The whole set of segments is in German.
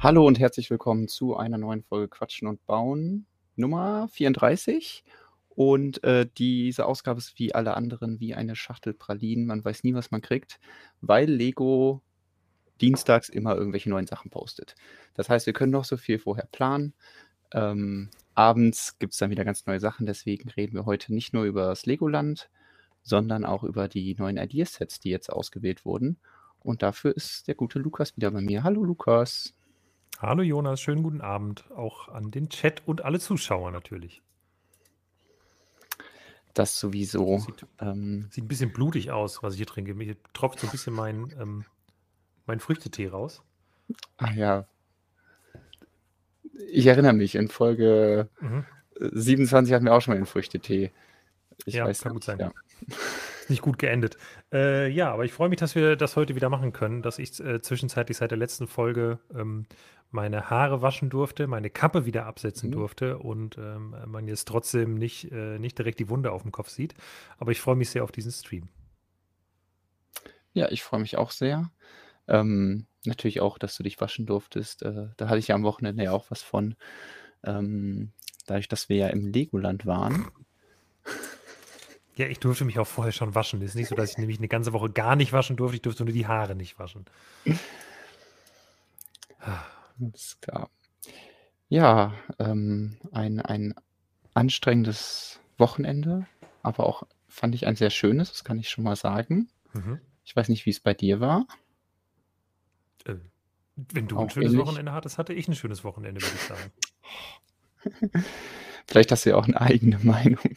Hallo und herzlich willkommen zu einer neuen Folge Quatschen und Bauen Nummer 34. Und äh, diese Ausgabe ist wie alle anderen wie eine Schachtel Pralinen. Man weiß nie, was man kriegt, weil Lego dienstags immer irgendwelche neuen Sachen postet. Das heißt, wir können noch so viel vorher planen. Ähm, abends gibt es dann wieder ganz neue Sachen. Deswegen reden wir heute nicht nur über das Legoland, sondern auch über die neuen Ideasets, die jetzt ausgewählt wurden. Und dafür ist der gute Lukas wieder bei mir. Hallo Lukas. Hallo Jonas, schönen guten Abend auch an den Chat und alle Zuschauer natürlich. Das sowieso. Sieht, ähm, sieht ein bisschen blutig aus, was ich hier trinke. Mir tropft so ein bisschen mein, ähm, mein Früchtetee raus. Ach ja. Ich erinnere mich, in Folge mhm. 27 hatten wir auch schon mal einen Früchtetee. Ich ja, weiß kann nicht, gut sein. Ja. nicht gut geendet. Äh, ja, aber ich freue mich, dass wir das heute wieder machen können, dass ich äh, zwischenzeitlich seit der letzten Folge ähm, meine Haare waschen durfte, meine Kappe wieder absetzen mhm. durfte und ähm, man jetzt trotzdem nicht, äh, nicht direkt die Wunde auf dem Kopf sieht. Aber ich freue mich sehr auf diesen Stream. Ja, ich freue mich auch sehr. Ähm, natürlich auch, dass du dich waschen durftest. Äh, da hatte ich ja am Wochenende ja auch was von. Ähm, dadurch, dass wir ja im Legoland waren. Ja, ich durfte mich auch vorher schon waschen. Es ist nicht so, dass ich nämlich eine ganze Woche gar nicht waschen durfte. Ich durfte nur die Haare nicht waschen. Alles klar. Ja, ähm, ein, ein anstrengendes Wochenende, aber auch fand ich ein sehr schönes, das kann ich schon mal sagen. Mhm. Ich weiß nicht, wie es bei dir war. Äh, wenn du auch ein schönes ähnlich. Wochenende hattest, hatte ich ein schönes Wochenende, würde ich sagen. Vielleicht hast du ja auch eine eigene Meinung.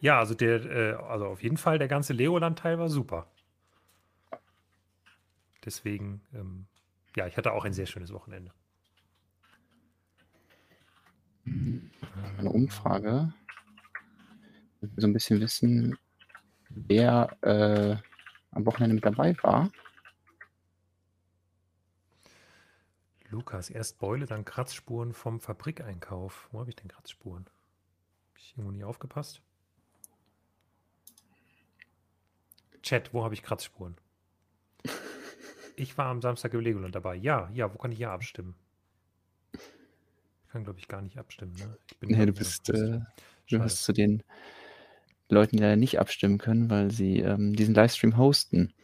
Ja, also der, äh, also auf jeden Fall der ganze Legoland-Teil war super. Deswegen, ähm, ja, ich hatte auch ein sehr schönes Wochenende. Eine Umfrage. So ein bisschen wissen, wer äh, am Wochenende mit dabei war. Lukas, erst Beule, dann Kratzspuren vom Fabrikeinkauf. Wo habe ich denn Kratzspuren? Habe ich irgendwo nie aufgepasst? Chat, wo habe ich Kratzspuren? Ich war am Samstag im Legoland dabei. Ja, ja, wo kann ich hier abstimmen? Ich kann, glaube ich, gar nicht abstimmen. Ne? Bin nee, du bist, äh, du bist zu den Leuten, die leider nicht abstimmen können, weil sie ähm, diesen Livestream hosten.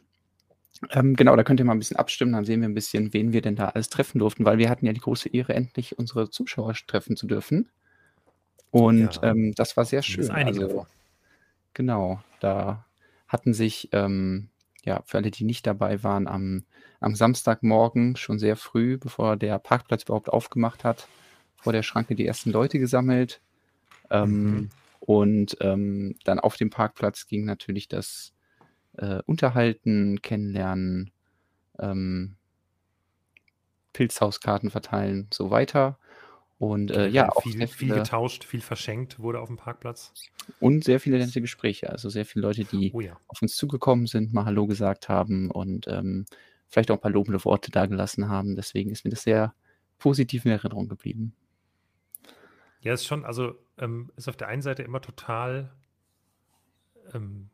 Ähm, genau, da könnt ihr mal ein bisschen abstimmen, dann sehen wir ein bisschen, wen wir denn da alles treffen durften, weil wir hatten ja die große Ehre, endlich unsere Zuschauer treffen zu dürfen. Und ja, ähm, das war sehr schön. Also, genau, da hatten sich, ähm, ja, für alle, die nicht dabei waren, am, am Samstagmorgen schon sehr früh, bevor der Parkplatz überhaupt aufgemacht hat, vor der Schranke die ersten Leute gesammelt. Ähm, mhm. Und ähm, dann auf dem Parkplatz ging natürlich das äh, Unterhalten, Kennenlernen, ähm, Pilzhauskarten verteilen, so weiter. Und äh, ja, auch viel, viel getauscht, viel verschenkt wurde auf dem Parkplatz. Und sehr viele nette Gespräche. Also sehr viele Leute, die oh ja. auf uns zugekommen sind, mal Hallo gesagt haben und ähm, vielleicht auch ein paar lobende Worte dagelassen haben. Deswegen ist mir das sehr positiv in Erinnerung geblieben. Ja, ist schon, also ähm, ist auf der einen Seite immer total ähm,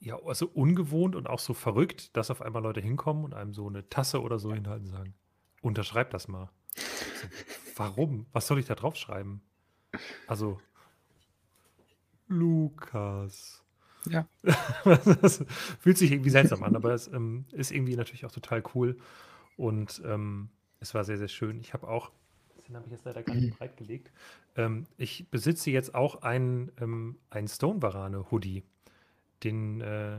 ja, also ungewohnt und auch so verrückt, dass auf einmal Leute hinkommen und einem so eine Tasse oder so hinhalten und sagen, unterschreib das mal. So, warum? Was soll ich da drauf schreiben? Also, Lukas. Ja. das fühlt sich irgendwie seltsam an, aber es ähm, ist irgendwie natürlich auch total cool. Und ähm, es war sehr, sehr schön. Ich habe auch, den habe ich jetzt leider gar nicht breit gelegt. Ähm, ich besitze jetzt auch einen, ähm, einen Stone Varane Hoodie. Den, äh,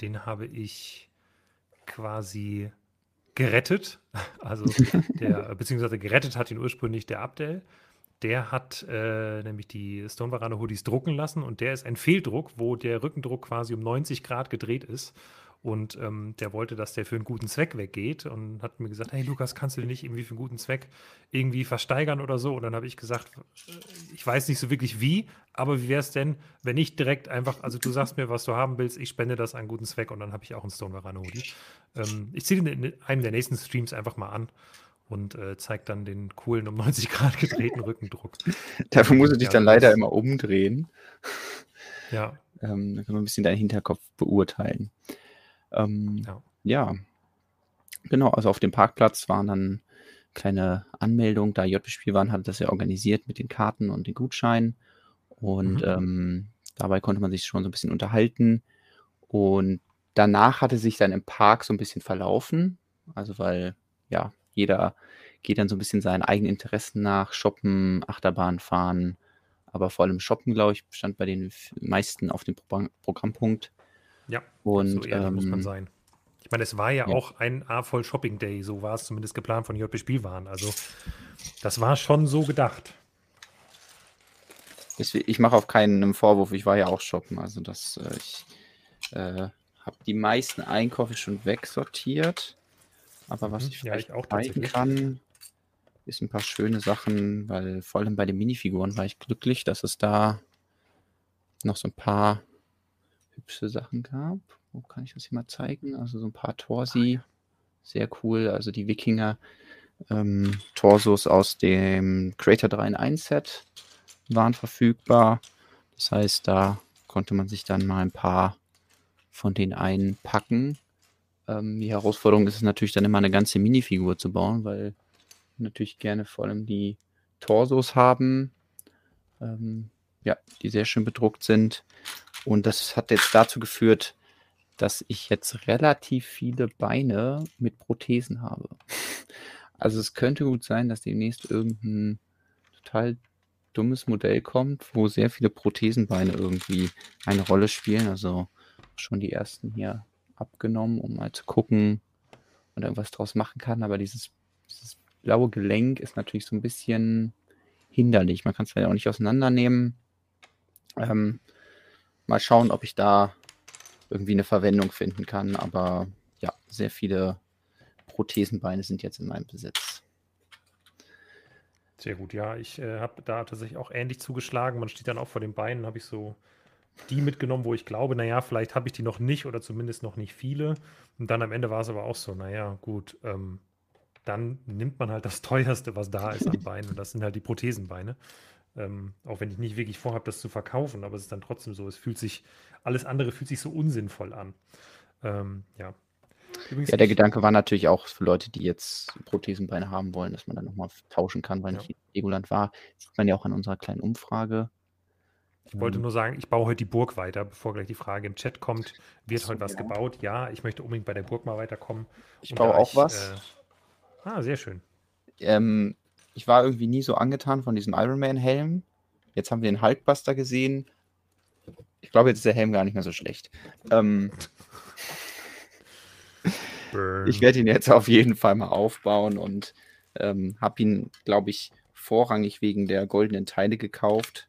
den habe ich quasi gerettet. Also der, beziehungsweise gerettet hat ihn ursprünglich der Abdel. Der hat äh, nämlich die Stone Varane Hoodies drucken lassen und der ist ein Fehldruck, wo der Rückendruck quasi um 90 Grad gedreht ist. Und ähm, der wollte, dass der für einen guten Zweck weggeht und hat mir gesagt, hey Lukas, kannst du den nicht irgendwie für einen guten Zweck irgendwie versteigern oder so? Und dann habe ich gesagt, äh, ich weiß nicht so wirklich wie, aber wie wäre es denn, wenn ich direkt einfach, also du sagst mir, was du haben willst, ich spende das an einen guten Zweck und dann habe ich auch einen Stone Varane Hoodie. Ähm, ich ziehe den in einem der nächsten Streams einfach mal an und äh, zeigt dann den coolen um 90 Grad gedrehten Rückendruck. Dafür musst du dich dann leider immer umdrehen. Ja. Ähm, dann kann man ein bisschen deinen Hinterkopf beurteilen. Ähm, ja. ja. Genau, also auf dem Parkplatz waren dann kleine Anmeldungen, da JP waren, hat das ja organisiert mit den Karten und den Gutscheinen. Und mhm. ähm, dabei konnte man sich schon so ein bisschen unterhalten. Und danach hatte sich dann im Park so ein bisschen verlaufen. Also weil, ja, jeder geht dann so ein bisschen seinen eigenen Interessen nach, shoppen, Achterbahn fahren, aber vor allem shoppen, glaube ich, stand bei den meisten auf dem Pro Programmpunkt. Ja, und so ehrlich ähm, muss man ähm, sein. Ich meine, es war ja, ja. auch ein A-Voll Shopping Day, so war es zumindest geplant von JP Spielwaren. Also das war schon so gedacht. Ich mache auf keinen Vorwurf, ich war ja auch shoppen. Also das, äh, ich äh, habe die meisten Einkäufe schon wegsortiert. Aber was mhm, ich vielleicht ja, ich auch zeigen kann, ist ein paar schöne Sachen, weil vor allem bei den Minifiguren war ich glücklich, dass es da noch so ein paar hübsche Sachen gab. Wo kann ich das hier mal zeigen? Also so ein paar Torsi, sehr cool. Also die Wikinger ähm, Torsos aus dem Creator 3 in 1 Set waren verfügbar. Das heißt, da konnte man sich dann mal ein paar von den einpacken. Ähm, die Herausforderung ist es natürlich dann immer eine ganze Minifigur zu bauen, weil natürlich gerne vor allem die Torsos haben, ähm, ja, die sehr schön bedruckt sind. Und das hat jetzt dazu geführt, dass ich jetzt relativ viele Beine mit Prothesen habe. Also es könnte gut sein, dass demnächst irgendein total dummes Modell kommt, wo sehr viele Prothesenbeine irgendwie eine Rolle spielen. Also schon die ersten hier abgenommen, um mal zu gucken und irgendwas draus machen kann. Aber dieses, dieses blaue Gelenk ist natürlich so ein bisschen hinderlich. Man kann es ja auch nicht auseinandernehmen. Ähm, mal schauen, ob ich da irgendwie eine Verwendung finden kann. Aber ja, sehr viele Prothesenbeine sind jetzt in meinem Besitz. Sehr gut, ja. Ich äh, habe da tatsächlich auch ähnlich zugeschlagen. Man steht dann auch vor den Beinen, habe ich so die mitgenommen, wo ich glaube, naja, vielleicht habe ich die noch nicht oder zumindest noch nicht viele. Und dann am Ende war es aber auch so, naja, gut, ähm, dann nimmt man halt das teuerste, was da ist an Beinen. Und das sind halt die Prothesenbeine. Ähm, auch wenn ich nicht wirklich vorhabe, das zu verkaufen, aber es ist dann trotzdem so, es fühlt sich, alles andere fühlt sich so unsinnvoll an. Ähm, ja. Übrigens, ja, der ich, Gedanke war natürlich auch für Leute, die jetzt Prothesenbeine haben wollen, dass man dann nochmal tauschen kann, weil ja. nicht Legoland war. Das sieht man ja auch an unserer kleinen Umfrage. Ich wollte ähm. nur sagen, ich baue heute die Burg weiter, bevor gleich die Frage im Chat kommt. Wird heute was ja. gebaut? Ja, ich möchte unbedingt bei der Burg mal weiterkommen. Ich baue auch ich, was. Äh, Ah, sehr schön. Ähm, ich war irgendwie nie so angetan von diesem Iron Man-Helm. Jetzt haben wir den Hulkbuster gesehen. Ich glaube, jetzt ist der Helm gar nicht mehr so schlecht. Ähm, ich werde ihn jetzt auf jeden Fall mal aufbauen und ähm, habe ihn, glaube ich, vorrangig wegen der goldenen Teile gekauft.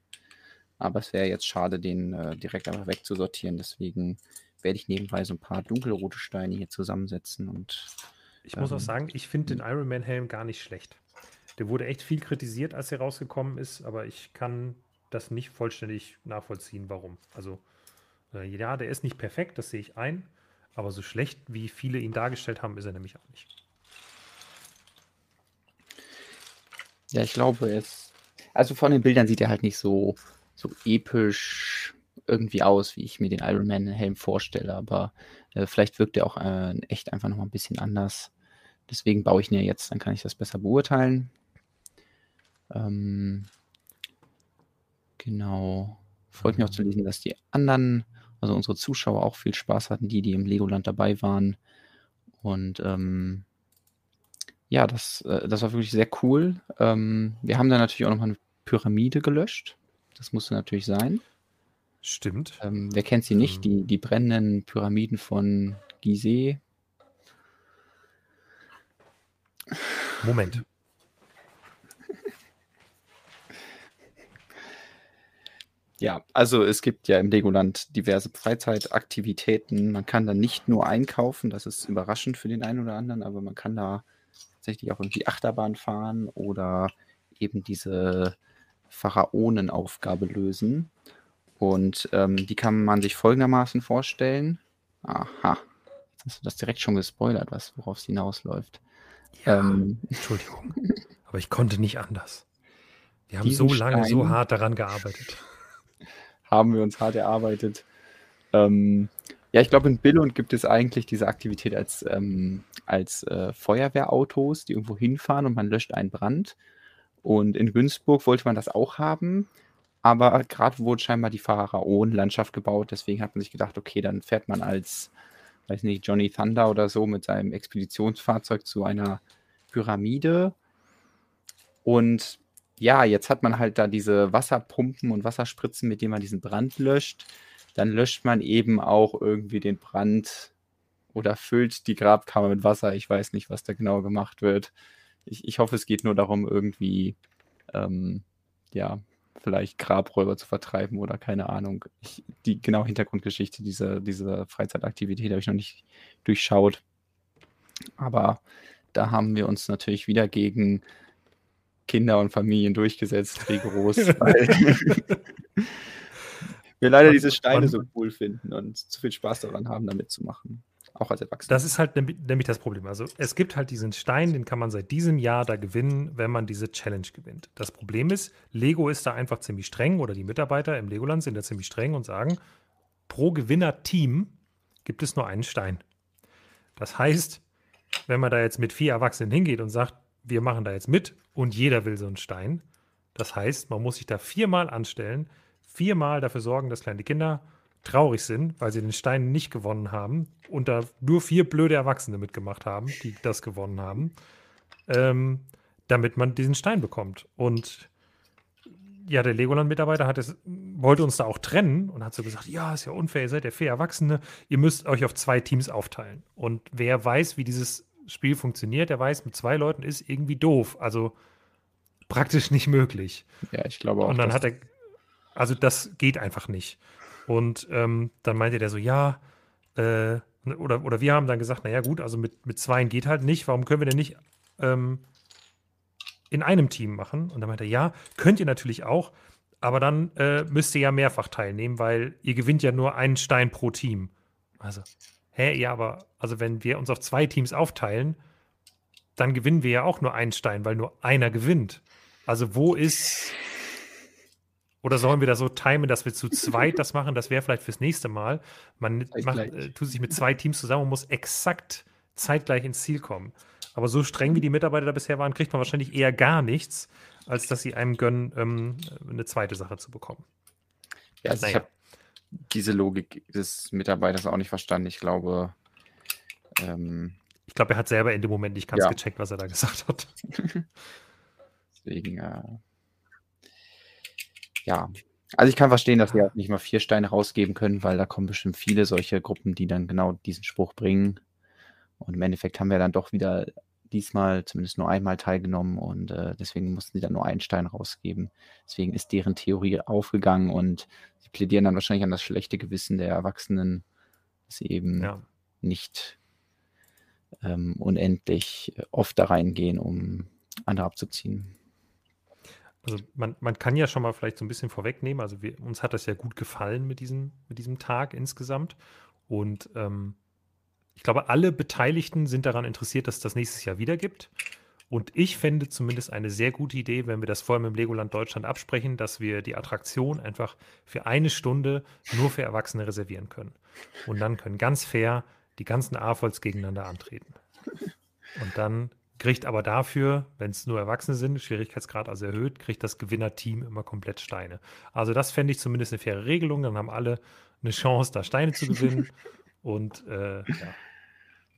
Aber es wäre jetzt schade, den äh, direkt einfach wegzusortieren. Deswegen werde ich nebenbei so ein paar dunkelrote Steine hier zusammensetzen und ich muss auch ähm, sagen, ich finde den Iron Man Helm gar nicht schlecht. Der wurde echt viel kritisiert, als er rausgekommen ist, aber ich kann das nicht vollständig nachvollziehen, warum. Also, äh, ja, der ist nicht perfekt, das sehe ich ein, aber so schlecht, wie viele ihn dargestellt haben, ist er nämlich auch nicht. Ja, ich glaube, es. Also von den Bildern sieht er halt nicht so, so episch irgendwie aus, wie ich mir den Iron Man Helm vorstelle, aber äh, vielleicht wirkt er auch äh, echt einfach noch mal ein bisschen anders. Deswegen baue ich ihn ja jetzt, dann kann ich das besser beurteilen. Ähm, genau. Freut mich auch zu lesen, dass die anderen, also unsere Zuschauer auch viel Spaß hatten, die, die im Legoland dabei waren. Und ähm, ja, das, äh, das war wirklich sehr cool. Ähm, wir haben da natürlich auch nochmal eine Pyramide gelöscht. Das musste natürlich sein. Stimmt. Ähm, wer kennt sie nicht? Ähm. Die, die brennenden Pyramiden von Gizeh. Moment. Ja, also es gibt ja im Legoland diverse Freizeitaktivitäten. Man kann da nicht nur einkaufen, das ist überraschend für den einen oder anderen, aber man kann da tatsächlich auch irgendwie Achterbahn fahren oder eben diese Pharaonenaufgabe lösen. Und ähm, die kann man sich folgendermaßen vorstellen. Aha, jetzt hast du das direkt schon gespoilert, was worauf es hinausläuft. Ja, ähm, Entschuldigung, aber ich konnte nicht anders. Wir haben so lange, Stein so hart daran gearbeitet. Haben wir uns hart erarbeitet. Ähm, Ja, ich glaube, in Billund gibt es eigentlich diese Aktivität als, ähm, als äh, Feuerwehrautos, die irgendwo hinfahren und man löscht einen Brand. Und in Günzburg wollte man das auch haben, aber gerade wurde scheinbar die Pharaonenlandschaft gebaut, deswegen hat man sich gedacht, okay, dann fährt man als, weiß nicht, Johnny Thunder oder so mit seinem Expeditionsfahrzeug zu einer Pyramide. Und ja, jetzt hat man halt da diese Wasserpumpen und Wasserspritzen, mit denen man diesen Brand löscht. Dann löscht man eben auch irgendwie den Brand oder füllt die Grabkammer mit Wasser. Ich weiß nicht, was da genau gemacht wird. Ich, ich hoffe, es geht nur darum, irgendwie, ähm, ja, vielleicht Grabräuber zu vertreiben oder keine Ahnung. Ich, die genaue Hintergrundgeschichte dieser, dieser Freizeitaktivität habe ich noch nicht durchschaut. Aber da haben wir uns natürlich wieder gegen Kinder und Familien durchgesetzt, rigoros, weil wir leider diese Steine so cool finden und zu viel Spaß daran haben, damit zu machen. Auch als Erwachsener. Das ist halt nämlich das Problem. Also es gibt halt diesen Stein, den kann man seit diesem Jahr da gewinnen, wenn man diese Challenge gewinnt. Das Problem ist, Lego ist da einfach ziemlich streng oder die Mitarbeiter im Legoland sind da ziemlich streng und sagen, pro Gewinner-Team gibt es nur einen Stein. Das heißt, wenn man da jetzt mit vier Erwachsenen hingeht und sagt, wir machen da jetzt mit und jeder will so einen Stein, das heißt, man muss sich da viermal anstellen, viermal dafür sorgen, dass kleine Kinder traurig sind, weil sie den Stein nicht gewonnen haben und da nur vier blöde Erwachsene mitgemacht haben, die das gewonnen haben, ähm, damit man diesen Stein bekommt. Und ja, der Legoland-Mitarbeiter wollte uns da auch trennen und hat so gesagt, ja, ist ja unfair, ihr seid ja vier Erwachsene, ihr müsst euch auf zwei Teams aufteilen. Und wer weiß, wie dieses Spiel funktioniert, der weiß, mit zwei Leuten ist irgendwie doof. Also praktisch nicht möglich. Ja, ich glaube auch. Und dann hat er, also das geht einfach nicht. Und ähm, dann meinte der so, ja, äh, oder, oder wir haben dann gesagt, naja gut, also mit, mit zweien geht halt nicht, warum können wir denn nicht ähm, in einem Team machen? Und dann meinte er, ja, könnt ihr natürlich auch, aber dann äh, müsst ihr ja mehrfach teilnehmen, weil ihr gewinnt ja nur einen Stein pro Team. Also, hä, ja, aber also wenn wir uns auf zwei Teams aufteilen, dann gewinnen wir ja auch nur einen Stein, weil nur einer gewinnt. Also wo ist oder sollen wir da so timen, dass wir zu zweit das machen? Das wäre vielleicht fürs nächste Mal. Man macht, äh, tut sich mit zwei Teams zusammen und muss exakt zeitgleich ins Ziel kommen. Aber so streng wie die Mitarbeiter da bisher waren, kriegt man wahrscheinlich eher gar nichts, als dass sie einem gönnen, ähm, eine zweite Sache zu bekommen. Ja, also naja. ich habe diese Logik des Mitarbeiters auch nicht verstanden. Ich glaube, ähm, ich glaube, er hat selber in dem Moment nicht ganz ja. gecheckt, was er da gesagt hat. Deswegen, äh, ja. Also ich kann verstehen, dass wir nicht mal vier Steine rausgeben können, weil da kommen bestimmt viele solche Gruppen, die dann genau diesen Spruch bringen. Und im Endeffekt haben wir dann doch wieder diesmal zumindest nur einmal teilgenommen und äh, deswegen mussten sie dann nur einen Stein rausgeben. Deswegen ist deren Theorie aufgegangen und sie plädieren dann wahrscheinlich an das schlechte Gewissen der Erwachsenen, dass sie eben ja. nicht ähm, unendlich oft da reingehen, um andere abzuziehen. Also man, man kann ja schon mal vielleicht so ein bisschen vorwegnehmen. Also wir, uns hat das ja gut gefallen mit diesem, mit diesem Tag insgesamt. Und ähm, ich glaube, alle Beteiligten sind daran interessiert, dass es das nächstes Jahr wieder gibt. Und ich fände zumindest eine sehr gute Idee, wenn wir das vor allem im Legoland Deutschland absprechen, dass wir die Attraktion einfach für eine Stunde nur für Erwachsene reservieren können. Und dann können ganz fair die ganzen AFOLs gegeneinander antreten. Und dann kriegt aber dafür, wenn es nur Erwachsene sind, Schwierigkeitsgrad also erhöht, kriegt das Gewinnerteam immer komplett Steine. Also das fände ich zumindest eine faire Regelung. Dann haben alle eine Chance, da Steine zu gewinnen. Und äh, ja.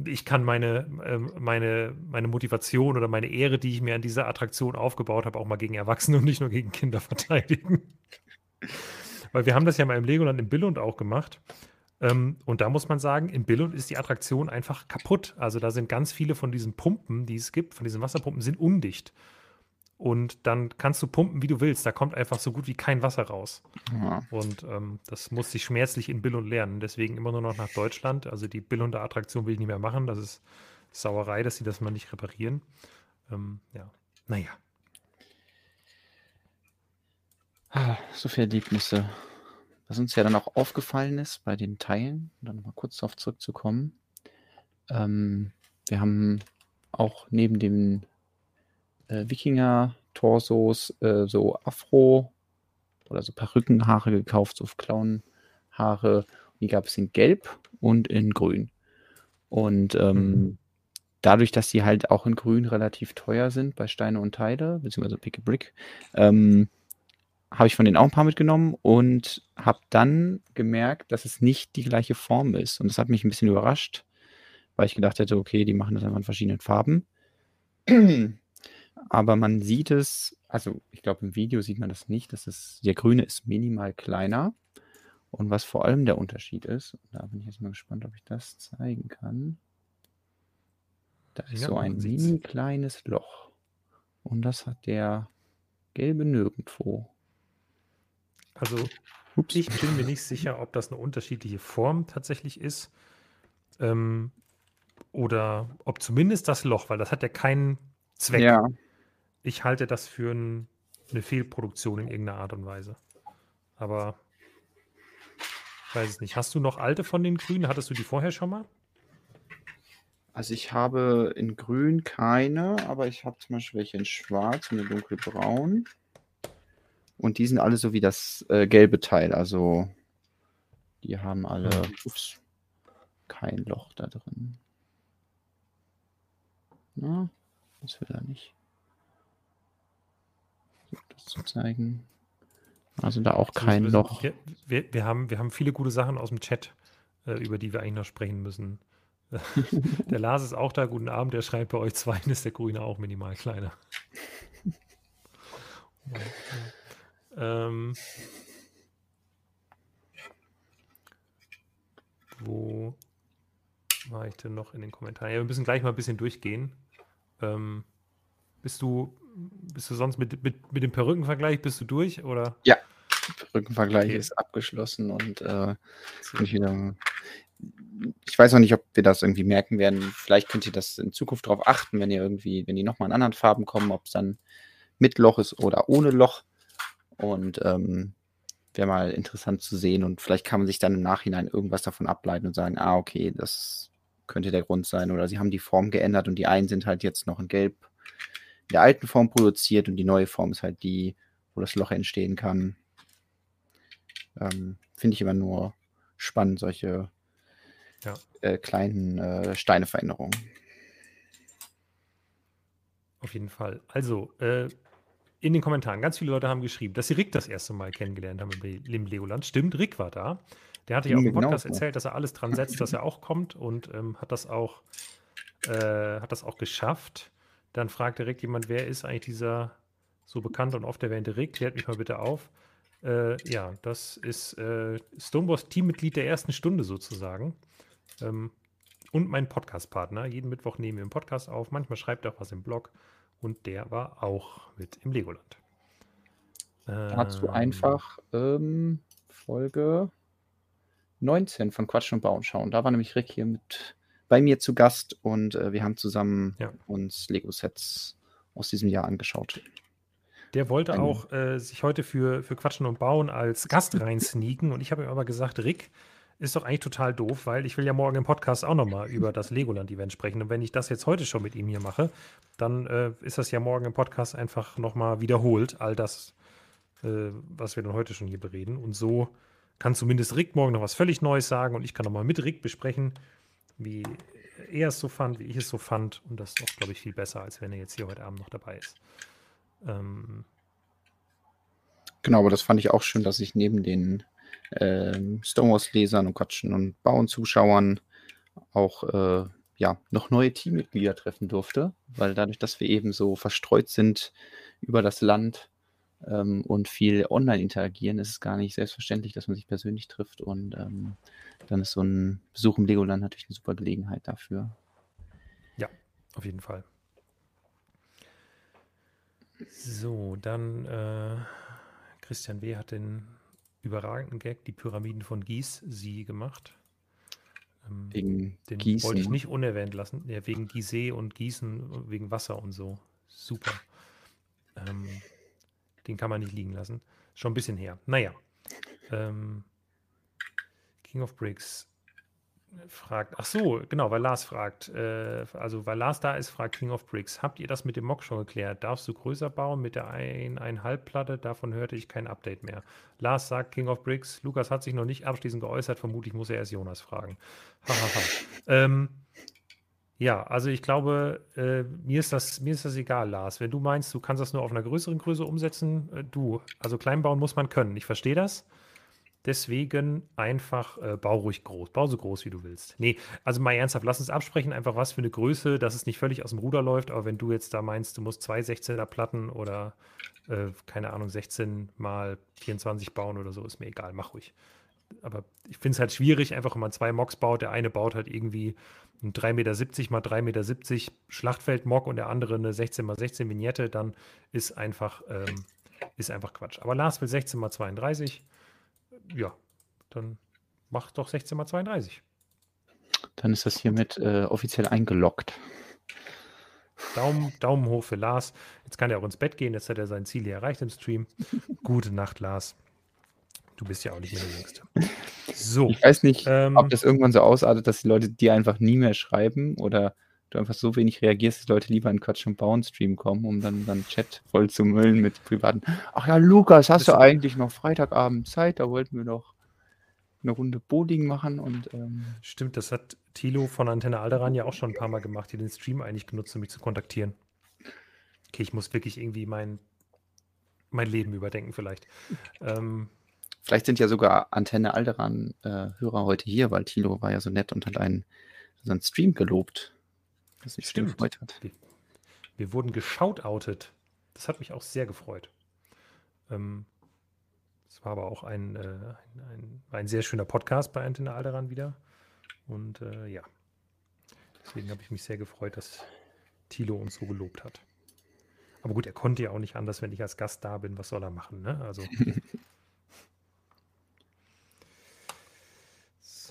ich kann meine, äh, meine, meine Motivation oder meine Ehre, die ich mir an dieser Attraktion aufgebaut habe, auch mal gegen Erwachsene und nicht nur gegen Kinder verteidigen. Weil wir haben das ja mal im Legoland in Billund auch gemacht. Ähm, und da muss man sagen, in Billund ist die Attraktion einfach kaputt. Also da sind ganz viele von diesen Pumpen, die es gibt, von diesen Wasserpumpen, sind undicht. Und dann kannst du pumpen, wie du willst. Da kommt einfach so gut wie kein Wasser raus. Ja. Und ähm, das musste ich schmerzlich in Billund lernen. Deswegen immer nur noch nach Deutschland. Also die Billunder Attraktion will ich nicht mehr machen. Das ist Sauerei, dass sie das mal nicht reparieren. Ähm, ja, naja. Ah, so viele Erlebnisse was uns ja dann auch aufgefallen ist bei den Teilen, um dann nochmal kurz darauf zurückzukommen. Ähm, wir haben auch neben den äh, Wikinger-Torsos äh, so Afro- oder so Perückenhaare gekauft, so Clownhaare. Und Die gab es in Gelb und in Grün. Und ähm, mhm. dadurch, dass die halt auch in Grün relativ teuer sind bei Steine und Teile, beziehungsweise Pick a Brick, ähm, habe ich von denen auch ein paar mitgenommen und habe dann gemerkt, dass es nicht die gleiche Form ist. Und das hat mich ein bisschen überrascht, weil ich gedacht hätte, okay, die machen das einfach in verschiedenen Farben. Aber man sieht es, also ich glaube im Video sieht man das nicht, dass es, der grüne ist minimal kleiner. Und was vor allem der Unterschied ist, da bin ich jetzt mal gespannt, ob ich das zeigen kann. Da ist ja, so ein mini kleines Loch. Und das hat der gelbe nirgendwo. Also Ups. ich bin mir nicht sicher, ob das eine unterschiedliche Form tatsächlich ist. Ähm, oder ob zumindest das Loch, weil das hat ja keinen Zweck. Ja. Ich halte das für ein, eine Fehlproduktion in irgendeiner Art und Weise. Aber ich weiß es nicht. Hast du noch alte von den Grünen? Hattest du die vorher schon mal? Also ich habe in Grün keine, aber ich habe zum Beispiel welche in Schwarz und in Dunkelbraun. Und die sind alle so wie das äh, gelbe Teil. Also die haben alle hm. ups, kein Loch da drin. Na, das will er nicht. Das zu zeigen. Also da auch kein Loch. Wir, wir, wir, haben, wir haben viele gute Sachen aus dem Chat, äh, über die wir eigentlich noch sprechen müssen. der Lars ist auch da. Guten Abend. Der schreibt bei euch zwei, ist der Grüne auch minimal kleiner. ähm, wo war ich denn noch in den Kommentaren? Ja, wir müssen gleich mal ein bisschen durchgehen. Ähm, bist du, bist du sonst mit, mit, mit dem Perückenvergleich, bist du durch? Oder? Ja, Perückenvergleich okay. ist abgeschlossen und äh, ich wieder. Ich weiß noch nicht, ob wir das irgendwie merken werden. Vielleicht könnt ihr das in Zukunft darauf achten, wenn ihr irgendwie, wenn die nochmal in anderen Farben kommen, ob es dann mit Loch ist oder ohne Loch. Und ähm, wäre mal interessant zu sehen. Und vielleicht kann man sich dann im Nachhinein irgendwas davon ableiten und sagen, ah, okay, das könnte der Grund sein. Oder sie haben die Form geändert und die einen sind halt jetzt noch in Gelb der alten Form produziert und die neue Form ist halt die, wo das Loch entstehen kann. Ähm, Finde ich immer nur spannend, solche ja. äh, kleinen äh, Steineveränderungen. Auf jeden Fall. Also, äh, in den Kommentaren, ganz viele Leute haben geschrieben, dass sie Rick das erste Mal kennengelernt haben im Legoland. Stimmt, Rick war da. Der hatte ja auch im Podcast genau. erzählt, dass er alles dran setzt, dass er auch kommt und ähm, hat das auch äh, hat das auch geschafft. Dann fragt direkt jemand, wer ist eigentlich dieser so bekannt und oft erwähnte Rick? Klärt mich mal bitte auf. Äh, ja, das ist äh, Stoneboss Teammitglied der ersten Stunde sozusagen. Ähm, und mein Podcast-Partner. Jeden Mittwoch nehmen wir einen Podcast auf. Manchmal schreibt er auch was im Blog. Und der war auch mit im Legoland. Dazu ähm, einfach ähm, Folge 19 von Quatsch und Bauen schauen. Da war nämlich Rick hier mit bei mir zu Gast und äh, wir haben zusammen ja. uns Lego-Sets aus diesem Jahr angeschaut. Der wollte Ein, auch äh, sich heute für, für Quatschen und Bauen als Gast reinsneaken und ich habe ihm aber gesagt, Rick, ist doch eigentlich total doof, weil ich will ja morgen im Podcast auch nochmal über das Legoland-Event sprechen. Und wenn ich das jetzt heute schon mit ihm hier mache, dann äh, ist das ja morgen im Podcast einfach nochmal wiederholt, all das, äh, was wir dann heute schon hier bereden. Und so kann zumindest Rick morgen noch was völlig Neues sagen und ich kann nochmal mit Rick besprechen, wie er es so fand, wie ich es so fand. Und das ist auch, glaube ich, viel besser, als wenn er jetzt hier heute Abend noch dabei ist. Ähm, genau, aber das fand ich auch schön, dass ich neben den ähm, Stonewalls-Lesern und Quatschen und Bauen-Zuschauern auch äh, ja, noch neue Teammitglieder treffen durfte, weil dadurch, dass wir eben so verstreut sind über das Land, ähm, und viel online interagieren, ist es gar nicht selbstverständlich, dass man sich persönlich trifft. Und ähm, dann ist so ein Besuch im Legoland natürlich eine super Gelegenheit dafür. Ja, auf jeden Fall. So, dann äh, Christian W. hat den überragenden Gag, die Pyramiden von Gies, sie gemacht. Ähm, wegen den Gießen. wollte ich nicht unerwähnt lassen. Ja, wegen Gizeh und Gießen, wegen Wasser und so. Super. Ähm, den kann man nicht liegen lassen. Schon ein bisschen her. Naja. Ähm, King of Bricks. fragt, ach so, genau, weil Lars fragt, äh, also weil Lars da ist, fragt King of Bricks, habt ihr das mit dem Mock schon geklärt? Darfst du größer bauen mit der 1,5 Platte? Davon hörte ich kein Update mehr. Lars sagt King of Bricks, Lukas hat sich noch nicht abschließend geäußert, vermutlich muss er erst Jonas fragen. ähm, ja, also ich glaube, äh, mir, ist das, mir ist das egal, Lars. Wenn du meinst, du kannst das nur auf einer größeren Größe umsetzen, äh, du. Also klein bauen muss man können. Ich verstehe das. Deswegen einfach äh, bau ruhig groß. Bau so groß, wie du willst. Nee, also mal ernsthaft, lass uns absprechen, einfach was für eine Größe, dass es nicht völlig aus dem Ruder läuft. Aber wenn du jetzt da meinst, du musst zwei 16er Platten oder, äh, keine Ahnung, 16 mal 24 bauen oder so, ist mir egal, mach ruhig. Aber ich finde es halt schwierig, einfach wenn man zwei Mocks baut. Der eine baut halt irgendwie ein 3,70 Meter mal 3,70 Meter Schlachtfeld-Mock und der andere eine 16 mal 16 Vignette, dann ist einfach, ähm, ist einfach Quatsch. Aber Lars will 16 mal 32 ja, dann mach doch 16 mal 32. Dann ist das hiermit äh, offiziell eingeloggt. Daumen, Daumen hoch für Lars. Jetzt kann er auch ins Bett gehen. Jetzt hat er sein Ziel hier erreicht im Stream. Gute Nacht, Lars. Du bist ja auch nicht mehr der Jüngste. So. Ich weiß nicht, ähm, ob das irgendwann so ausartet, dass die Leute dir einfach nie mehr schreiben oder du einfach so wenig reagierst, dass Leute lieber in Quatsch und Bauen Stream kommen, um dann, dann Chat voll zu müllen mit privaten. Ach ja, Lukas, hast du eigentlich noch Freitagabend Zeit? Da wollten wir noch eine Runde Bowling machen und. Ähm Stimmt, das hat Thilo von Antenne Alderan ja auch schon ein paar Mal gemacht, die den Stream eigentlich genutzt, um mich zu kontaktieren. Okay, ich muss wirklich irgendwie mein, mein Leben überdenken, vielleicht. Ähm, vielleicht sind ja sogar Antenne Alderan-Hörer äh, heute hier, weil Thilo war ja so nett und hat einen, seinen Stream gelobt was mich Stimmt. gefreut hat. Wir, wir, wurden geschautoutet. Das hat mich auch sehr gefreut. Ähm, es war aber auch ein, äh, ein, ein, ein, sehr schöner Podcast bei Antenne Alderan wieder. Und äh, ja, deswegen habe ich mich sehr gefreut, dass Thilo uns so gelobt hat. Aber gut, er konnte ja auch nicht anders, wenn ich als Gast da bin. Was soll er machen? Ne? Also.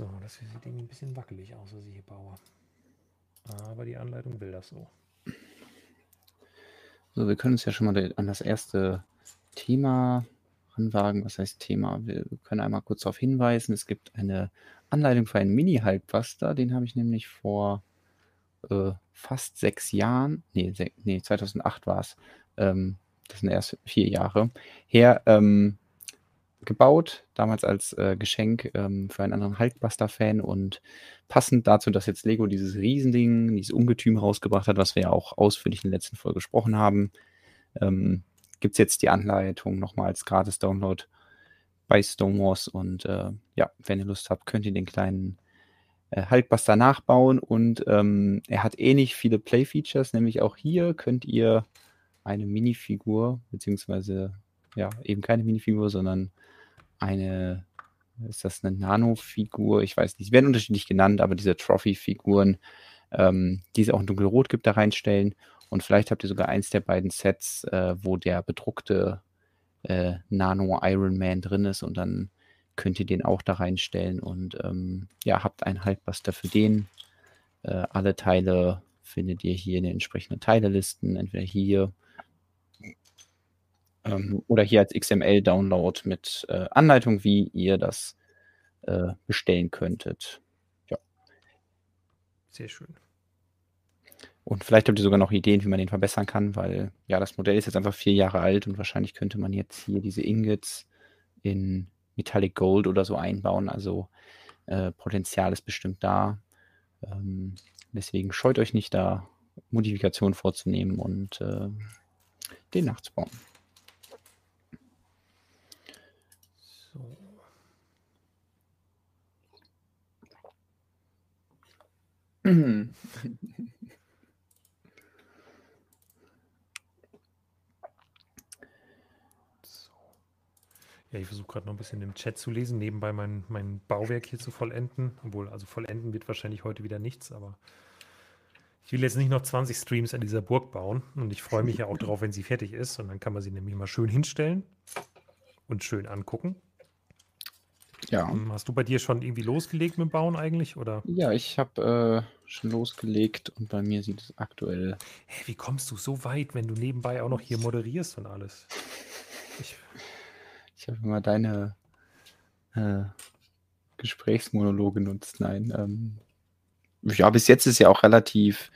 so, das sieht ein bisschen wackelig aus, was ich hier baue. Aber die Anleitung will das so. So, wir können uns ja schon mal an das erste Thema ranwagen. Was heißt Thema? Wir können einmal kurz darauf hinweisen. Es gibt eine Anleitung für einen Mini-Halbbuster. Den habe ich nämlich vor äh, fast sechs Jahren, nee, nee 2008 war es, ähm, das sind erst vier Jahre her, ähm, gebaut, damals als äh, Geschenk ähm, für einen anderen Hulkbuster-Fan und passend dazu, dass jetzt Lego dieses Riesending, dieses Ungetüm rausgebracht hat, was wir ja auch ausführlich in der letzten Folge gesprochen haben, ähm, gibt es jetzt die Anleitung nochmal als Gratis-Download bei Stonewars und äh, ja, wenn ihr Lust habt, könnt ihr den kleinen äh, Hulkbuster nachbauen und ähm, er hat ähnlich viele Play-Features, nämlich auch hier könnt ihr eine Minifigur, beziehungsweise ja, eben keine Minifigur, sondern eine, ist das eine Nano-Figur? Ich weiß nicht, sie werden unterschiedlich genannt, aber diese Trophy-Figuren, ähm, die es auch in dunkelrot gibt, da reinstellen. Und vielleicht habt ihr sogar eins der beiden Sets, äh, wo der bedruckte äh, Nano Iron Man drin ist und dann könnt ihr den auch da reinstellen und ähm, ja, habt einen Haltbuster für den. Äh, alle Teile findet ihr hier in den entsprechenden Teilelisten, entweder hier ähm, oder hier als XML-Download mit äh, Anleitung, wie ihr das äh, bestellen könntet. Ja. Sehr schön. Und vielleicht habt ihr sogar noch Ideen, wie man den verbessern kann, weil ja, das Modell ist jetzt einfach vier Jahre alt und wahrscheinlich könnte man jetzt hier diese Ingots in Metallic Gold oder so einbauen. Also äh, Potenzial ist bestimmt da. Ähm, deswegen scheut euch nicht da Modifikationen vorzunehmen und äh, den nachzubauen. Mhm. Ja, ich versuche gerade noch ein bisschen im Chat zu lesen, nebenbei mein, mein Bauwerk hier zu vollenden. Obwohl, also vollenden wird wahrscheinlich heute wieder nichts, aber ich will jetzt nicht noch 20 Streams an dieser Burg bauen. Und ich freue mich ja auch darauf, wenn sie fertig ist. Und dann kann man sie nämlich mal schön hinstellen und schön angucken. Ja. Ähm, hast du bei dir schon irgendwie losgelegt mit dem Bauen eigentlich? Oder? Ja, ich habe äh, schon losgelegt und bei mir sieht es aktuell. Hey, wie kommst du so weit, wenn du nebenbei auch noch hier moderierst und alles? Ich, ich habe immer deine äh, Gesprächsmonologe nutzt. Nein. Ähm, ja, bis jetzt ist ja auch relativ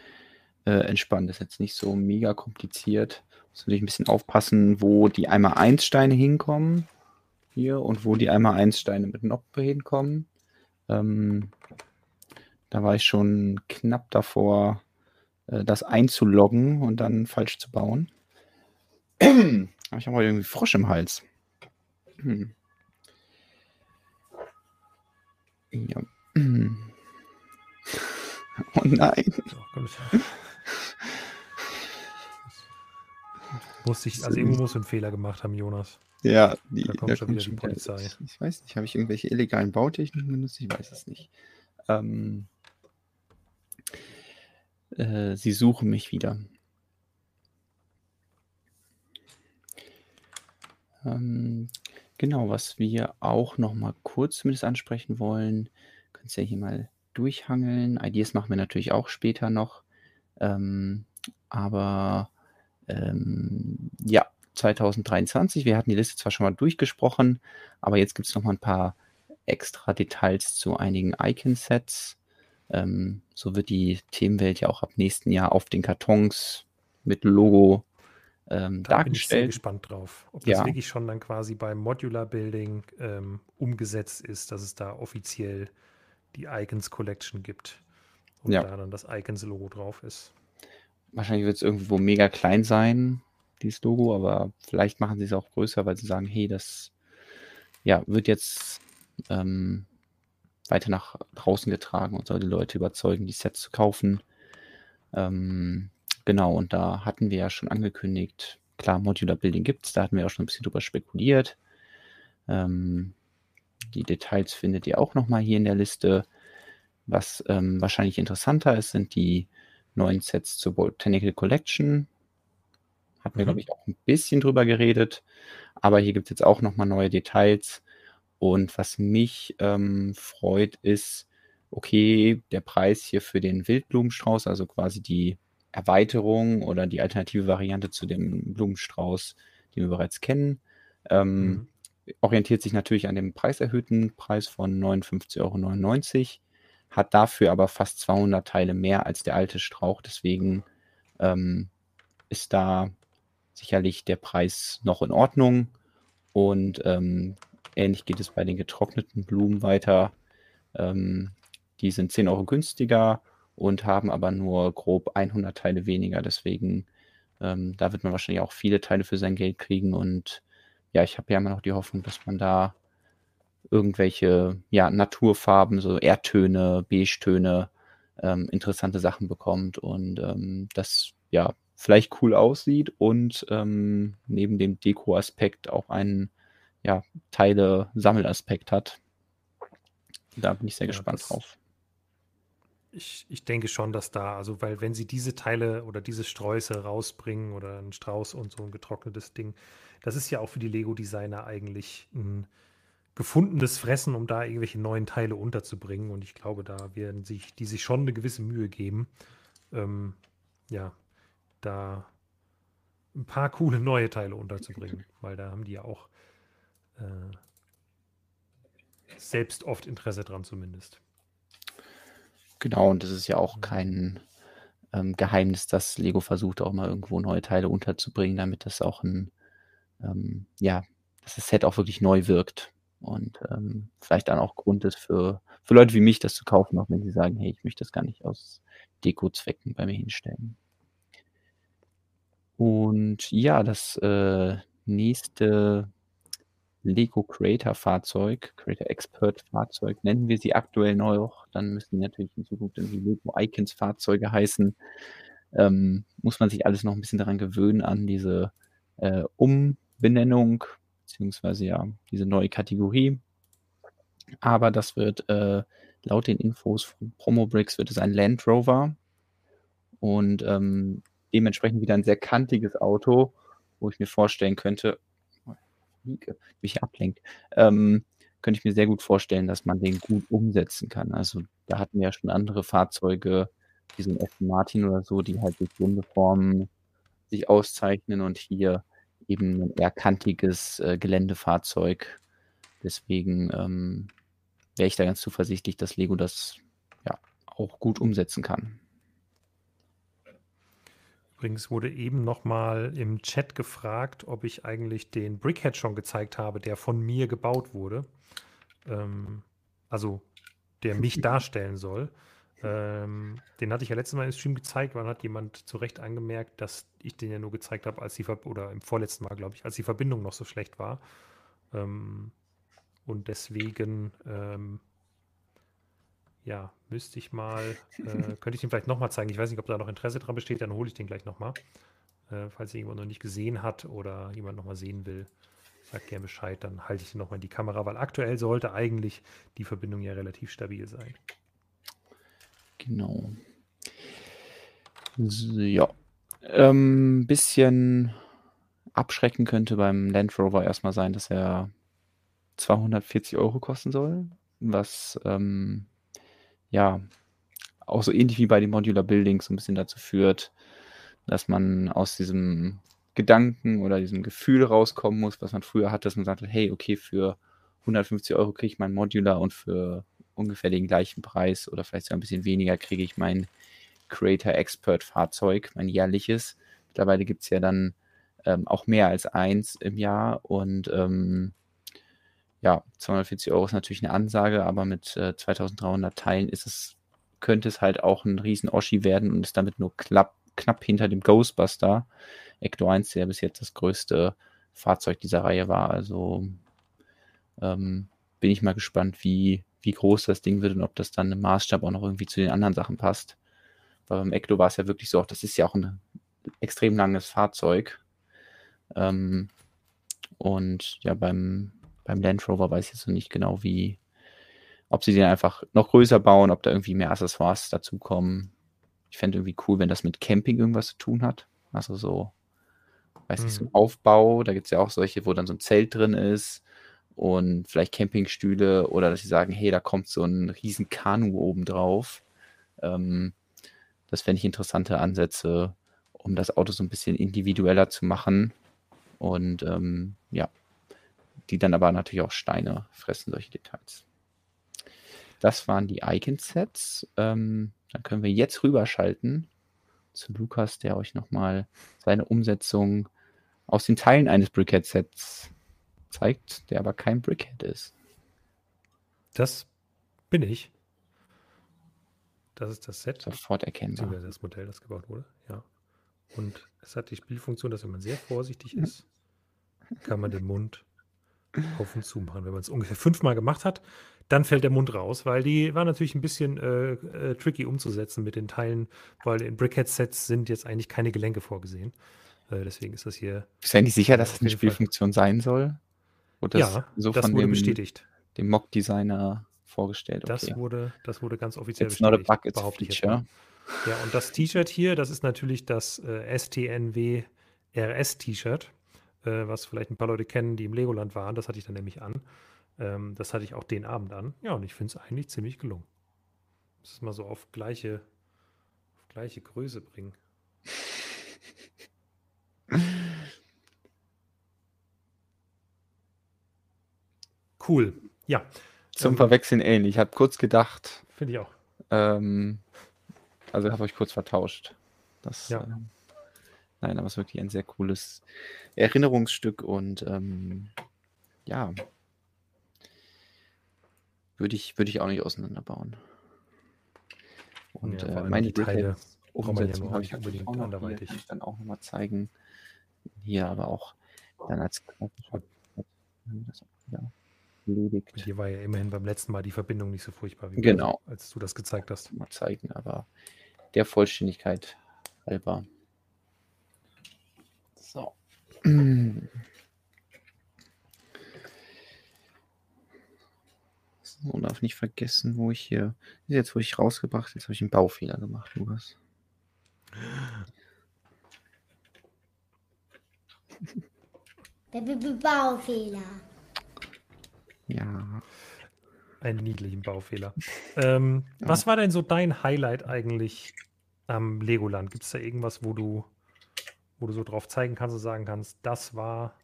äh, entspannt. Ist jetzt nicht so mega kompliziert. Muss natürlich ein bisschen aufpassen, wo die einmal 1 Steine hinkommen. Hier und wo die einmal 1 Steine mit Noppe hinkommen. Ähm, da war ich schon knapp davor, äh, das einzuloggen und dann falsch zu bauen. Aber ich habe heute irgendwie Frosch im Hals. Hm. Ja. Oh nein. Muss ich, also irgendwo muss einen Fehler gemacht haben, Jonas. Ja, die, da kommt schon wieder die Polizei. Ich, ich weiß nicht, habe ich irgendwelche illegalen Bautechniken benutzt? Ich weiß es nicht. Ähm, äh, sie suchen mich wieder. Ähm, genau, was wir auch noch mal kurz zumindest ansprechen wollen, könnt ihr ja hier mal durchhangeln. Ideas machen wir natürlich auch später noch. Ähm, aber ähm, ja, 2023, wir hatten die Liste zwar schon mal durchgesprochen, aber jetzt gibt es noch mal ein paar extra Details zu einigen Icon-Sets. Ähm, so wird die Themenwelt ja auch ab nächsten Jahr auf den Kartons mit Logo ähm, da dargestellt. bin ich sehr gespannt drauf, ob das ja. wirklich schon dann quasi beim Modular Building ähm, umgesetzt ist, dass es da offiziell die Icons Collection gibt und ja. da dann das Icons Logo drauf ist. Wahrscheinlich wird es irgendwo mega klein sein, dieses Logo, aber vielleicht machen sie es auch größer, weil sie sagen, hey, das ja, wird jetzt ähm, weiter nach draußen getragen und soll die Leute überzeugen, die Sets zu kaufen. Ähm, genau, und da hatten wir ja schon angekündigt, klar, Modular Building gibt es, da hatten wir auch schon ein bisschen drüber spekuliert. Ähm, die Details findet ihr auch nochmal hier in der Liste. Was ähm, wahrscheinlich interessanter ist, sind die neuen Sets zur Botanical Collection. Hatten wir, mhm. glaube ich, auch ein bisschen drüber geredet. Aber hier gibt es jetzt auch nochmal neue Details. Und was mich ähm, freut, ist, okay, der Preis hier für den Wildblumenstrauß, also quasi die Erweiterung oder die alternative Variante zu dem Blumenstrauß, den wir bereits kennen, ähm, mhm. orientiert sich natürlich an dem preiserhöhten Preis von 59,99 Euro, hat dafür aber fast 200 Teile mehr als der alte Strauch. Deswegen ähm, ist da sicherlich der Preis noch in Ordnung. Und ähm, Ähnlich geht es bei den getrockneten Blumen weiter. Ähm, die sind 10 Euro günstiger und haben aber nur grob 100 Teile weniger. Deswegen, ähm, da wird man wahrscheinlich auch viele Teile für sein Geld kriegen. Und ja, ich habe ja immer noch die Hoffnung, dass man da irgendwelche ja, Naturfarben, so Erdtöne, Beige-Töne, ähm, interessante Sachen bekommt und ähm, das ja vielleicht cool aussieht und ähm, neben dem Deko-Aspekt auch einen ja, Teile-Sammelaspekt hat. Da bin ich sehr ja, gespannt drauf. Ich, ich denke schon, dass da, also weil wenn sie diese Teile oder diese Sträuße rausbringen oder ein Strauß und so ein getrocknetes Ding, das ist ja auch für die Lego-Designer eigentlich ein gefundenes Fressen, um da irgendwelche neuen Teile unterzubringen. Und ich glaube, da werden sich die sich schon eine gewisse Mühe geben, ähm, ja, da ein paar coole neue Teile unterzubringen, weil da haben die ja auch äh, selbst oft Interesse dran zumindest. Genau, und das ist ja auch mhm. kein ähm, Geheimnis, dass Lego versucht, auch mal irgendwo neue Teile unterzubringen, damit das auch ein, ähm, ja, dass das Set auch wirklich neu wirkt. Und ähm, vielleicht dann auch Grund ist für, für Leute wie mich, das zu kaufen, auch wenn sie sagen, hey, ich möchte das gar nicht aus Deko-Zwecken bei mir hinstellen. Und ja, das äh, nächste Lego Creator Fahrzeug, Creator Expert Fahrzeug, nennen wir sie aktuell noch, dann müssen natürlich in Zukunft irgendwie Lego Icons Fahrzeuge heißen. Ähm, muss man sich alles noch ein bisschen daran gewöhnen, an diese äh, Umbenennung, beziehungsweise ja, diese neue Kategorie. Aber das wird äh, laut den Infos von Promobricks wird es ein Land Rover und ähm, dementsprechend wieder ein sehr kantiges Auto, wo ich mir vorstellen könnte, mich ablenkt, ähm, könnte ich mir sehr gut vorstellen, dass man den gut umsetzen kann. Also da hatten wir ja schon andere Fahrzeuge, wie so ein Aston Martin oder so, die halt durch runde Formen sich auszeichnen und hier eben ein eher kantiges äh, Geländefahrzeug. Deswegen, ähm, wäre ich da ganz zuversichtlich, dass Lego das ja auch gut umsetzen kann. Übrigens wurde eben nochmal im Chat gefragt, ob ich eigentlich den Brickhead schon gezeigt habe, der von mir gebaut wurde. Ähm, also der mich darstellen soll. Ähm, den hatte ich ja letztes Mal im Stream gezeigt, weil hat jemand zu Recht angemerkt, dass ich den ja nur gezeigt habe, als die Ver oder im vorletzten Mal, glaube ich, als die Verbindung noch so schlecht war. Ähm, und deswegen, ähm, ja, müsste ich mal, äh, könnte ich den vielleicht nochmal zeigen. Ich weiß nicht, ob da noch Interesse dran besteht, dann hole ich den gleich nochmal. Äh, falls jemand noch nicht gesehen hat oder jemand nochmal sehen will, sagt gerne Bescheid, dann halte ich den nochmal in die Kamera, weil aktuell sollte eigentlich die Verbindung ja relativ stabil sein. Genau. So, ja. Ein ähm, bisschen abschrecken könnte beim Land Rover erstmal sein, dass er 240 Euro kosten soll, was ähm, ja auch so ähnlich wie bei den Modular Buildings so ein bisschen dazu führt, dass man aus diesem Gedanken oder diesem Gefühl rauskommen muss, was man früher hatte, dass man sagte, hey, okay, für 150 Euro kriege ich mein Modular und für ungefähr den gleichen Preis oder vielleicht sogar ein bisschen weniger kriege ich mein Creator Expert Fahrzeug, mein jährliches. Mittlerweile gibt es ja dann ähm, auch mehr als eins im Jahr und ähm, ja, 240 Euro ist natürlich eine Ansage, aber mit äh, 2300 Teilen ist es, könnte es halt auch ein riesen Oschi werden und ist damit nur knapp, knapp hinter dem Ghostbuster Ecto 1, der bis jetzt das größte Fahrzeug dieser Reihe war. Also ähm, bin ich mal gespannt, wie wie groß das Ding wird und ob das dann im Maßstab auch noch irgendwie zu den anderen Sachen passt. Weil beim Ecto war es ja wirklich so, auch das ist ja auch ein extrem langes Fahrzeug. Ähm, und ja, beim, beim Land Rover weiß ich jetzt noch nicht genau, wie, ob sie den einfach noch größer bauen, ob da irgendwie mehr Accessoires dazukommen. Ich fände irgendwie cool, wenn das mit Camping irgendwas zu tun hat. Also so, weiß nicht, so ein mhm. Aufbau, da gibt es ja auch solche, wo dann so ein Zelt drin ist und vielleicht Campingstühle oder dass sie sagen, hey, da kommt so ein riesen Kanu oben drauf. Ähm, das fände ich interessante Ansätze, um das Auto so ein bisschen individueller zu machen. Und ähm, ja, die dann aber natürlich auch Steine fressen, solche Details. Das waren die Icon-Sets. Ähm, dann können wir jetzt rüberschalten zu Lukas, der euch nochmal seine Umsetzung aus den Teilen eines Brickhead-Sets zeigt, der aber kein Brickhead ist. Das bin ich. Das ist das Set. Sofort erkennbar. Das Modell, das gebaut wurde, ja. Und es hat die Spielfunktion, dass wenn man sehr vorsichtig ist, kann man den Mund auf und zu machen. Wenn man es ungefähr fünfmal gemacht hat, dann fällt der Mund raus, weil die war natürlich ein bisschen äh, äh, tricky umzusetzen mit den Teilen, weil in Brickhead-Sets sind jetzt eigentlich keine Gelenke vorgesehen. Äh, deswegen ist das hier. Bist du eigentlich sicher, dass das eine Spielfunktion sein soll? Das ja, so das von wurde dem, bestätigt. Dem Mock-Designer vorgestellt. Okay. Das, wurde, das wurde ganz offiziell it's bestätigt. Not a bug, it's behaupte ich Ja, und das T-Shirt hier, das ist natürlich das äh, STNW RS-T-Shirt, äh, was vielleicht ein paar Leute kennen, die im Legoland waren. Das hatte ich dann nämlich an. Ähm, das hatte ich auch den Abend an. Ja, und ich finde es eigentlich ziemlich gelungen. Das ist mal so auf gleiche, auf gleiche Größe bringen. Cool. Ja. Zum ähm, Verwechseln ähnlich. Ich habe kurz gedacht. Finde ich auch. Ähm, also habe ich kurz vertauscht. Das, ja. Äh, nein, aber es ist wirklich ein sehr cooles Erinnerungsstück und ähm, ja, würde ich, würde ich auch nicht auseinanderbauen. Und ja, äh, meine Teile Umsetzung habe ich unbedingt anderweitig. Kann ich dann auch nochmal zeigen. Hier aber auch dann als ja erledigt. Und hier war ja immerhin beim letzten Mal die Verbindung nicht so furchtbar, wie genau. als du das gezeigt hast. Mal zeigen, aber der Vollständigkeit halber. So. So, darf nicht vergessen, wo ich hier. Jetzt, wo ich rausgebracht, jetzt habe ich einen Baufehler gemacht, Lukas. Baufehler. Ja. Einen niedlichen Baufehler. ähm, ja. Was war denn so dein Highlight eigentlich am Legoland? Gibt es da irgendwas, wo du, wo du so drauf zeigen kannst und sagen kannst, das war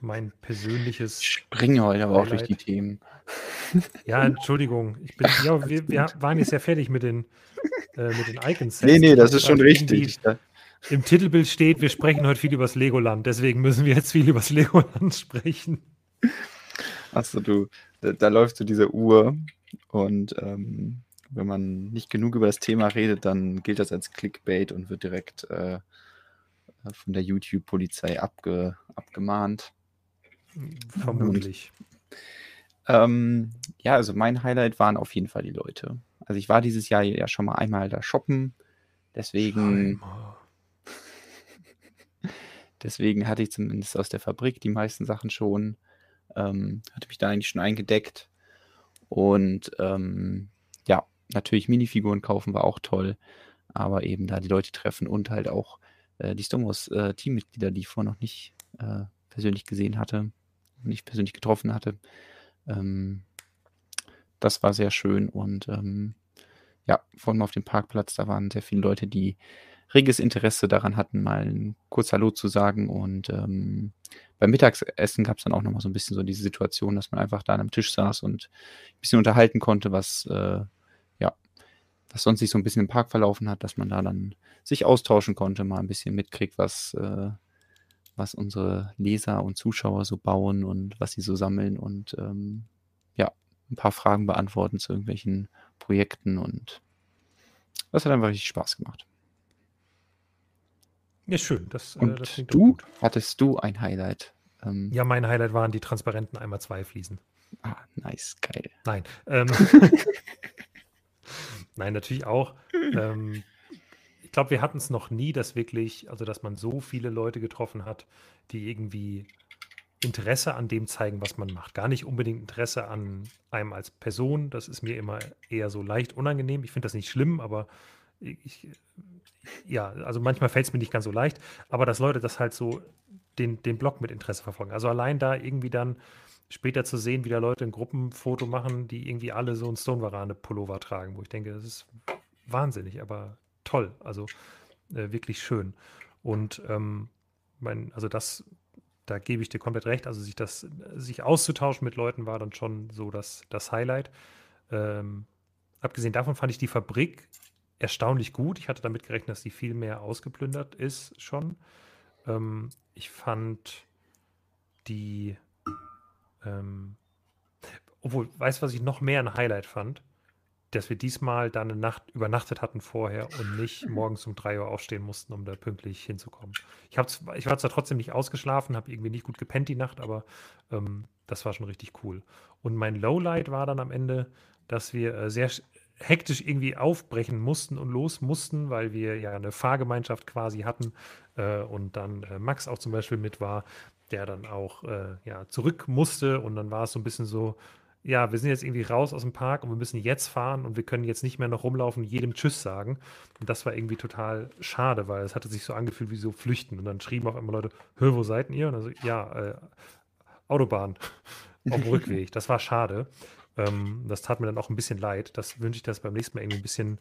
mein persönliches. Ich springe heute aber auch durch die Themen. Ja, Entschuldigung. Ich bin, ja, wir, wir waren jetzt ja fertig mit den, äh, mit den Icons. Nee, nee, das ist schon richtig. Im Titelbild steht, wir sprechen heute viel über das Legoland. Deswegen müssen wir jetzt viel über das Legoland sprechen. Achso, du, da, da läuft so diese Uhr und ähm, wenn man nicht genug über das Thema redet, dann gilt das als Clickbait und wird direkt äh, von der YouTube-Polizei abge, abgemahnt. Vermutlich. ähm, ja, also mein Highlight waren auf jeden Fall die Leute. Also ich war dieses Jahr ja schon mal einmal da shoppen. Deswegen. deswegen hatte ich zumindest aus der Fabrik die meisten Sachen schon. Ähm, hatte mich da eigentlich schon eingedeckt. Und ähm, ja, natürlich Minifiguren kaufen war auch toll. Aber eben da die Leute treffen und halt auch äh, die Star Wars äh, Teammitglieder, die ich vorher noch nicht äh, persönlich gesehen hatte, nicht persönlich getroffen hatte. Ähm, das war sehr schön und ähm, ja, vor allem auf dem Parkplatz, da waren sehr viele Leute, die reges Interesse daran hatten, mal ein kurz Hallo zu sagen. Und ähm, beim Mittagessen gab es dann auch nochmal so ein bisschen so diese Situation, dass man einfach da an einem Tisch saß und ein bisschen unterhalten konnte, was äh, was sonst sich so ein bisschen im Park verlaufen hat, dass man da dann sich austauschen konnte, mal ein bisschen mitkriegt, was, äh, was unsere Leser und Zuschauer so bauen und was sie so sammeln und ähm, ja, ein paar Fragen beantworten zu irgendwelchen Projekten und das hat einfach richtig Spaß gemacht. Ja, schön. Das, äh, und äh, das du? Hattest du ein Highlight? Ähm, ja, mein Highlight waren die transparenten einmal zwei Fliesen. Ah, nice, geil. Nein. Ähm, Nein, natürlich auch. ähm, ich glaube, wir hatten es noch nie, dass wirklich, also dass man so viele Leute getroffen hat, die irgendwie Interesse an dem zeigen, was man macht. Gar nicht unbedingt Interesse an einem als Person. Das ist mir immer eher so leicht unangenehm. Ich finde das nicht schlimm, aber ich, ja, also manchmal fällt es mir nicht ganz so leicht. Aber dass Leute das halt so den, den Blog mit Interesse verfolgen. Also allein da irgendwie dann später zu sehen, wie da Leute ein Gruppenfoto machen, die irgendwie alle so ein Stonewarane-Pullover tragen, wo ich denke, das ist wahnsinnig, aber toll. Also äh, wirklich schön. Und ähm, mein, also das, da gebe ich dir komplett recht. Also sich das, sich auszutauschen mit Leuten war dann schon so das, das Highlight. Ähm, abgesehen davon fand ich die Fabrik erstaunlich gut. Ich hatte damit gerechnet, dass die viel mehr ausgeplündert ist schon. Ähm, ich fand die ähm, obwohl, weißt du, was ich noch mehr ein Highlight fand? Dass wir diesmal da eine Nacht übernachtet hatten vorher und nicht morgens um 3 Uhr aufstehen mussten, um da pünktlich hinzukommen. Ich, hab, ich war zwar trotzdem nicht ausgeschlafen, habe irgendwie nicht gut gepennt die Nacht, aber ähm, das war schon richtig cool. Und mein Lowlight war dann am Ende, dass wir äh, sehr hektisch irgendwie aufbrechen mussten und los mussten, weil wir ja eine Fahrgemeinschaft quasi hatten äh, und dann äh, Max auch zum Beispiel mit war der dann auch äh, ja, zurück musste und dann war es so ein bisschen so, ja, wir sind jetzt irgendwie raus aus dem Park und wir müssen jetzt fahren und wir können jetzt nicht mehr noch rumlaufen und jedem Tschüss sagen. Und das war irgendwie total schade, weil es hatte sich so angefühlt wie so Flüchten. Und dann schrieben auf einmal Leute, hör, wo seid ihr? Und dann so, ja, äh, Autobahn auf dem Rückweg. Das war schade. Ähm, das tat mir dann auch ein bisschen leid. Das wünsche ich, dass beim nächsten Mal irgendwie ein bisschen,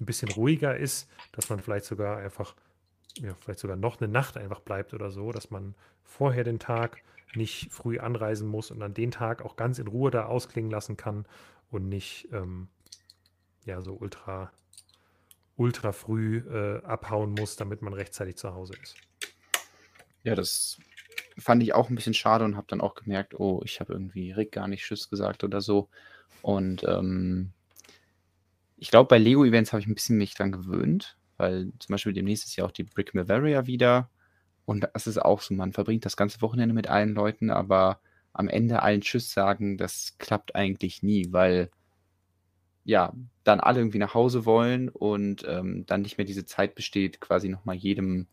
ein bisschen ruhiger ist, dass man vielleicht sogar einfach ja, vielleicht sogar noch eine Nacht einfach bleibt oder so, dass man vorher den Tag nicht früh anreisen muss und dann den Tag auch ganz in Ruhe da ausklingen lassen kann und nicht ähm, ja so ultra ultra früh äh, abhauen muss, damit man rechtzeitig zu Hause ist. Ja, das fand ich auch ein bisschen schade und habe dann auch gemerkt, oh, ich habe irgendwie Rick gar nicht Tschüss gesagt oder so. Und ähm, ich glaube, bei Lego-Events habe ich ein bisschen mich dran gewöhnt, weil zum Beispiel demnächst ist ja auch die Brick Bavaria wieder. Und das ist auch so, man verbringt das ganze Wochenende mit allen Leuten, aber am Ende allen Tschüss sagen, das klappt eigentlich nie, weil ja, dann alle irgendwie nach Hause wollen und ähm, dann nicht mehr diese Zeit besteht, quasi nochmal jedem,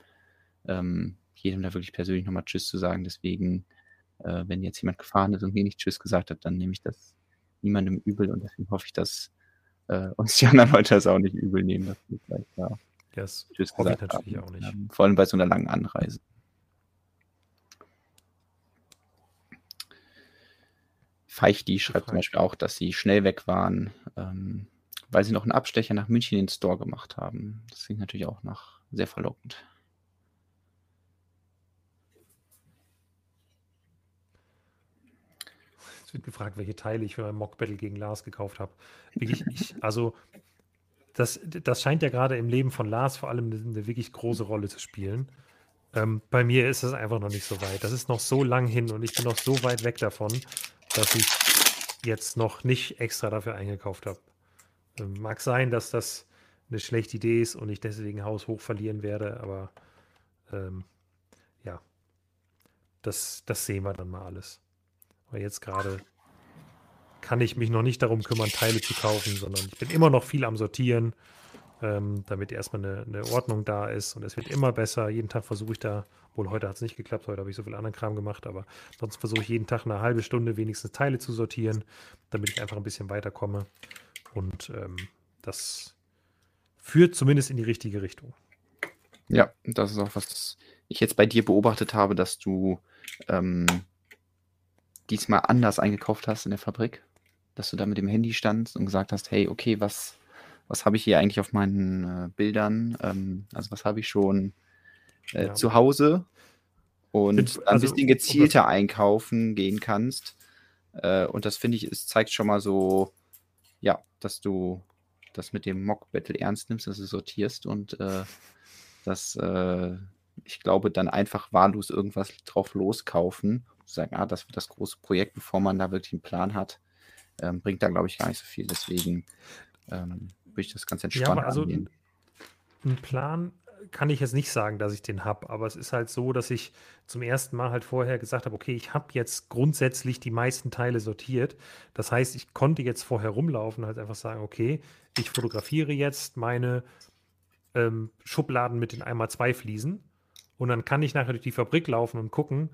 ähm, jedem da wirklich persönlich nochmal Tschüss zu sagen. Deswegen, äh, wenn jetzt jemand gefahren ist und mir nicht Tschüss gesagt hat, dann nehme ich das niemandem übel und deswegen hoffe ich, dass äh, uns die anderen Leute das auch nicht übel nehmen, dass wir vielleicht da das Tschüss hoffe ich natürlich haben. auch nicht. Vor allem bei so einer langen Anreise. Feichti schreibt zum Beispiel auch, dass sie schnell weg waren, ähm, weil sie noch einen Abstecher nach München in den Store gemacht haben. Das klingt natürlich auch nach sehr verlockend. Es wird gefragt, welche Teile ich für mein Mock Battle gegen Lars gekauft habe. Wirklich, ich, also das, das scheint ja gerade im Leben von Lars vor allem eine, wirklich große Rolle zu spielen. Ähm, bei mir ist es einfach noch nicht so weit. Das ist noch so lang hin und ich bin noch so weit weg davon, dass ich jetzt noch nicht extra dafür eingekauft habe. Ähm, mag sein, dass das eine schlechte Idee ist und ich deswegen Haus hoch verlieren werde, aber ähm, ja, das, das sehen wir dann mal alles. Aber jetzt gerade kann ich mich noch nicht darum kümmern, Teile zu kaufen, sondern ich bin immer noch viel am Sortieren, ähm, damit erstmal eine, eine, Ordnung da ist. Und es wird immer besser. Jeden Tag versuche ich da, wohl heute hat es nicht geklappt, heute habe ich so viel anderen Kram gemacht, aber sonst versuche ich jeden Tag eine halbe Stunde wenigstens Teile zu sortieren, damit ich einfach ein bisschen weiterkomme. Und ähm, das führt zumindest in die richtige Richtung. Ja, das ist auch was ich jetzt bei dir beobachtet habe, dass du ähm, diesmal anders eingekauft hast in der Fabrik dass du da mit dem Handy standst und gesagt hast, hey, okay, was, was habe ich hier eigentlich auf meinen äh, Bildern? Ähm, also was habe ich schon äh, ja. zu Hause? Und Bin, ein also, bisschen gezielter einkaufen gehen kannst. Äh, und das finde ich, es zeigt schon mal so, ja, dass du das mit dem Mock-Battle ernst nimmst, dass du sortierst und äh, dass äh, ich glaube, dann einfach wahllos irgendwas drauf loskaufen. Sagen, ah, das wird das große Projekt, bevor man da wirklich einen Plan hat ähm, bringt da, glaube ich, gar nicht so viel. Deswegen ähm, würde ich das ganz entspannt ja, also angehen. Ein Plan kann ich jetzt nicht sagen, dass ich den habe, aber es ist halt so, dass ich zum ersten Mal halt vorher gesagt habe, okay, ich habe jetzt grundsätzlich die meisten Teile sortiert. Das heißt, ich konnte jetzt vorher rumlaufen, halt einfach sagen, okay, ich fotografiere jetzt meine ähm, Schubladen mit den einmal zwei Fliesen und dann kann ich nachher durch die Fabrik laufen und gucken,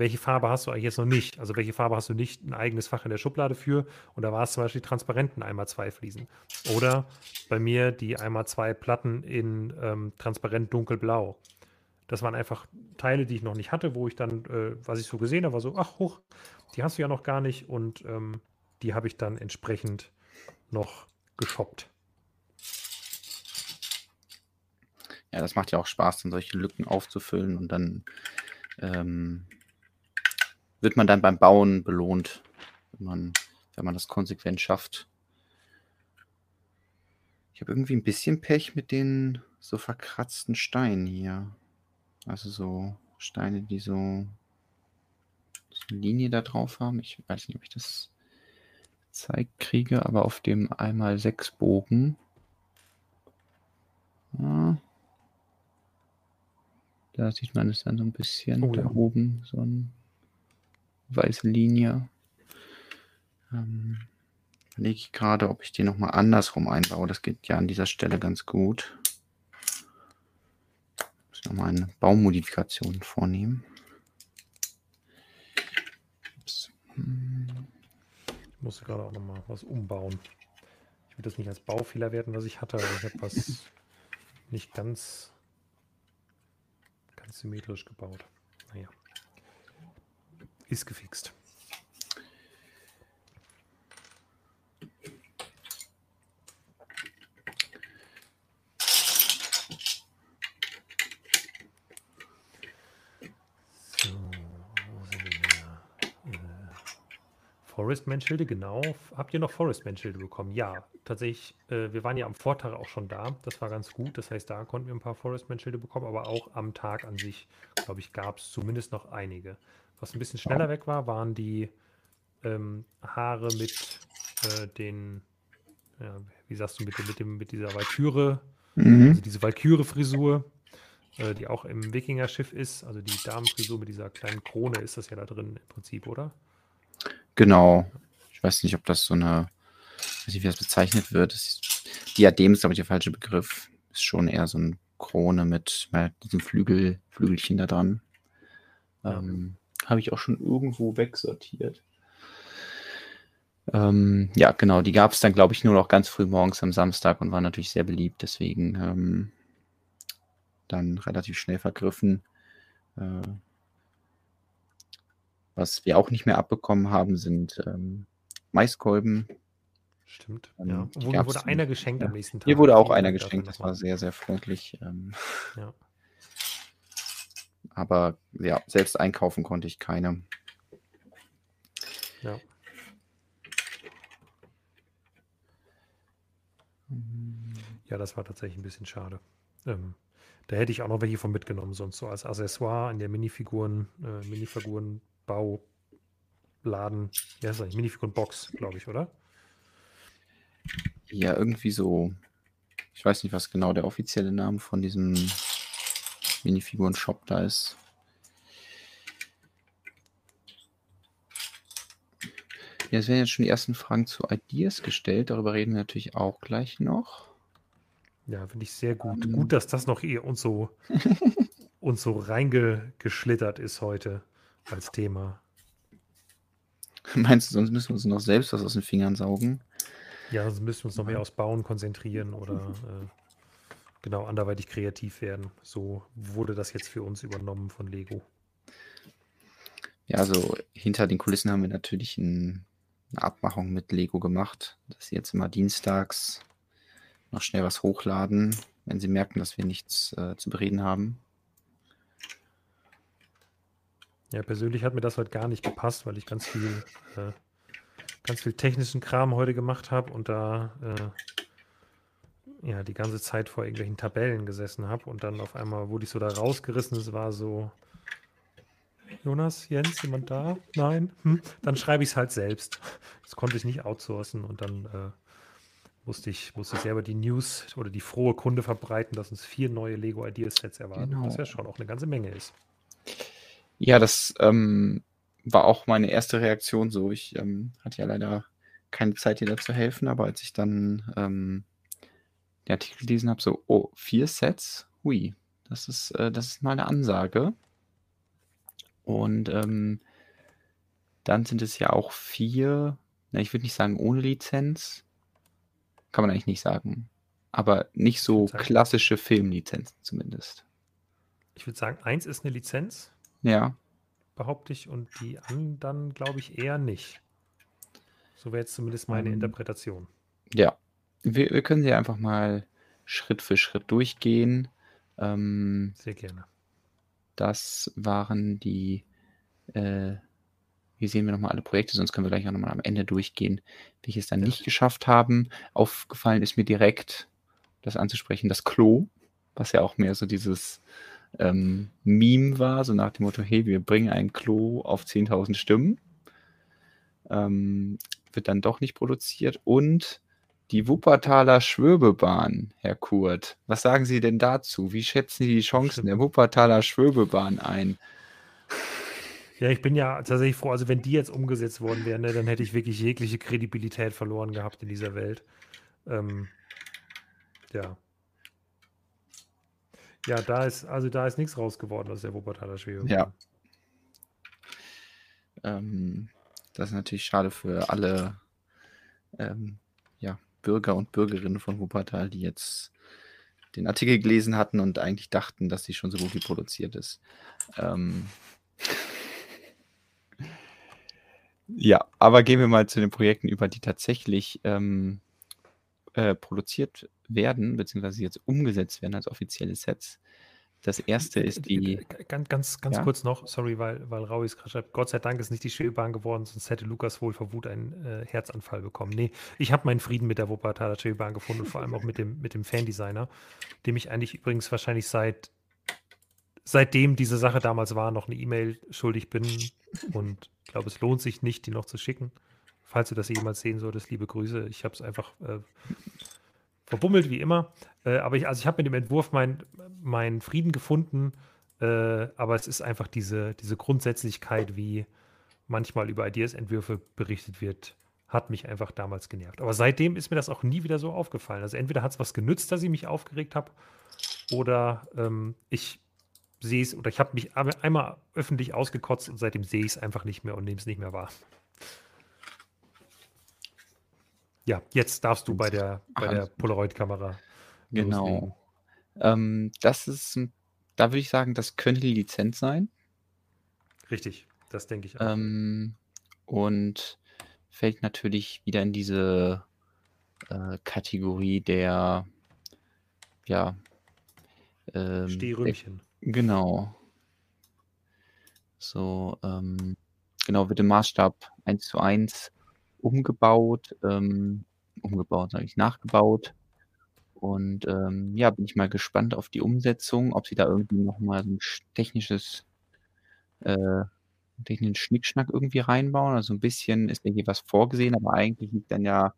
welche Farbe hast du eigentlich jetzt noch nicht? Also welche Farbe hast du nicht ein eigenes Fach in der Schublade für? Und da war es zum Beispiel die transparenten einmal zwei Fliesen. Oder bei mir die einmal zwei Platten in ähm, transparent dunkelblau. Das waren einfach Teile, die ich noch nicht hatte, wo ich dann, äh, was ich so gesehen habe, war so, ach hoch, die hast du ja noch gar nicht. Und ähm, die habe ich dann entsprechend noch geshoppt. Ja, das macht ja auch Spaß, dann solche Lücken aufzufüllen und dann ähm, wird man dann beim Bauen belohnt, wenn man, wenn man das konsequent schafft. Ich habe irgendwie ein bisschen Pech mit den so verkratzten Steinen hier. Also so Steine, die so, eine Linie da drauf haben. Ich weiß nicht, ob ich das gezeigt kriege, aber auf dem einmal sechs Bogen. Ja. Da sieht man es dann so ein bisschen oh, da ja. oben, so ein weiße Linie. Ähm, überlege ich gerade, ob ich die nochmal andersrum einbaue. Das geht ja an dieser Stelle ganz gut. Ich muss nochmal eine Baumodifikation vornehmen. Ups. Ich musste gerade auch nochmal was umbauen. Ich will das nicht als Baufehler werden, was ich hatte, aber ich habe was nicht ganz, ganz symmetrisch gebaut. Naja ist gefixt. So, wo? Äh, Forestman-Schilde, genau. Habt ihr noch Forestman-Schilde bekommen? Ja, tatsächlich. Äh, wir waren ja am Vortag auch schon da. Das war ganz gut. Das heißt, da konnten wir ein paar Forestman-Schilde bekommen, aber auch am Tag an sich, glaube ich, gab es zumindest noch einige. Was ein bisschen schneller weg war, waren die ähm, Haare mit äh, den, ja, wie sagst du, mit, mit, dem, mit dieser Walküre, mhm. also diese Walküre-Frisur, äh, die auch im Wikinger-Schiff ist. Also die Damenfrisur mit dieser kleinen Krone ist das ja da drin im Prinzip, oder? Genau. Ich weiß nicht, ob das so eine, ich weiß nicht, wie das bezeichnet wird. Das ist, Diadem ist, glaube ich, der falsche Begriff. Ist schon eher so eine Krone mit, mit diesem Flügel, Flügelchen da dran. Ähm, habe ich auch schon irgendwo wegsortiert. Ähm, ja, genau, die gab es dann, glaube ich, nur noch ganz früh morgens am Samstag und war natürlich sehr beliebt, deswegen ähm, dann relativ schnell vergriffen. Äh, was wir auch nicht mehr abbekommen haben, sind ähm, Maiskolben. Stimmt, ähm, ja. Wurde einer geschenkt ja. am nächsten Tag. Mir wurde auch einer geschenkt, das war sehr, sehr freundlich. Ähm. ja. Aber ja, selbst einkaufen konnte ich keine. Ja. Ja, das war tatsächlich ein bisschen schade. Ähm, da hätte ich auch noch welche von mitgenommen, sonst so als Accessoire in der Minifiguren, äh, Minifigurenbau Laden, ja, ist das Minifiguren-Box, glaube ich, oder? Ja, irgendwie so. Ich weiß nicht, was genau der offizielle Name von diesem Minifiguren-Shop da ist. Ja, es werden jetzt schon die ersten Fragen zu Ideas gestellt. Darüber reden wir natürlich auch gleich noch. Ja, finde ich sehr gut. Um, gut, dass das noch hier uns so, uns so reingeschlittert ist heute als Thema. Meinst du, sonst müssen wir uns noch selbst was aus den Fingern saugen? Ja, sonst müssen wir uns noch mehr aufs Bauen konzentrieren oder äh, genau anderweitig kreativ werden. So wurde das jetzt für uns übernommen von Lego. Ja, also hinter den Kulissen haben wir natürlich ein, eine Abmachung mit Lego gemacht, dass sie jetzt immer dienstags noch schnell was hochladen, wenn sie merken, dass wir nichts äh, zu bereden haben. Ja, persönlich hat mir das heute gar nicht gepasst, weil ich ganz viel, äh, ganz viel technischen Kram heute gemacht habe und da äh, ja die ganze Zeit vor irgendwelchen Tabellen gesessen habe und dann auf einmal wurde ich so da rausgerissen. Es war so, Jonas, Jens, jemand da? Nein? Hm? Dann schreibe ich es halt selbst. Das konnte ich nicht outsourcen und dann äh, musste, ich, musste ich selber die News oder die frohe Kunde verbreiten, dass uns vier neue Lego Ideas Sets erwarten. Genau. Was ja schon auch eine ganze Menge ist. Ja, das ähm, war auch meine erste Reaktion so. Ich ähm, hatte ja leider keine Zeit, dir da zu helfen, aber als ich dann ähm, den Artikel gelesen habe, so, oh, vier Sets? Hui, das ist, äh, das ist mal eine Ansage. Und ähm, dann sind es ja auch vier, na, ich würde nicht sagen ohne Lizenz, kann man eigentlich nicht sagen, aber nicht so klassische Filmlizenzen zumindest. Ich würde sagen, eins ist eine Lizenz ja. Behaupte ich. Und die anderen glaube ich eher nicht. So wäre jetzt zumindest meine ähm. Interpretation. Ja. Wir, wir, können sie einfach mal Schritt für Schritt durchgehen. Ähm, Sehr gerne. Das waren die. Äh, hier sehen wir nochmal alle Projekte, sonst können wir gleich auch nochmal am Ende durchgehen, welche es dann ja. nicht geschafft haben. Aufgefallen ist mir direkt, das anzusprechen, das Klo, was ja auch mehr so dieses ähm, Meme war, so nach dem Motto, hey, wir bringen ein Klo auf 10.000 Stimmen. Ähm, wird dann doch nicht produziert. Und die Wuppertaler Schwöbebahn, Herr Kurt. Was sagen Sie denn dazu? Wie schätzen Sie die Chancen der Wuppertaler Schwöbebahn ein? Ja, ich bin ja tatsächlich froh, also wenn die jetzt umgesetzt worden wären, ne, dann hätte ich wirklich jegliche Kredibilität verloren gehabt in dieser Welt. Ähm, ja, ja, da ist, also da ist nichts raus geworden aus der Wuppertaler Schwebebahn. Ja. Ähm, das ist natürlich schade für alle ähm, Bürger und Bürgerinnen von Wuppertal, die jetzt den Artikel gelesen hatten und eigentlich dachten, dass sie schon so gut wie produziert ist. Ähm, ja, aber gehen wir mal zu den Projekten über, die tatsächlich ähm, äh, produziert werden, beziehungsweise jetzt umgesetzt werden als offizielle Sets. Das erste ist die. Ganz, ganz, ganz ja? kurz noch, sorry, weil, weil Raui es gerade schreibt. Gott sei Dank ist nicht die Schwebebahn geworden, sonst hätte Lukas wohl vor Wut einen äh, Herzanfall bekommen. Nee, ich habe meinen Frieden mit der Wuppertaler Schwebebahn gefunden und vor allem auch mit dem, mit dem Fandesigner, dem ich eigentlich übrigens wahrscheinlich seit seitdem diese Sache damals war, noch eine E-Mail schuldig bin und glaube, es lohnt sich nicht, die noch zu schicken. Falls du das jemals sehen solltest, liebe Grüße. Ich habe es einfach äh, verbummelt wie immer. Äh, aber ich, also ich habe mit dem Entwurf meinen mein Frieden gefunden. Äh, aber es ist einfach diese, diese Grundsätzlichkeit, wie manchmal über Ideas-Entwürfe berichtet wird, hat mich einfach damals genervt. Aber seitdem ist mir das auch nie wieder so aufgefallen. Also entweder hat es was genützt, dass ich mich aufgeregt habe, oder ähm, ich sehe es, oder ich habe mich einmal öffentlich ausgekotzt und seitdem sehe ich es einfach nicht mehr und nehme es nicht mehr wahr. Ja, jetzt darfst du bei der, bei der Polaroid-Kamera. Genau. Ähm, das ist, da würde ich sagen, das könnte die Lizenz sein. Richtig, das denke ich auch. Ähm, und fällt natürlich wieder in diese äh, Kategorie der, ja, ähm, Stehrümchen. Genau. So, ähm, genau, wird im Maßstab 1 zu 1 umgebaut, ähm, umgebaut, sage ich, nachgebaut Und, ähm, ja, bin ich mal gespannt auf die Umsetzung, ob sie da irgendwie noch mal so 'n sch technisches äh, technischen Schnickschnack irgendwie reinbauen. Also, 'n bisschen ist irgendwie was vorgesehen, aber eigentlich liegt dann ja,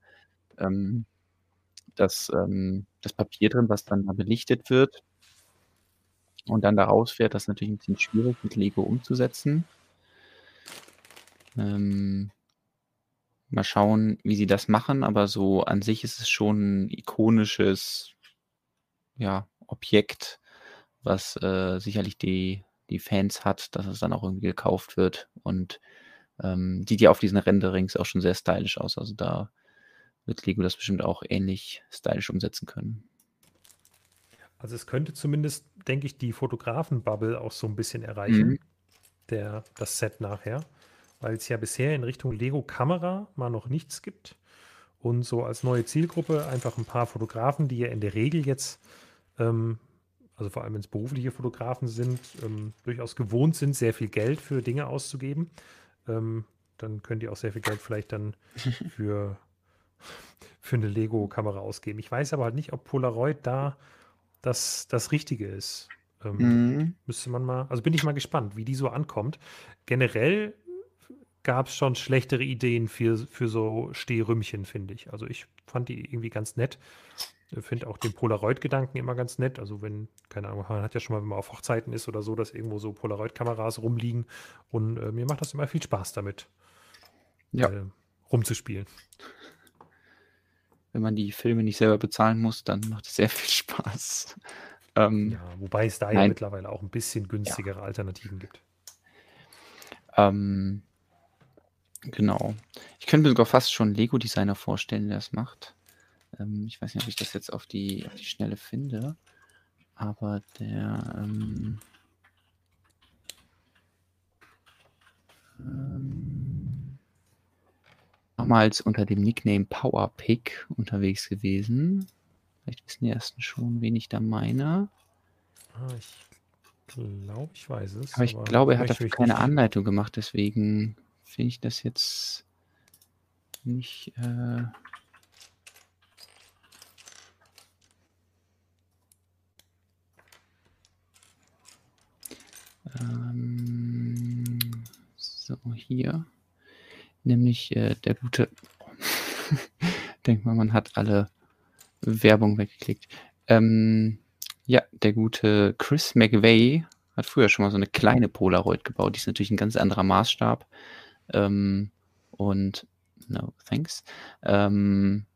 ähm, das ähm, das Papier drin, was dann da belichtet wird und dann da rausfährt. Das natürlich 'n bisschen schwierig mit Lego umzusetzen. Ähm mal schauen, wie sie das machen, aber so an sich ist es schon 'n ikonisches ja, Objekt, was, äh, sicherlich die die Fans hat, dass es dann auch irgendwie gekauft wird und, ähm, sieht ja auf diesen Renderings auch schon sehr stylisch aus. Also, da wird Lego das bestimmt auch ähnlich stylisch umsetzen können. Also, es könnte zumindest, denke ich, die Fotografen-Bubble auch so 'n bisschen erreichen, Mhm. der das Set nachher, weil's ja bisher in Richtung Lego-Kamera mal noch nichts gibt und so als neue Zielgruppe einfach 'n paar Fotografen, die ja in der Regel jetzt, ähm also, vor allem wenn's berufliche Fotografen sind, ähm, durchaus gewohnt sind, sehr viel Geld für Dinge auszugeben. Ähm, dann können die auch sehr viel Geld vielleicht dann für für 'ne Lego-Kamera ausgeben. Ich weiß aber halt nicht, ob Polaroid da das das Richtige ist. Ähm, Mhm. müsste man mal also, bin ich mal gespannt, wie die so ankommt. Generell gab's schon schlechtere Ideen für für so Stehrümpchen, finde ich. Also, ich fand die irgendwie ganz nett. Äh, finde auch den Polaroid-Gedanken immer ganz nett. Also, wenn keine Ahnung, man hat ja schon mal, wenn man auf Hochzeiten ist oder so, dass irgendwo so Polaroid-Kameras rumliegen und, äh, mir macht das immer viel Spaß damit Ja. äh, rumzuspielen. Wenn man die Filme nicht selber bezahlen muss, dann macht es sehr viel Spaß. Ähm, Ja, wobei es da ja nein. mittlerweile auch 'n bisschen günstigere Ja. Alternativen gibt. Ähm, genau. Ich könnte mir sogar fast schon 'n Lego-Designer vorstellen, der das macht. Ähm, ich weiß nicht, ob ich das jetzt auf die auf die Schnelle finde, aber der, ähm ähm damals unter dem Nickname Powerpick unterwegs gewesen. Vielleicht wissen die Ersten schon, wen ich da meine. Ah, ich glaube, ich weiß es, Aber ich aber glaube, er hat dafür keine nicht Anleitung gemacht, deswegen finde ich das jetzt nicht, äh ähm, so, hier. Nämlich, äh, der gute denkt man, man hat alle Werbung weggeklickt. Ähm, ja, der gute Chris McVey hat früher schon mal so 'ne kleine Polaroid gebaut. Die ist natürlich 'n ganz anderer Maßstab. Ähm, und no thanks. Ähm,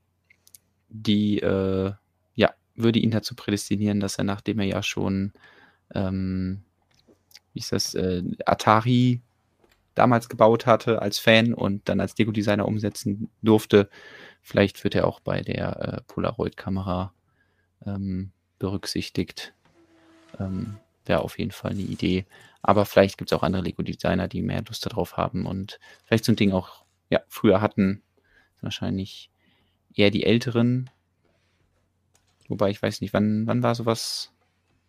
die, äh, ja, würde ihn dazu prädestinieren, dass er, nachdem er ja schon, ähm, wie hieß das, äh, Atari damals gebaut hatte als Fan und dann als Lego-Designer umsetzen durfte, vielleicht wird er auch bei der, äh, Polaroid-Kamera, ähm, berücksichtigt. Ähm, wäre auf jeden Fall 'ne Idee. Aber vielleicht gibt's auch andere Lego-Designer, die mehr Lust da drauf haben und vielleicht so 'n Ding auch, ja, früher hatten. Wahrscheinlich eher die Älteren. Wobei ich weiß nicht, wann wann war so was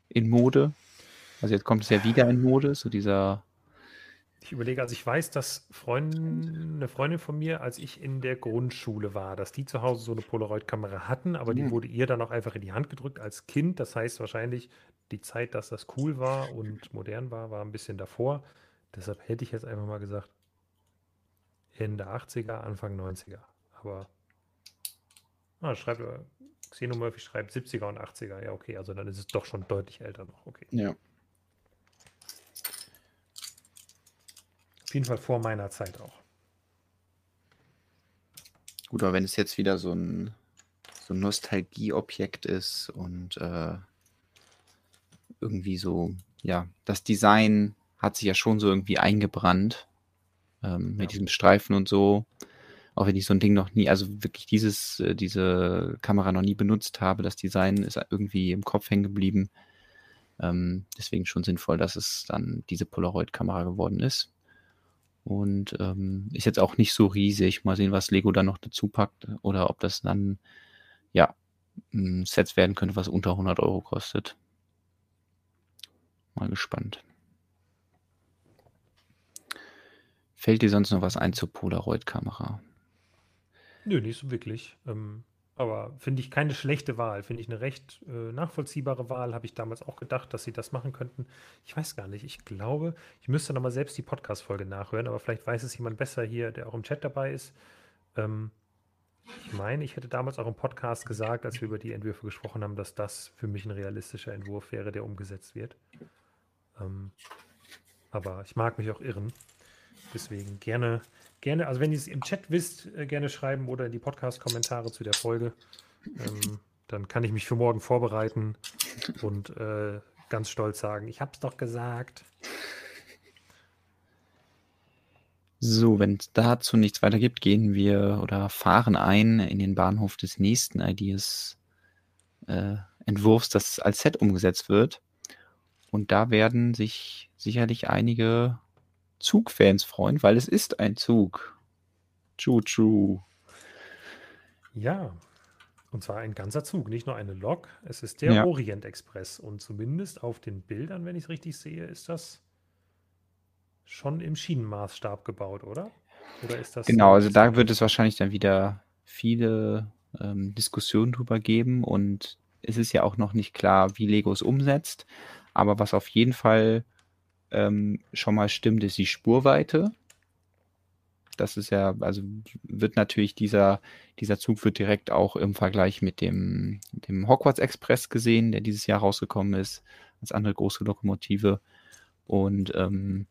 in Mode? Also, jetzt kommt es ja wieder in Mode, so dieser Ich überlege, also, ich weiß, dass Freund 'ne Freundin von mir, als ich in der Grundschule war, dass die zu Hause so 'ne Polaroid-Kamera hatten, aber die Mhm. wurde ihr dann auch einfach in die Hand gedrückt als Kind. Das heißt wahrscheinlich, die Zeit, dass das cool war und modern war, war 'n bisschen davor. Deshalb hätte ich jetzt einfach mal gesagt Ende 80er, Anfang 90er. Aber ah, schreibt äh, Xenomurphy schreibt 70er und 80er. Ja, okay, also dann ist es doch schon deutlich älter noch. Okay. Ja. Auf jeden Fall vor meiner Zeit auch. Gut, aber wenn es jetzt wieder so 'n so 'n Nostalgieobjekt ist und, äh irgendwie so ja, das Design hat sich ja schon so irgendwie eingebrannt, ähm, mit Ja. diesem Streifen und so. Auch wenn ich so 'n Ding noch nie also, wirklich dieses äh, diese Kamera noch nie benutzt habe. Das Design ist irgendwie im Kopf hängen geblieben. Ähm, deswegen schon sinnvoll, dass es dann diese Polaroid-Kamera geworden ist. Und, ähm, ist jetzt auch nicht so riesig. Mal sehen, was Lego da noch dazu packt oder ob das dann, ja, 'n Set werden könnte, was unter 100 € kostet. Mal gespannt. Fällt dir sonst noch was ein zur Polaroid-Kamera? Nö, nicht so wirklich. Ähm, Aber finde ich keine schlechte Wahl. Finde ich eine recht äh, nachvollziehbare Wahl. Habe ich damals auch gedacht, dass sie das machen könnten. Ich weiß gar nicht. Ich glaube, ich müsste nochmal selbst die Podcast-Folge nachhören, aber vielleicht weiß es jemand besser hier, der auch im Chat dabei ist. Ähm, ich meine, ich hätte damals auch im Podcast gesagt, als wir über die Entwürfe gesprochen haben, dass das für mich ein realistischer Entwurf wäre, der umgesetzt wird. Ähm, aber ich mag mich auch irren. Deswegen gerne gerne, also wenn ihr es im Chat wisst, äh, gerne schreiben oder in die Podcast-Kommentare zu der Folge. Ähm, dann kann ich mich für morgen vorbereiten und äh, ganz stolz sagen, ich hab's doch gesagt. So, wenn es dazu nichts weiter gibt, gehen wir oder fahren ein in den Bahnhof des nächsten Ideas äh, Entwurfs, das als Set umgesetzt wird. Und da werden sich sicherlich einige Zugfans freuen, weil es ist ein Zug. Choo-choo. Ja, und zwar ein ganzer Zug, nicht nur eine Lok. Es ist der ja. Orient Express. Und zumindest auf den Bildern, wenn ich es richtig sehe, ist das schon im Schienenmaßstab gebaut, oder? Oder ist das. Genau, also da wird es wahrscheinlich dann wieder viele ähm, Diskussionen drüber geben. Und es ist ja auch noch nicht klar, wie Lego es umsetzt. Aber was auf jeden Fall ähm, schon mal stimmt, ist die Spurweite. Das ist ja, also wird natürlich dieser, dieser Zug wird direkt auch im Vergleich mit dem, dem Hogwarts Express gesehen, der dieses Jahr rausgekommen ist, als andere große Lokomotive. Und ähm,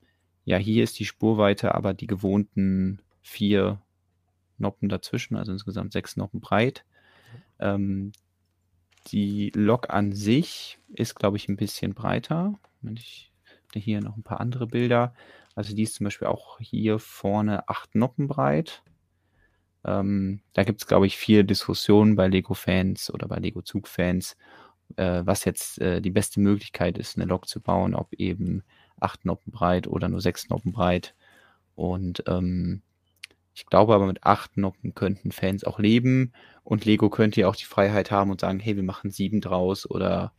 ja, hier ist die Spurweite aber die gewohnten vier Noppen dazwischen, also insgesamt sechs Noppen breit. Ähm, die Lok an sich ist, glaube ich, ein bisschen breiter. Ich hier noch ein paar andere Bilder. Also die ist zum Beispiel auch hier vorne acht Noppen breit. Ähm, da gibt es, glaube ich, viel Diskussionen bei Lego-Fans oder bei Lego-Zug-Fans, äh, was jetzt äh, die beste Möglichkeit ist, eine Lok zu bauen, ob eben acht Noppen breit oder nur sechs Noppen breit. Und ähm, ich glaube aber mit acht Noppen könnten Fans auch leben und Lego könnte ja auch die Freiheit haben und sagen, hey, wir machen sieben draus oder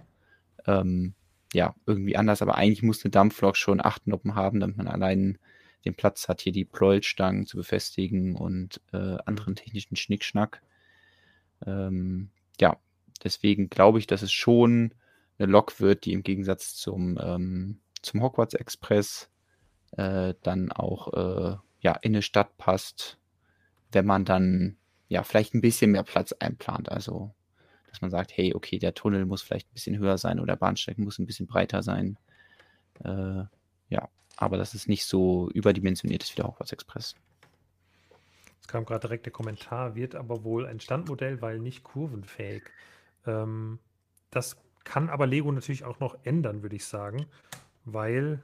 ähm, ja, irgendwie anders, aber eigentlich muss eine Dampflok schon acht Noppen haben, damit man allein den Platz hat, hier die Pleuelstangen zu befestigen und äh, anderen technischen Schnickschnack. Ähm, ja, deswegen glaube ich, dass es schon eine Lok wird, die im Gegensatz zum, ähm, zum Hogwarts Express äh, dann auch äh, ja, in eine Stadt passt, wenn man dann ja vielleicht ein bisschen mehr Platz einplant. Also dass man sagt, hey, okay, der Tunnel muss vielleicht ein bisschen höher sein oder der Bahnsteig muss ein bisschen breiter sein. Äh, ja, aber das ist nicht so überdimensioniert ist wie der Hogwarts Express. Es kam gerade direkt der Kommentar, wird aber wohl ein Standmodell, weil nicht kurvenfähig. Ähm, das kann aber Lego natürlich auch noch ändern, würde ich sagen, weil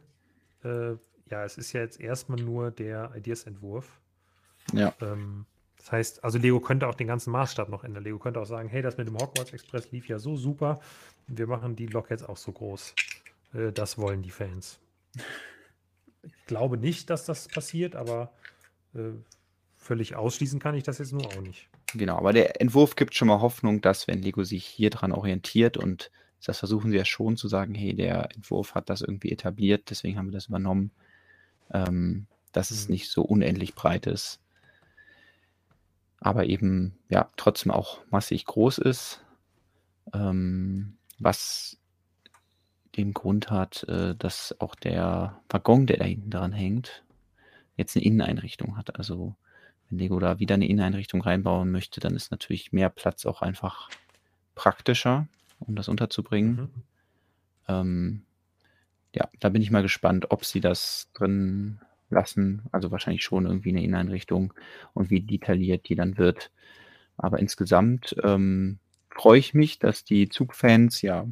äh, ja, es ist ja jetzt erstmal nur der Ideas-Entwurf. Ja. Ähm, das heißt, also Lego könnte auch den ganzen Maßstab noch ändern. Lego könnte auch sagen, hey, das mit dem Hogwarts Express lief ja so super. Wir machen die Lok jetzt auch so groß. Äh, das wollen die Fans. Ich glaube nicht, dass das passiert, aber äh, völlig ausschließen kann ich das jetzt nur auch nicht. Genau, aber der Entwurf gibt schon mal Hoffnung, dass wenn Lego sich hier dran orientiert und das versuchen sie ja schon zu sagen, hey, der Entwurf hat das irgendwie etabliert, deswegen haben wir das übernommen, ähm, dass es mhm. nicht so unendlich breit ist aber eben ja trotzdem auch massig groß ist, ähm, was den Grund hat, äh, dass auch der Waggon, der da hinten dran hängt, jetzt eine Inneneinrichtung hat. Also wenn Lego da wieder eine Inneneinrichtung reinbauen möchte, dann ist natürlich mehr Platz auch einfach praktischer, um das unterzubringen. Mhm. Ähm, ja, da bin ich mal gespannt, ob sie das drin lassen. Also wahrscheinlich schon irgendwie eine Inneneinrichtung und wie detailliert die dann wird. Aber insgesamt ähm, freue ich mich, dass die Zugfans ja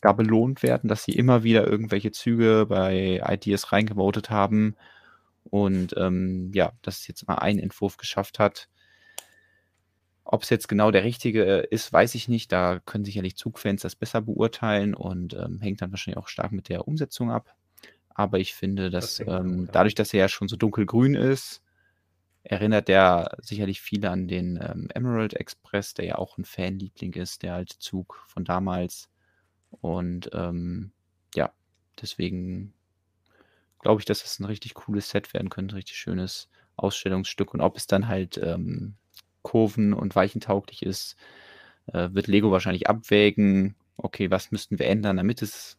da belohnt werden, dass sie immer wieder irgendwelche Züge bei Ideas reingevotet haben und ähm, ja, dass es jetzt mal einen Entwurf geschafft hat. Ob es jetzt genau der richtige ist, weiß ich nicht. Da können sicherlich Zugfans das besser beurteilen und ähm, hängt dann wahrscheinlich auch stark mit der Umsetzung ab. Aber ich finde, dass das ähm, dadurch, dass er ja schon so dunkelgrün ist, erinnert er sicherlich viele an den ähm, Emerald Express, der ja auch ein Fanliebling ist, der alte Zug von damals. Und ähm, ja, deswegen glaube ich, dass es ein richtig cooles Set werden könnte, ein richtig schönes Ausstellungsstück. Und ob es dann halt ähm, kurven- und weichentauglich ist, äh, wird Lego wahrscheinlich abwägen, okay, was müssten wir ändern, damit es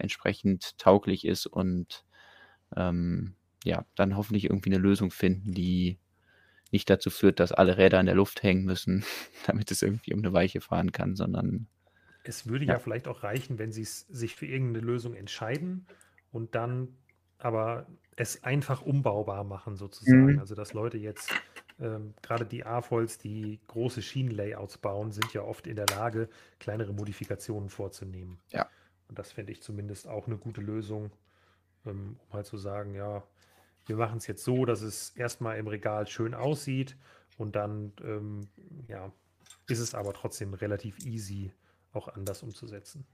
entsprechend tauglich ist und ähm, ja, dann hoffentlich irgendwie eine Lösung finden, die nicht dazu führt, dass alle Räder in der Luft hängen müssen, damit es irgendwie um eine Weiche fahren kann, sondern es würde ja, ja vielleicht auch reichen, wenn sie sich für irgendeine Lösung entscheiden und dann aber es einfach umbaubar machen sozusagen. Mhm. Also dass Leute jetzt ähm, gerade die AFOLs, die große Schienenlayouts bauen, sind ja oft in der Lage, kleinere Modifikationen vorzunehmen. Ja. Und das fände ich zumindest auch eine gute Lösung, ähm, um halt zu sagen, ja, wir machen es jetzt so, dass es erstmal im Regal schön aussieht und dann ähm, ja, ist es aber trotzdem relativ easy, auch anders umzusetzen.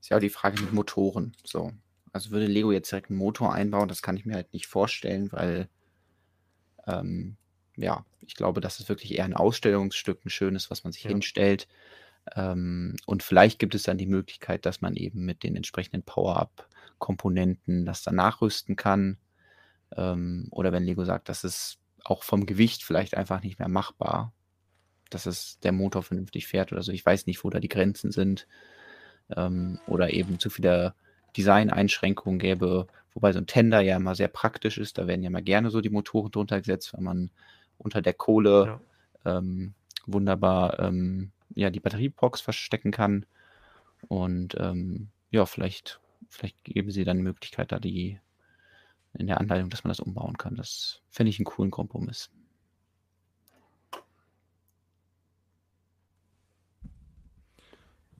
Ist ja auch die Frage mit Motoren. So. Also würde Lego jetzt direkt einen Motor einbauen, das kann ich mir halt nicht vorstellen, weil ähm, ja, ich glaube, das ist wirklich eher ein Ausstellungsstück, ein schönes, was man sich ja. hinstellt. Ähm, und vielleicht gibt es dann die Möglichkeit, dass man eben mit den entsprechenden Power-Up-Komponenten das dann nachrüsten kann. Ähm, oder wenn Lego sagt, das ist auch vom Gewicht vielleicht einfach nicht mehr machbar, dass es der Motor vernünftig fährt oder so. Ich weiß nicht, wo da die Grenzen sind. Ähm, oder eben zu viele Design-Einschränkungen gäbe, wobei so ein Tender ja immer sehr praktisch ist. Da werden ja mal gerne so die Motoren drunter gesetzt, wenn man unter der Kohle ja. ähm, wunderbar ähm, ja, die Batteriebox verstecken kann. Und ähm, ja, vielleicht, vielleicht geben sie dann die Möglichkeit, da die in der Anleitung, dass man das umbauen kann. Das fände ich einen coolen Kompromiss.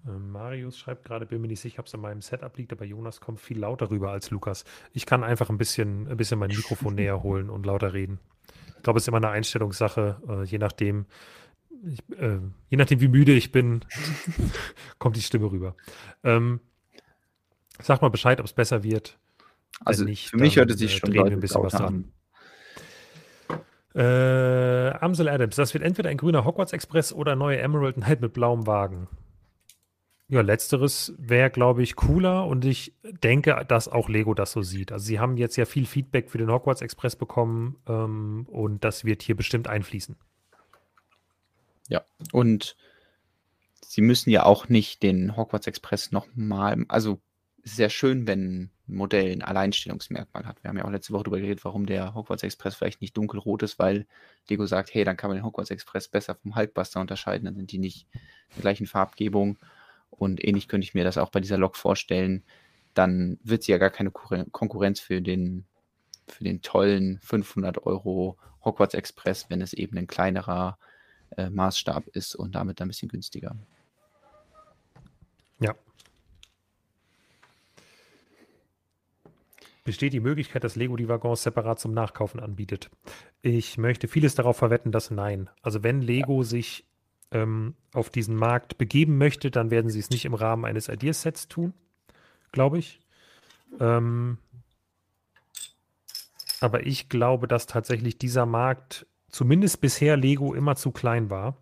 Ähm, Marius schreibt gerade, bin mir nicht sicher, ob es an meinem Setup liegt, aber Jonas kommt viel lauter rüber als Lukas. Ich kann einfach ein bisschen, ein bisschen mein Mikrofon näher holen und lauter reden. Ich glaube, es ist immer eine Einstellungssache, äh, je nachdem, ich, äh, je nachdem, wie müde ich bin, kommt die Stimme rüber. Ähm, sag mal Bescheid, ob es besser wird. Also nicht, für mich hört es sich äh, schon ein bisschen was an. Äh, Amsel Adams, das wird entweder ein grüner Hogwarts Express oder neue Emerald Knight mit blauem Wagen. Ja, letzteres wäre, glaube ich, cooler und ich denke, dass auch Lego das so sieht. Also sie haben jetzt ja viel Feedback für den Hogwarts Express bekommen ähm, und das wird hier bestimmt einfließen. Ja, und sie müssen ja auch nicht den Hogwarts Express nochmal, also sehr schön, wenn ein Modell ein Alleinstellungsmerkmal hat. Wir haben ja auch letzte Woche darüber geredet, warum der Hogwarts Express vielleicht nicht dunkelrot ist, weil Lego sagt, hey, dann kann man den Hogwarts Express besser vom Hulkbuster unterscheiden, dann sind die nicht in der gleichen Farbgebung. Und ähnlich könnte ich mir das auch bei dieser Lok vorstellen. Dann wird sie ja gar keine Konkurrenz für den, für den tollen 500 Euro Hogwarts Express, wenn es eben ein kleinerer äh, Maßstab ist und damit ein bisschen günstiger. Ja. Besteht die Möglichkeit, dass Lego die Waggons separat zum Nachkaufen anbietet? Ich möchte vieles darauf verwetten, dass nein. Also wenn Lego sich ähm, auf diesen Markt begeben möchte, dann werden sie es nicht im Rahmen eines Ideasets tun, glaube ich. Ähm, aber ich glaube, dass tatsächlich dieser Markt zumindest bisher Lego immer zu klein war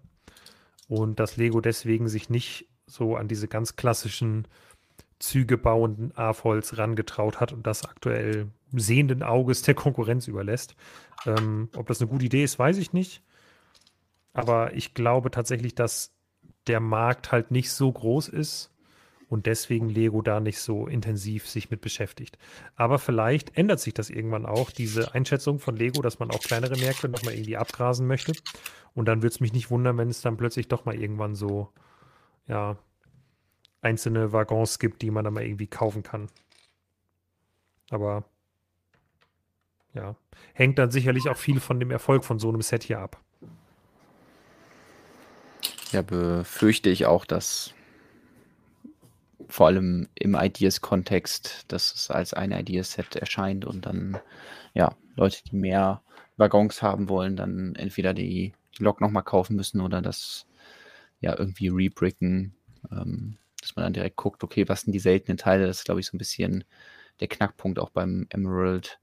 und dass Lego deswegen sich nicht so an diese ganz klassischen Züge bauenden AFOLs rangetraut hat und das aktuell sehenden Auges der Konkurrenz überlässt. Ähm, ob das eine gute Idee ist, weiß ich nicht. Aber ich glaube tatsächlich, dass der Markt halt nicht so groß ist und deswegen Lego da nicht so intensiv sich mit beschäftigt. Aber vielleicht ändert sich das irgendwann auch, diese Einschätzung von Lego, dass man auch kleinere Märkte nochmal irgendwie abgrasen möchte. Und dann würde es mich nicht wundern, wenn es dann plötzlich doch mal irgendwann so, ja, einzelne Waggons gibt, die man dann mal irgendwie kaufen kann. Aber ja, hängt dann sicherlich auch viel von dem Erfolg von so einem Set hier ab. Ja, befürchte ich auch, dass vor allem im Ideas-Kontext, dass es als ein Ideas-Set erscheint und dann, ja, Leute, die mehr Waggons haben wollen, dann entweder die, die Lok nochmal kaufen müssen oder das ja irgendwie rebricken, ähm, dass man dann direkt guckt, okay, was sind die seltenen Teile? Das ist, glaube ich, so ein bisschen der Knackpunkt auch beim Emerald,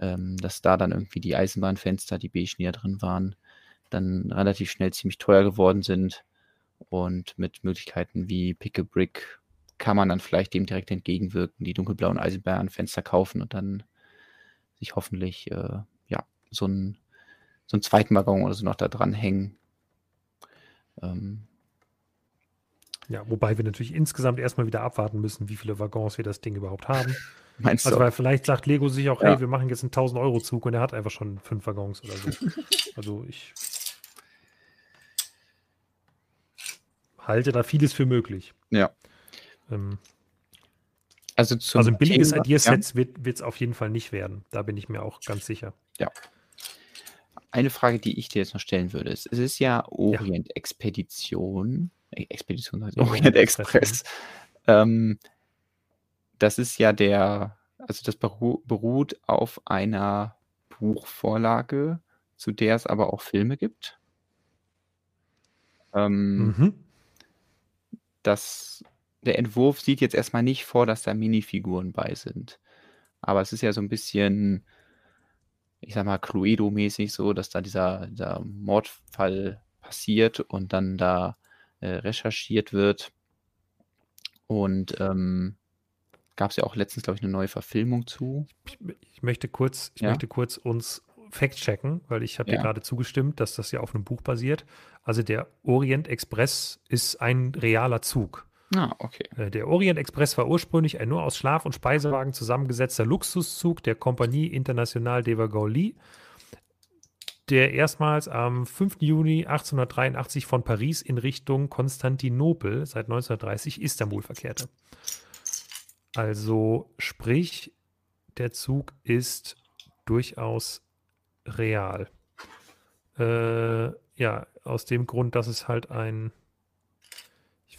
ähm, dass da dann irgendwie die Eisenbahnfenster, die beige näher drin waren, dann relativ schnell ziemlich teuer geworden sind. Und mit Möglichkeiten wie Pick a Brick kann man dann vielleicht dem direkt entgegenwirken, die dunkelblauen Eisenbahnfenster kaufen und dann sich hoffentlich äh, ja, so, ein, so einen zweiten Waggon oder so noch da dran hängen. Ähm, Ja, wobei wir natürlich insgesamt erstmal wieder abwarten müssen, wie viele Waggons wir das Ding überhaupt haben. Meinst also, du? weil vielleicht sagt Lego sich auch, ja. hey, wir machen jetzt einen 1000-Euro-Zug und er hat einfach schon fünf Waggons oder so. also ich halte da vieles für möglich. Ja. Ähm, also, also ein billiges Ideaset ja. wird es auf jeden Fall nicht werden. Da bin ich mir auch ganz sicher. Ja. Eine Frage, die ich dir jetzt noch stellen würde, ist, es ist ja Orient Expedition, äh, Expedition heißt Orient Express. Ähm, das ist ja der, also das beru beruht auf einer Buchvorlage, zu der es aber auch Filme gibt. Ähm, mhm. Das der Entwurf sieht jetzt erstmal nicht vor, dass da Minifiguren bei sind. Aber es ist ja so ein bisschen, ich sag mal, Cluedo-mäßig so, dass da dieser, dieser Mordfall passiert und dann da äh, recherchiert wird. Und ähm, gab es ja auch letztens, glaube ich, eine neue Verfilmung zu. Ich, ich möchte kurz, ich ja? möchte kurz uns Fact checken, weil ich habe ja. dir gerade zugestimmt, dass das ja auf einem Buch basiert. Also der Orient Express ist ein realer Zug. Ah, okay. Äh, der Orient Express war ursprünglich ein nur aus Schlaf- und Speisewagen zusammengesetzter Luxuszug der Compagnie Internationale de Vagoli, der erstmals am 5. Juni 1883 von Paris in Richtung Konstantinopel seit 1930 Istanbul verkehrte. Also sprich, der Zug ist durchaus real. Äh, ja, aus dem Grund, dass es halt ein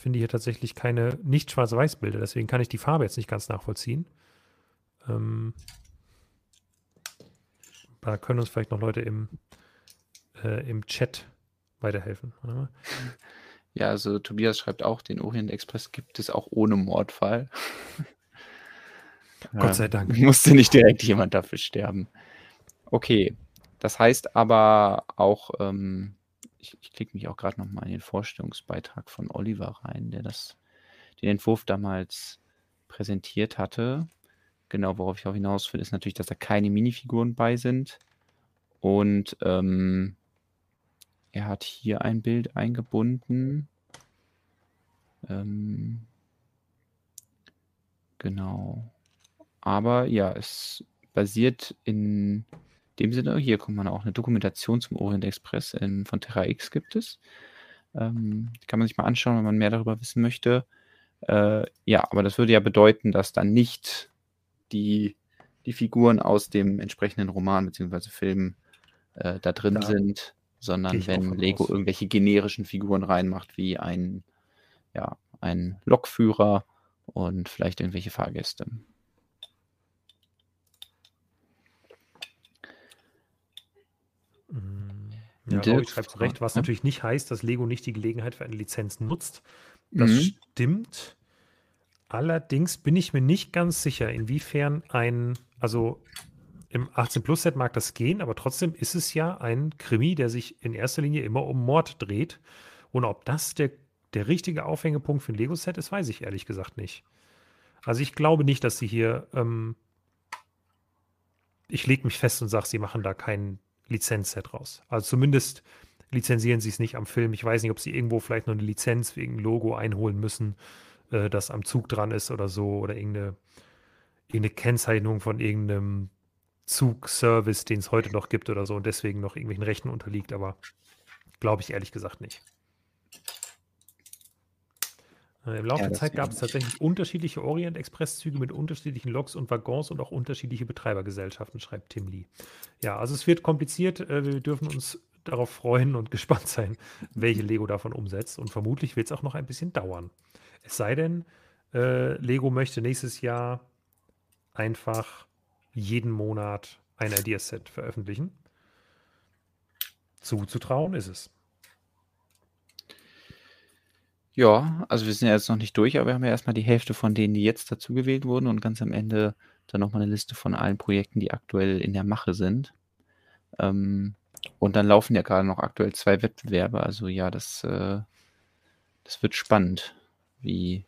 finde hier tatsächlich keine nicht Schwarz-Weiß-Bilder, deswegen kann ich die Farbe jetzt nicht ganz nachvollziehen. Ähm, da können uns vielleicht noch Leute im, äh, im Chat weiterhelfen. Ja, also Tobias schreibt auch, den Orient Express gibt es auch ohne Mordfall. Gott sei Dank. Musste nicht direkt jemand dafür sterben. Okay, das heißt aber auch, ähm, ich, ich klicke mich auch gerade nochmal in den Vorstellungsbeitrag von Oliver rein, der das, den Entwurf damals präsentiert hatte. Genau, worauf ich auch hinaus will, ist natürlich, dass da keine Minifiguren bei sind. Und ähm, er hat hier ein Bild eingebunden. Ähm, genau. Aber ja, es basiert in dem Sinne, hier kommt man auch eine Dokumentation zum Orient Express in, von Terra X gibt es. Ähm, kann man sich mal anschauen, wenn man mehr darüber wissen möchte. Äh, ja, aber das würde ja bedeuten, dass dann nicht die, die Figuren aus dem entsprechenden Roman bzw. Film äh, da drin ja. sind, sondern wenn Lego aus. irgendwelche generischen Figuren reinmacht, wie ein, ja, ein Lokführer und vielleicht irgendwelche Fahrgäste. Ja, Rory schreibt zu Recht, was natürlich nicht heißt, dass Lego nicht die Gelegenheit für eine Lizenz nutzt. Das mhm. stimmt. Allerdings bin ich mir nicht ganz sicher, inwiefern ein, also im 18 Plus Set mag das gehen, aber trotzdem ist es ja ein Krimi, der sich in erster Linie immer um Mord dreht. Und ob das der, der richtige Aufhängepunkt für ein Lego-Set ist, weiß ich ehrlich gesagt nicht. Also ich glaube nicht, dass sie hier, ähm, ich lege mich fest und sage, sie machen da keinen Lizenzset raus. Also zumindest lizenzieren sie es nicht am Film. Ich weiß nicht, ob sie irgendwo vielleicht noch eine Lizenz wegen Logo einholen müssen, äh, das am Zug dran ist oder so, oder irgendeine, irgendeine Kennzeichnung von irgendeinem Zugservice, den es heute noch gibt oder so und deswegen noch irgendwelchen Rechten unterliegt, aber glaube ich ehrlich gesagt nicht. Äh, Im Laufe ja, der Zeit gab es tatsächlich unterschiedliche Orient-Express-Züge mit unterschiedlichen Loks und Waggons und auch unterschiedliche Betreibergesellschaften, schreibt Tim Lee. Ja, also es wird kompliziert. Äh, wir dürfen uns darauf freuen und gespannt sein, welche Lego davon umsetzt. Und vermutlich wird es auch noch ein bisschen dauern. Es sei denn, äh, Lego möchte nächstes Jahr einfach jeden Monat ein Ideaset veröffentlichen. Zuzutrauen ist es. Ja, also wir sind ja jetzt noch nicht durch, aber wir haben ja erstmal die Hälfte von denen, die jetzt dazugewählt wurden und ganz am Ende dann nochmal eine Liste von allen Projekten, die aktuell in der Mache sind. Ähm, und dann laufen ja gerade noch aktuell zwei Wettbewerbe. Also ja, das, äh, das wird spannend, wie,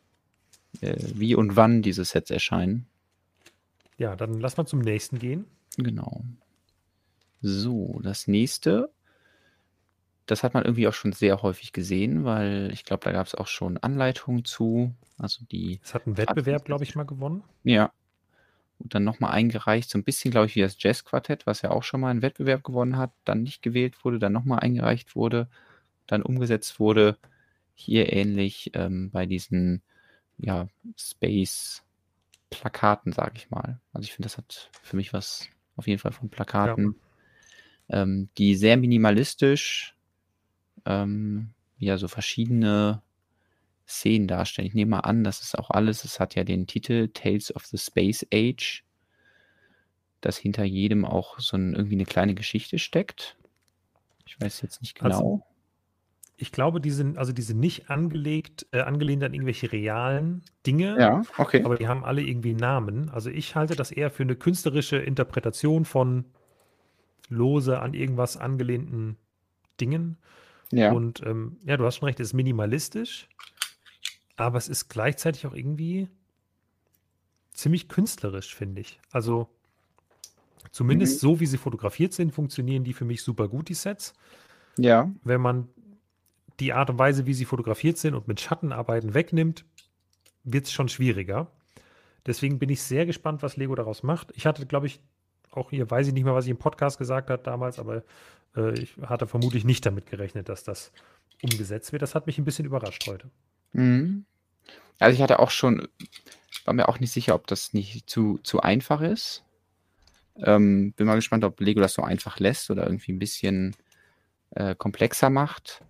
äh, wie und wann diese Sets erscheinen. Ja, dann lass mal zum nächsten gehen. Genau. So, das nächste das hat man irgendwie auch schon sehr häufig gesehen, weil ich glaube, da gab es auch schon Anleitungen zu. Also die. Es hat einen Wettbewerb, glaube ich, mal gewonnen. Ja. Und dann nochmal eingereicht, so ein bisschen, glaube ich, wie das Jazz-Quartett, was ja auch schon mal einen Wettbewerb gewonnen hat, dann nicht gewählt wurde, dann nochmal eingereicht wurde, dann umgesetzt wurde. Hier ähnlich ähm, bei diesen ja, Space-Plakaten, sage ich mal. Also ich finde, das hat für mich was auf jeden Fall von Plakaten, ja. ähm, die sehr minimalistisch ähm, ja so verschiedene Szenen darstellen. Ich nehme mal an, das ist auch alles, es hat ja den Titel Tales of the Space Age, dass hinter jedem auch so ein, irgendwie eine kleine Geschichte steckt. Ich weiß jetzt nicht genau. Also, ich glaube, die sind, also die sind nicht angelegt, äh, angelehnt an irgendwelche realen Dinge. Ja, okay. Aber die haben alle irgendwie Namen. Also ich halte das eher für eine künstlerische Interpretation von lose an irgendwas angelehnten Dingen. Ja. Und ähm, ja, du hast schon recht, es ist minimalistisch, aber es ist gleichzeitig auch irgendwie ziemlich künstlerisch, finde ich. Also zumindest mhm. so, wie sie fotografiert sind, funktionieren die für mich super gut, die Sets. Ja. Wenn man die Art und Weise, wie sie fotografiert sind und mit Schattenarbeiten wegnimmt, wird es schon schwieriger. Deswegen bin ich sehr gespannt, was Lego daraus macht. Ich hatte, glaube ich, auch hier, weiß ich nicht mehr, was ich im Podcast gesagt habe damals, aber äh, ich hatte vermutlich nicht damit gerechnet, dass das umgesetzt wird. Das hat mich ein bisschen überrascht heute. Mhm. Also ich hatte auch schon, war mir auch nicht sicher, ob das nicht zu, zu einfach ist. Ähm, bin mal gespannt, ob Lego das so einfach lässt oder irgendwie ein bisschen äh, komplexer macht.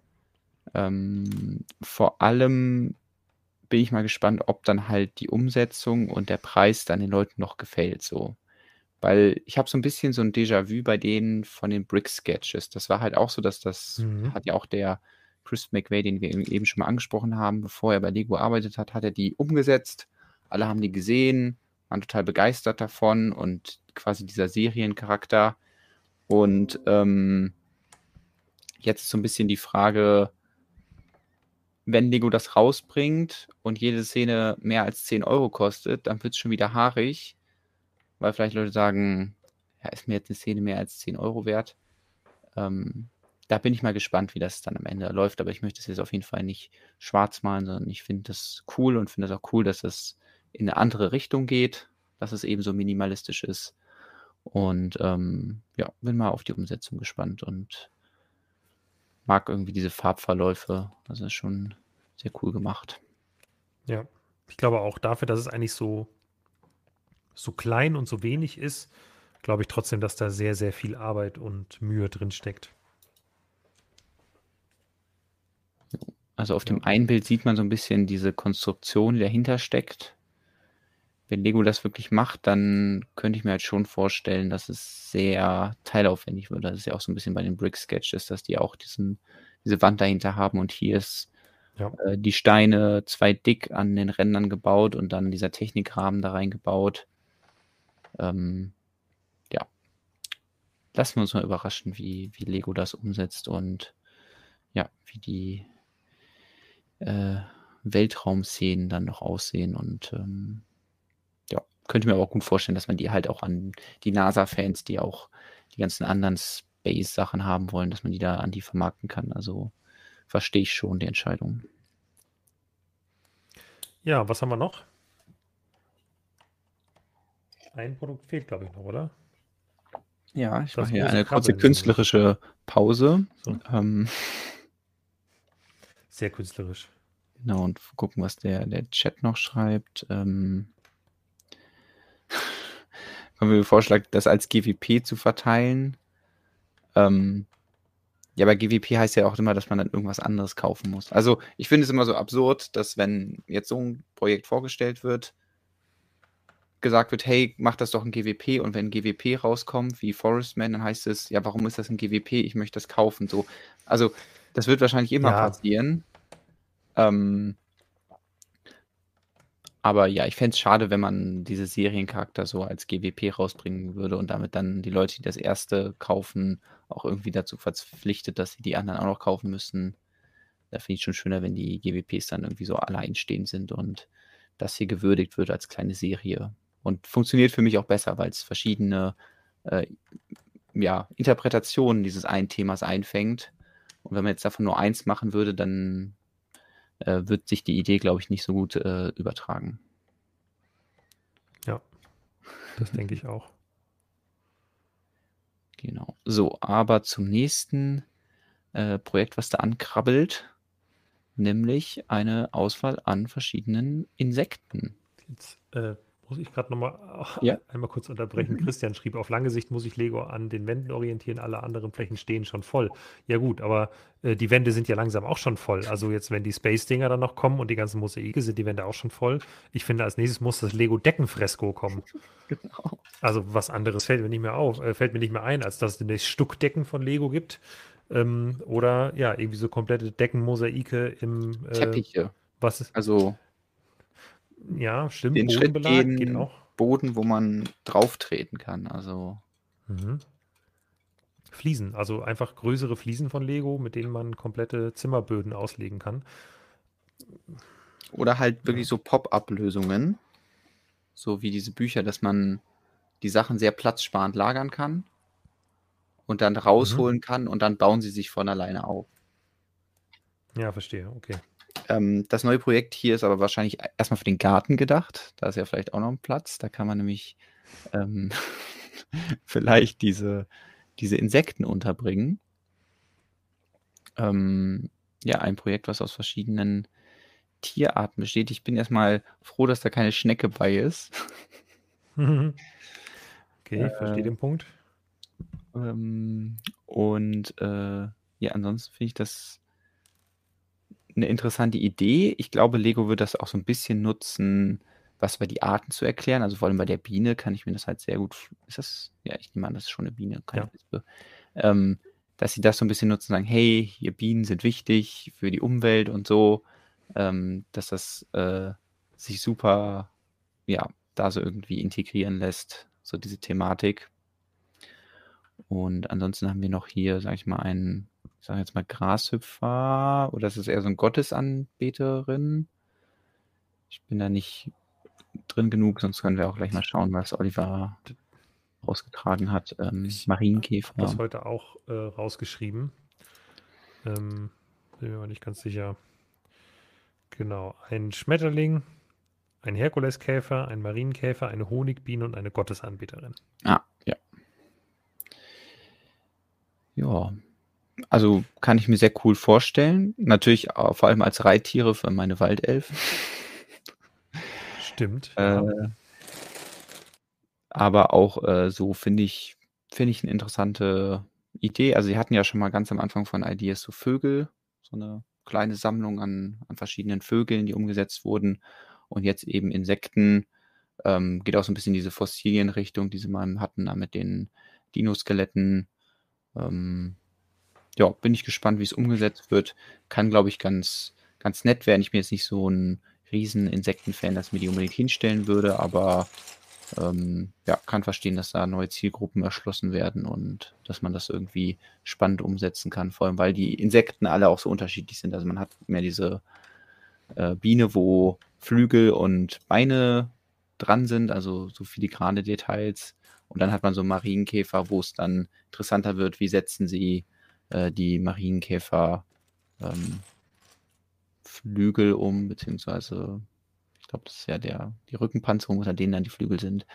Ähm, vor allem bin ich mal gespannt, ob dann halt die Umsetzung und der Preis dann den Leuten noch gefällt so. Weil ich habe so ein bisschen so ein Déjà-vu bei denen von den Brick-Sketches. Das war halt auch so, dass das mhm. hat ja auch der Chris McVay, den wir eben schon mal angesprochen haben, bevor er bei Lego arbeitet hat, hat er die umgesetzt. Alle haben die gesehen, waren total begeistert davon und quasi dieser Seriencharakter. Und ähm, jetzt ist so ein bisschen die Frage, wenn Lego das rausbringt und jede Szene mehr als 10 Euro kostet, dann wird es schon wieder haarig, weil vielleicht Leute sagen, ja, ist mir jetzt eine Szene mehr als 10 Euro wert. Ähm, da bin ich mal gespannt, wie das dann am Ende läuft, aber ich möchte es jetzt auf jeden Fall nicht schwarz malen, sondern ich finde das cool und finde es auch cool, dass es in eine andere Richtung geht, dass es eben so minimalistisch ist. Und ähm, ja, bin mal auf die Umsetzung gespannt und mag irgendwie diese Farbverläufe. Das ist schon sehr cool gemacht. Ja, ich glaube auch dafür, dass es eigentlich so, so klein und so wenig ist, glaube ich trotzdem, dass da sehr, sehr viel Arbeit und Mühe drin steckt. Also auf dem einen Bild sieht man so ein bisschen diese Konstruktion, die dahinter steckt wenn Lego das wirklich macht, dann könnte ich mir halt schon vorstellen, dass es sehr teilaufwendig wird. Das ist ja auch so ein bisschen bei den Brick Sketches, dass die auch diesen, diese Wand dahinter haben und hier ist ja. äh, die Steine zwei dick an den Rändern gebaut und dann dieser Technikrahmen da reingebaut. Ähm, ja. Lassen wir uns mal überraschen, wie, wie Lego das umsetzt und ja, wie die äh, Weltraumszenen dann noch aussehen und ähm, könnte mir aber auch gut vorstellen, dass man die halt auch an die NASA-Fans, die auch die ganzen anderen Space-Sachen haben wollen, dass man die da an die vermarkten kann. Also verstehe ich schon die Entscheidung. Ja, was haben wir noch? Ein Produkt fehlt, glaube ich, noch, oder? Ja, ich mache hier eine kurze künstlerische Pause. So. Ähm, Sehr künstlerisch. Genau, und gucken, was der, der Chat noch schreibt. Ähm, haben wir vorschlagen, das als GWP zu verteilen. Ähm, ja, aber GWP heißt ja auch immer, dass man dann irgendwas anderes kaufen muss. Also ich finde es immer so absurd, dass wenn jetzt so ein Projekt vorgestellt wird, gesagt wird, hey, mach das doch ein GWP und wenn ein GWP rauskommt, wie Forestman, dann heißt es, ja, warum ist das ein GWP? Ich möchte das kaufen. So. Also das wird wahrscheinlich immer ja. passieren. Ähm, aber ja, ich fände es schade, wenn man diese Seriencharakter so als GWP rausbringen würde und damit dann die Leute, die das erste kaufen, auch irgendwie dazu verpflichtet, dass sie die anderen auch noch kaufen müssen. Da finde ich schon schöner, wenn die GWPs dann irgendwie so alleinstehend sind und das hier gewürdigt wird als kleine Serie. Und funktioniert für mich auch besser, weil es verschiedene äh, ja, Interpretationen dieses einen Themas einfängt Und wenn man jetzt davon nur eins machen würde, dann äh, wird sich die Idee, glaube ich, nicht so gut äh, übertragen. Ja, das denke ich auch. Genau. So, aber zum nächsten äh, Projekt, was da ankrabbelt, nämlich eine Auswahl an verschiedenen Insekten. Jetzt äh, muss ich gerade nochmal Ja. einmal kurz unterbrechen. Christian schrieb, auf lange Sicht muss ich Lego an den Wänden orientieren, alle anderen Flächen stehen schon voll. Ja gut, aber äh, die Wände sind ja langsam auch schon voll. Also jetzt, wenn die Space-Dinger dann noch kommen und die ganzen Mosaike, sind die Wände auch schon voll. Ich finde, als nächstes muss das Lego-Deckenfresko kommen. Genau. Also was anderes fällt mir nicht mehr auf, äh, fällt mir nicht mehr ein, als dass es demnächst Stuckdecken von Lego gibt. Ähm, oder ja, irgendwie so komplette Deckenmosaike im äh, Teppiche. was ist, Also ja, stimmt, den Schritt Bodenbelag geht gehen, auch. Boden, wo man drauf treten kann. Also Mhm. Fliesen, also einfach größere Fliesen von Lego, mit denen man komplette Zimmerböden auslegen kann. Oder halt wirklich so Pop-up-Lösungen. So wie diese Bücher, dass man die Sachen sehr platzsparend lagern kann und dann rausholen kann und dann bauen sie sich von alleine auf. Ja, verstehe, okay. Ähm, das neue Projekt hier ist aber wahrscheinlich erstmal für den Garten gedacht. Da ist ja vielleicht auch noch ein Platz. Da kann man nämlich ähm, vielleicht diese, diese Insekten unterbringen. Ähm, ja, ein Projekt, was aus verschiedenen Tierarten besteht. Ich bin erstmal froh, dass da keine Schnecke bei ist. okay, ich verstehe Äh, den Punkt. Ähm, und äh, ja, ansonsten finde ich das eine interessante Idee. Ich glaube, Lego wird das auch so ein bisschen nutzen, was über die Arten zu erklären. Also vor allem bei der Biene kann ich mir das halt sehr gut. Ist das? Ja, ich nehme an, das ist schon eine Biene, keine Ja. Ähm, dass sie das so ein bisschen nutzen, sagen, hey, hier Bienen sind wichtig für die Umwelt und so, ähm, dass das äh, sich super, ja, da so irgendwie integrieren lässt, so diese Thematik. Und ansonsten haben wir noch hier, sag ich mal, einen, ich sage jetzt mal Grashüpfer, oder ist es eher so ein Gottesanbeterin? Ich bin da nicht drin genug, sonst können wir auch gleich mal schauen, was Oliver ausgetragen hat. Ähm, Ich Marienkäfer. Das heute auch äh, rausgeschrieben. Ähm, bin mir aber nicht ganz sicher. Genau, ein Schmetterling, ein Herkuleskäfer, ein Marienkäfer, eine Honigbiene und eine Gottesanbeterin. Ah, ja. Ja, also kann ich mir sehr cool vorstellen. Natürlich vor allem als Reittiere für meine Waldelfen. Stimmt. Äh, aber auch äh, so finde ich, finde ich eine interessante Idee. Also sie hatten ja schon mal ganz am Anfang von Ideas so Vögel, so eine kleine Sammlung an, an verschiedenen Vögeln, die umgesetzt wurden. Und jetzt eben Insekten. Ähm, geht auch so ein bisschen in diese Fossilienrichtung, die sie mal hatten, da mit den Dinoskeletten. Ähm, ja, bin ich gespannt, wie es umgesetzt wird. Kann, glaube ich, ganz, ganz nett werden. Ich bin jetzt nicht so ein riesen Insektenfan, dass mir die unbedingt hinstellen würde, aber ähm, ja, kann verstehen, dass da neue Zielgruppen erschlossen werden und dass man das irgendwie spannend umsetzen kann. Vor allem, weil die Insekten alle auch so unterschiedlich sind. Also man hat mehr diese äh, Biene, wo Flügel und Beine dran sind, also so filigrane Details. Und dann hat man so Marienkäfer, wo es dann interessanter wird, wie setzen sie äh, die Marienkäfer ähm, Flügel um, beziehungsweise ich glaube, das ist ja der, die Rückenpanzerung, unter denen dann die Flügel sind.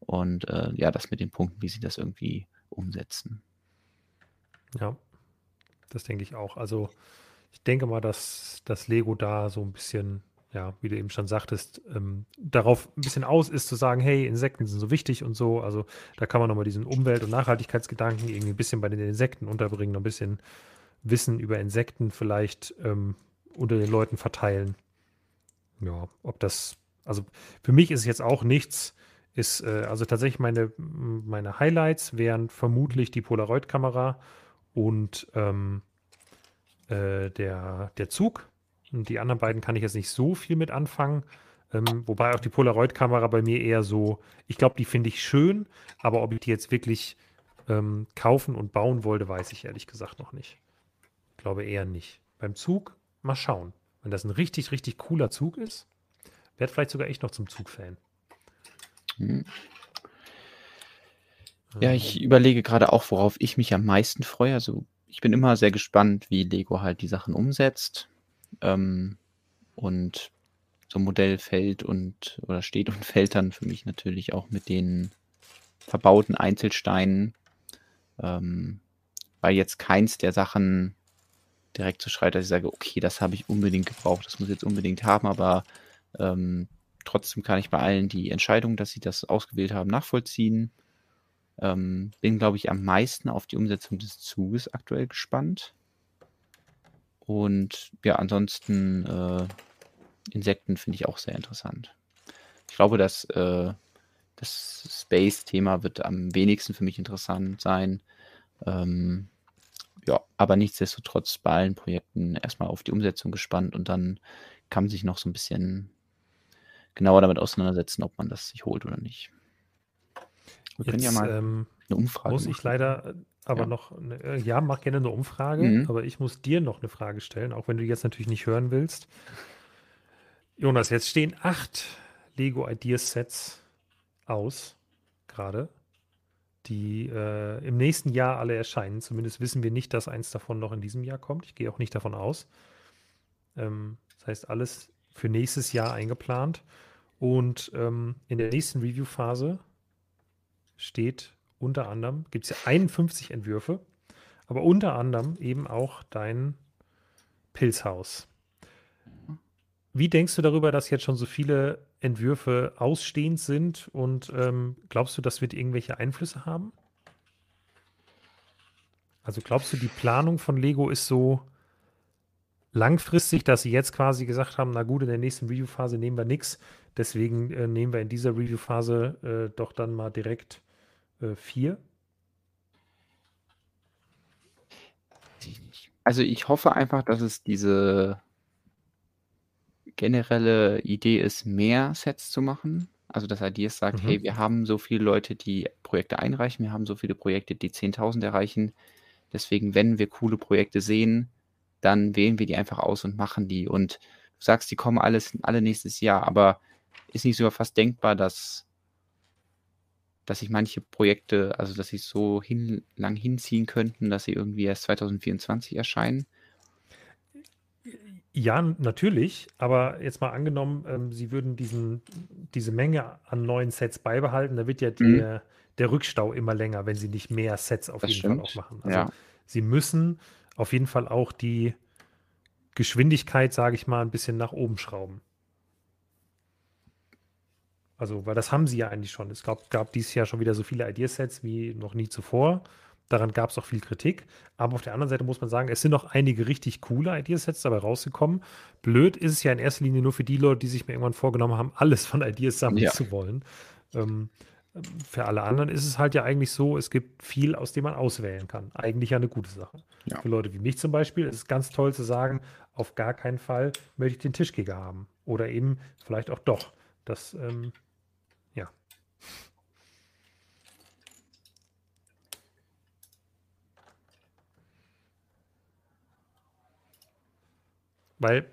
Und äh, ja, das mit den Punkten, wie sie das irgendwie umsetzen. Ja, das denke ich auch. Also ich denke mal, dass das Lego da so ein bisschen, ja, wie du eben schon sagtest, ähm, darauf ein bisschen aus ist zu sagen, hey, Insekten sind so wichtig und so. Also da kann man nochmal diesen Umwelt- und Nachhaltigkeitsgedanken irgendwie ein bisschen bei den Insekten unterbringen, ein bisschen Wissen über Insekten vielleicht ähm, unter den Leuten verteilen. Ja, ob das, also für mich ist es jetzt auch nichts, ist, äh, also tatsächlich meine, meine Highlights wären vermutlich die Polaroid-Kamera und ähm, äh, der, der Zug. Die anderen beiden kann ich jetzt nicht so viel mit anfangen. Ähm, wobei auch die Polaroid-Kamera bei mir eher so, ich glaube, die finde ich schön, aber ob ich die jetzt wirklich ähm, kaufen und bauen wollte, weiß ich ehrlich gesagt noch nicht. Ich glaube eher nicht. Beim Zug, mal schauen. Wenn das ein richtig, richtig cooler Zug ist, werde vielleicht sogar ich noch zum Zug-Fan. Hm. Ja, ich überlege gerade auch, worauf ich mich am meisten freue. Also ich bin immer sehr gespannt, wie Lego halt die Sachen umsetzt. Ähm, und so ein Modell fällt und oder steht und fällt dann für mich natürlich auch mit den verbauten Einzelsteinen, ähm, weil jetzt keins der Sachen direkt so schreit, dass ich sage, okay, das habe ich unbedingt gebraucht, das muss ich jetzt unbedingt haben, aber ähm, trotzdem kann ich bei allen die Entscheidung, dass sie das ausgewählt haben, nachvollziehen. Ähm, bin, glaube ich, am meisten auf die Umsetzung des Zuges aktuell gespannt. Und ja, ansonsten äh, Insekten finde ich auch sehr interessant. Ich glaube, dass äh, das Space-Thema wird am wenigsten für mich interessant sein. Ähm, ja, aber nichtsdestotrotz bei allen Projekten erstmal auf die Umsetzung gespannt und dann kann man sich noch so ein bisschen genauer damit auseinandersetzen, ob man das sich holt oder nicht. Wir können ja mal ähm, eine Umfrage Muss machen. ich leider aber ja. noch, eine, äh, ja, mach gerne eine Umfrage, mhm. aber ich muss dir noch eine Frage stellen, auch wenn du jetzt natürlich nicht hören willst. Jonas, jetzt stehen acht Lego Ideas Sets aus, gerade, die äh, im nächsten Jahr alle erscheinen. Zumindest wissen wir nicht, dass eins davon noch in diesem Jahr kommt. Ich gehe auch nicht davon aus. Ähm, das heißt, alles für nächstes Jahr eingeplant. Und ähm, in der nächsten Review-Phase steht unter anderem, gibt es ja 51 Entwürfe, aber unter anderem eben auch dein Pilzhaus. Wie denkst du darüber, dass jetzt schon so viele Entwürfe ausstehend sind und ähm, glaubst du, das wird irgendwelche Einflüsse haben? Also glaubst du, die Planung von Lego ist so langfristig, dass sie jetzt quasi gesagt haben, na gut, in der nächsten Review-Phase nehmen wir nichts, deswegen äh, nehmen wir in dieser Review-Phase äh, doch dann mal direkt äh, vier? Also ich hoffe einfach, dass es diese generelle Idee ist, mehr Sets zu machen. Also dass Ideas sagt, mhm. hey, wir haben so viele Leute, die Projekte einreichen, wir haben so viele Projekte, die 10.000 erreichen. Deswegen, wenn wir coole Projekte sehen, dann wählen wir die einfach aus und machen die. Und du sagst, die kommen alles, alle nächstes Jahr, aber ist nicht sogar fast denkbar, dass dass sich manche Projekte, also dass sie so hin, lang hinziehen könnten, dass sie irgendwie erst 2024 erscheinen? Ja, natürlich, aber jetzt mal angenommen, ähm, sie würden diesen, diese Menge an neuen Sets beibehalten, da wird ja die, mhm. der Rückstau immer länger, wenn sie nicht mehr Sets auf das jeden stimmt. Fall auch machen. Also ja. sie müssen auf jeden Fall auch die Geschwindigkeit, sage ich mal, ein bisschen nach oben schrauben. Also, weil das haben sie ja eigentlich schon. Es gab, gab dieses Jahr schon wieder so viele Ideasets wie noch nie zuvor. Daran gab es auch viel Kritik. Aber auf der anderen Seite muss man sagen, es sind noch einige richtig coole Ideasets dabei rausgekommen. Blöd ist es ja in erster Linie nur für die Leute, die sich mir irgendwann vorgenommen haben, alles von Ideas sammeln ja. zu wollen. Ähm, für alle anderen ist es halt ja eigentlich so, es gibt viel, aus dem man auswählen kann. Eigentlich ja eine gute Sache. Ja. Für Leute wie mich zum Beispiel ist es ganz toll zu sagen, auf gar keinen Fall möchte ich den Tischkicker haben. Oder eben vielleicht auch doch. Das ähm, Weil,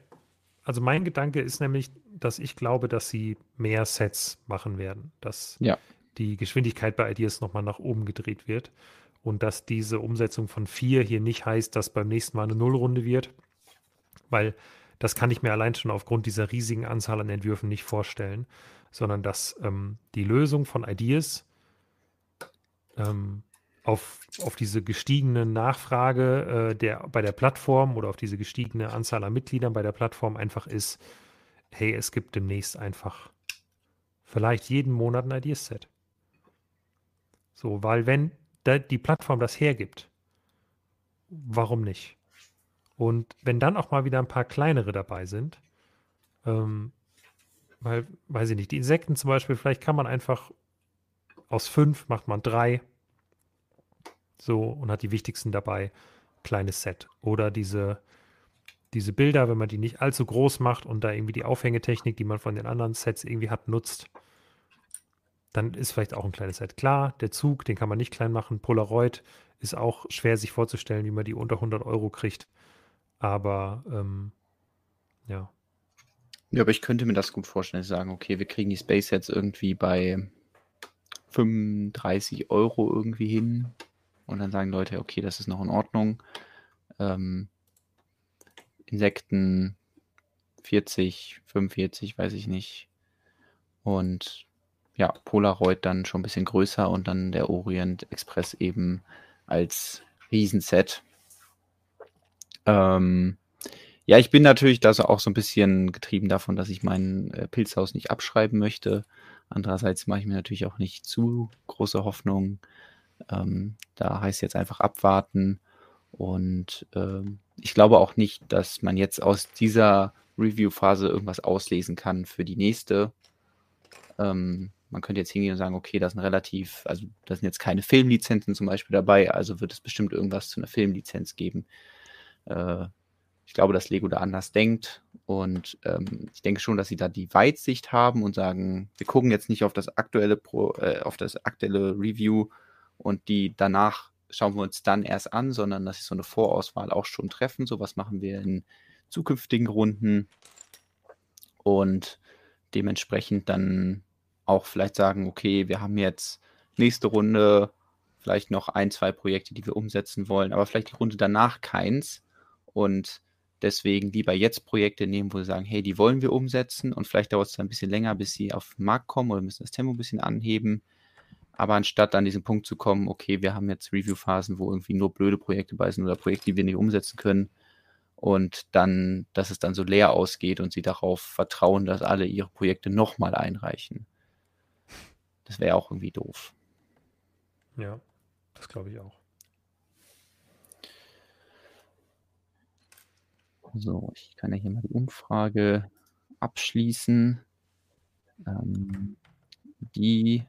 also mein Gedanke ist nämlich, dass ich glaube, dass sie mehr Sets machen werden, dass ja. die Geschwindigkeit bei Ideas nochmal nach oben gedreht wird und dass diese Umsetzung von vier hier nicht heißt, dass beim nächsten Mal eine Nullrunde wird, weil das kann ich mir allein schon aufgrund dieser riesigen Anzahl an Entwürfen nicht vorstellen, sondern dass ähm, die Lösung von Ideas ähm, auf, auf diese gestiegene Nachfrage äh, der, bei der Plattform oder auf diese gestiegene Anzahl an Mitgliedern bei der Plattform einfach ist, hey, es gibt demnächst einfach vielleicht jeden Monat ein Ideas-Set. So, weil wenn die Plattform das hergibt, warum nicht? Und wenn dann auch mal wieder ein paar kleinere dabei sind, ähm, weil, weiß ich nicht, die Insekten zum Beispiel, vielleicht kann man einfach aus fünf macht man drei, so und hat die wichtigsten dabei. Kleines Set. Oder diese, diese Bilder, wenn man die nicht allzu groß macht und da irgendwie die Aufhängetechnik, die man von den anderen Sets irgendwie hat, nutzt, dann ist vielleicht auch ein kleines Set. Klar, der Zug, den kann man nicht klein machen. Polaroid ist auch schwer sich vorzustellen, wie man die unter 100 Euro kriegt. Aber ähm, ja. Ja, aber ich könnte mir das gut vorstellen, sagen, okay, wir kriegen die Space Sets irgendwie bei 35 Euro irgendwie hin. Und dann sagen Leute, okay, das ist noch in Ordnung. ähm, Insekten 40, 45, weiß ich nicht. Und ja, Polaroid dann schon ein bisschen größer und dann der Orient Express eben als Riesenset. Ähm, ja, ich bin natürlich da auch so ein bisschen getrieben davon, dass ich mein äh, Pilzhaus nicht abschreiben möchte. Andererseits mache ich mir natürlich auch nicht zu große Hoffnung. Ähm, da heißt jetzt einfach abwarten. Und ähm, ich glaube auch nicht, dass man jetzt aus dieser Review-Phase irgendwas auslesen kann für die nächste. Ähm, man könnte jetzt hingehen und sagen, okay, das sind relativ, also da sind jetzt keine Filmlizenzen zum Beispiel dabei, also wird es bestimmt irgendwas zu einer Filmlizenz geben. Äh, ich glaube, dass Lego da anders denkt und ähm, ich denke schon, dass sie da die Weitsicht haben und sagen, wir gucken jetzt nicht auf das aktuelle Pro, äh, auf das aktuelle Review und die danach schauen wir uns dann erst an, sondern dass sie so eine Vorauswahl auch schon treffen. So was machen wir in zukünftigen Runden und dementsprechend dann auch vielleicht sagen, okay, wir haben jetzt nächste Runde vielleicht noch ein, zwei Projekte, die wir umsetzen wollen, aber vielleicht die Runde danach keins und deswegen lieber jetzt Projekte nehmen, wo wir sagen, hey, die wollen wir umsetzen und vielleicht dauert es dann ein bisschen länger, bis sie auf den Markt kommen oder müssen das Tempo ein bisschen anheben. Aber anstatt an diesen Punkt zu kommen, okay, wir haben jetzt Review-Phasen, wo irgendwie nur blöde Projekte bei sind oder Projekte, die wir nicht umsetzen können, und dann, dass es dann so leer ausgeht und sie darauf vertrauen, dass alle ihre Projekte nochmal einreichen. Das wäre auch irgendwie doof. Ja, das glaube ich auch. So, ich kann ja hier mal die Umfrage abschließen. Ähm, die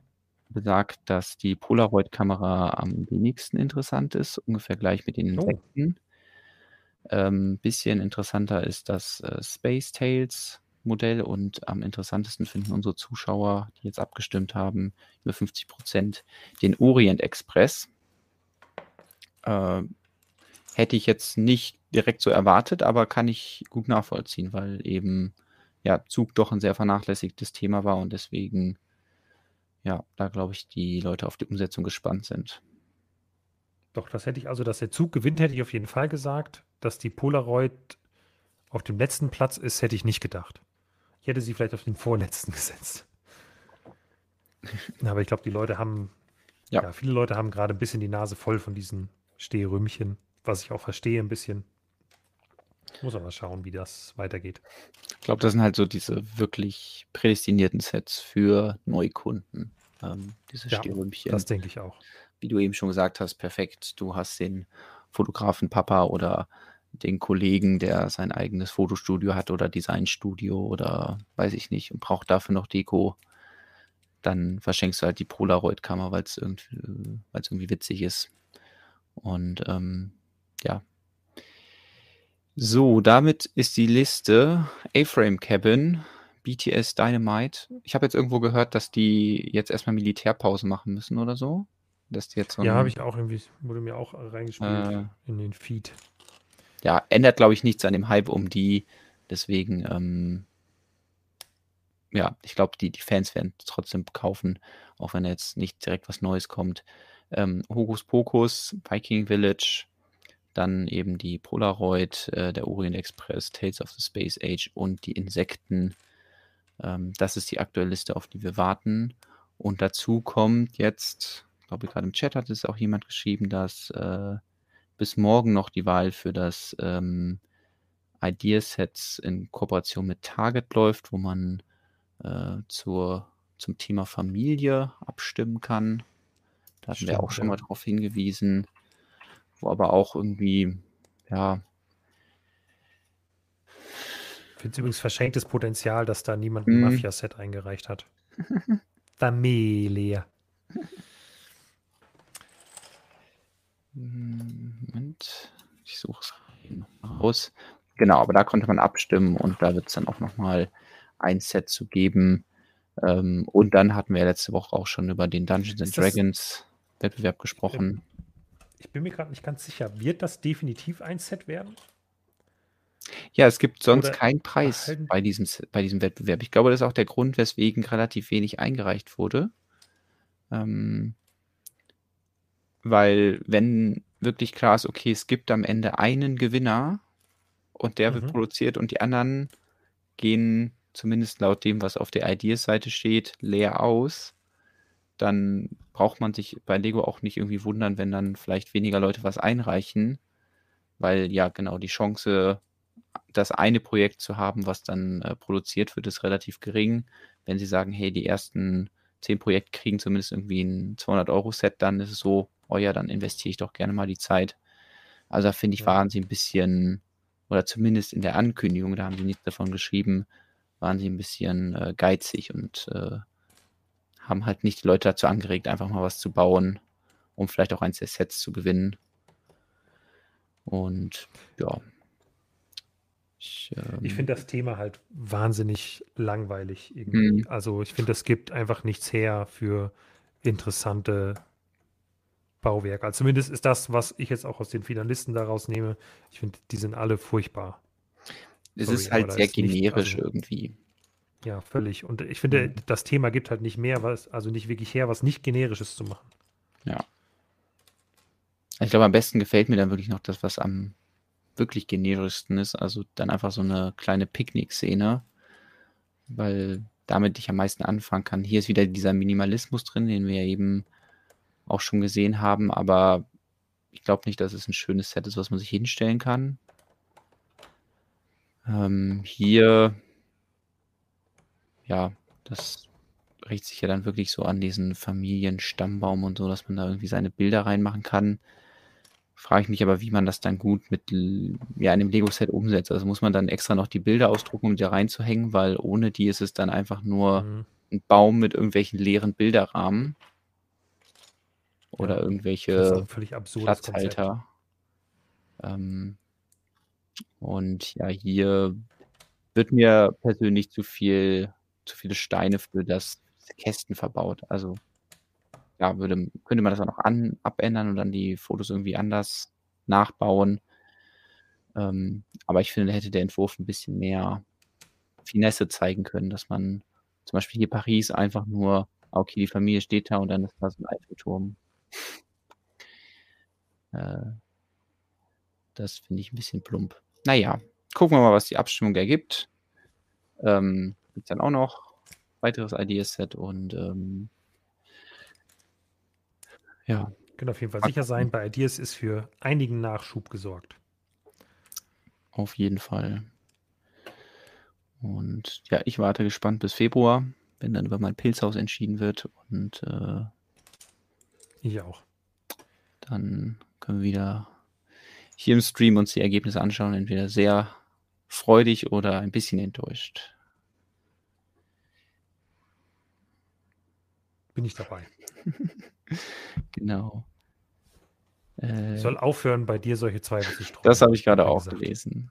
besagt, dass die Polaroid-Kamera am wenigsten interessant ist, ungefähr gleich mit den oh. Insekten. Oh. Ähm, bisschen interessanter ist das äh, Space Tales Modell und am interessantesten finden unsere Zuschauer, die jetzt abgestimmt haben, über 50 Prozent, den Orient Express. Äh, hätte ich jetzt nicht direkt so erwartet, aber kann ich gut nachvollziehen, weil eben ja Zug doch ein sehr vernachlässigtes Thema war und deswegen ja, da glaube ich, die Leute auf die Umsetzung gespannt sind. Doch, das hätte ich, also dass der Zug gewinnt, hätte ich auf jeden Fall gesagt. Dass die Polaroid auf dem letzten Platz ist, hätte ich nicht gedacht. Ich hätte sie vielleicht auf den vorletzten gesetzt. Aber ich glaube, die Leute haben, ja. ja. viele Leute haben gerade ein bisschen die Nase voll von diesen Stehrümchen, was ich auch verstehe ein bisschen. Muss aber schauen, wie das weitergeht. Ich glaube, das sind halt so diese wirklich prädestinierten Sets für Neukunden. Ähm, diese ja, Stehrümchen. Das denke ich auch wie du eben schon gesagt hast, perfekt. Du hast den Fotografen Papa oder den Kollegen, der sein eigenes Fotostudio hat oder Designstudio oder weiß ich nicht und braucht dafür noch Deko. Dann verschenkst du halt die Polaroid-Kamera, weil es irgendwie, irgendwie witzig ist. Und ähm, ja. So, damit ist die Liste A-Frame Cabin, BTS Dynamite. Ich habe jetzt irgendwo gehört, dass die jetzt erstmal Militärpause machen müssen oder so. Dass die jetzt so ja, habe ich auch irgendwie, wurde mir auch reingespielt äh, in den Feed. Ja, ändert, glaube ich, nichts an dem Hype um die. Deswegen, ähm, ja, ich glaube, die, die Fans werden trotzdem kaufen, auch wenn jetzt nicht direkt was Neues kommt. Ähm, Hokus Pokus, Viking Village, dann eben die Polaroid, äh, der Orient Express, Tales of the Space Age und die Insekten. Ähm, das ist die aktuelle Liste, auf die wir warten. Und dazu kommt jetzt glaube, gerade im Chat hat es auch jemand geschrieben, dass äh, bis morgen noch die Wahl für das ähm, Ideasets in Kooperation mit Target läuft, wo man äh, zur, zum Thema Familie abstimmen kann. Da hatten Stimmt, wir auch schon ja. mal darauf hingewiesen, wo aber auch irgendwie, ja. Ich finde es übrigens verschenktes Potenzial, dass da niemand ein mhm. Mafia-Set eingereicht hat. Familie. Moment, ich suche es raus. Genau, aber da konnte man abstimmen und da wird es dann auch nochmal ein Set zu geben. Ähm, und dann hatten wir letzte Woche auch schon über den Dungeons and Dragons Wettbewerb gesprochen. Ich bin mir gerade nicht ganz sicher. Wird das definitiv ein Set werden? Ja, es gibt sonst keinen Preis bei diesem, bei diesem Wettbewerb. Ich glaube, das ist auch der Grund, weswegen relativ wenig eingereicht wurde. Ähm, weil wenn wirklich klar ist, okay, es gibt am Ende einen Gewinner und der wird Mhm. produziert und die anderen gehen zumindest laut dem, was auf der Ideas-Seite steht, leer aus, dann braucht man sich bei Lego auch nicht irgendwie wundern, wenn dann vielleicht weniger Leute was einreichen, weil ja genau die Chance, das eine Projekt zu haben, was dann äh, produziert wird, ist relativ gering. Wenn sie sagen, hey, die ersten zehn Projekte kriegen zumindest irgendwie ein 200-Euro-Set, dann ist es so, oh ja, dann investiere ich doch gerne mal die Zeit. Also da finde ich, waren sie ein bisschen, oder zumindest in der Ankündigung, da haben sie nichts davon geschrieben, waren sie ein bisschen äh, geizig und äh, haben halt nicht die Leute dazu angeregt, einfach mal was zu bauen, um vielleicht auch eins der Sets zu gewinnen. Und ja. Ich, ähm, Ich finde das Thema halt wahnsinnig langweilig irgendwie. Mhm. Also ich finde, es gibt einfach nichts her für interessante Bauwerke. Also zumindest ist das, was ich jetzt auch aus den Finalisten daraus nehme. Ich finde, die sind alle furchtbar. es sorry, ist halt sehr ist nicht- generisch also- irgendwie. Ja, völlig. Und ich finde, Mhm. das Thema gibt halt nicht mehr, was, also nicht wirklich her, was nicht generisches zu machen. Ich glaube, am besten gefällt mir dann wirklich noch das, was am wirklich generischsten ist. Also dann einfach so eine kleine Picknick-Szene, weil damit ich am meisten anfangen kann. Hier ist wieder dieser Minimalismus drin, den wir eben auch schon gesehen haben, aber ich glaube nicht, dass es ein schönes Set ist, was man sich hinstellen kann. Ähm, hier, ja, das richtet sich ja dann wirklich so an diesen Familienstammbaum und so, dass man da irgendwie seine Bilder reinmachen kann. Frage ich mich aber, wie man das dann gut mit ja, einem Lego-Set umsetzt. Also muss man dann extra noch die Bilder ausdrucken, um die da reinzuhängen, weil ohne die ist es dann einfach nur Mhm. ein Baum mit irgendwelchen leeren Bilderrahmen. Oder Ja, irgendwelche. Platzhalter. Ähm, und ja, hier wird mir persönlich zu viel, zu viele Steine für das Kästen verbaut. Also ja, würde, könnte man das auch noch an, abändern und dann die Fotos irgendwie anders nachbauen. Ähm, aber ich finde, da hätte der Entwurf ein bisschen mehr Finesse zeigen können, dass man zum Beispiel hier Paris einfach nur, ah, okay, die Familie steht da und dann ist da so ein Eiffelturm. Äh, das finde ich ein bisschen plump. Naja, gucken wir mal, was die Abstimmung ergibt. Ähm, gibt dann auch noch weiteres Ideaset und ähm, ja, Können auf jeden Fall sicher sein, bei Ideas ist für einigen Nachschub gesorgt. auf jeden Fall. Und ja, ich warte gespannt bis Februar, wenn dann über mein Pilzhaus entschieden wird und äh, Ich auch. dann können wir wieder hier im Stream uns die Ergebnisse anschauen, entweder sehr freudig oder ein bisschen enttäuscht. Bin ich dabei. Genau. Äh, Ich soll aufhören, bei dir solche Zweifel zu streuen. das habe ich gerade er auch gesagt. gelesen.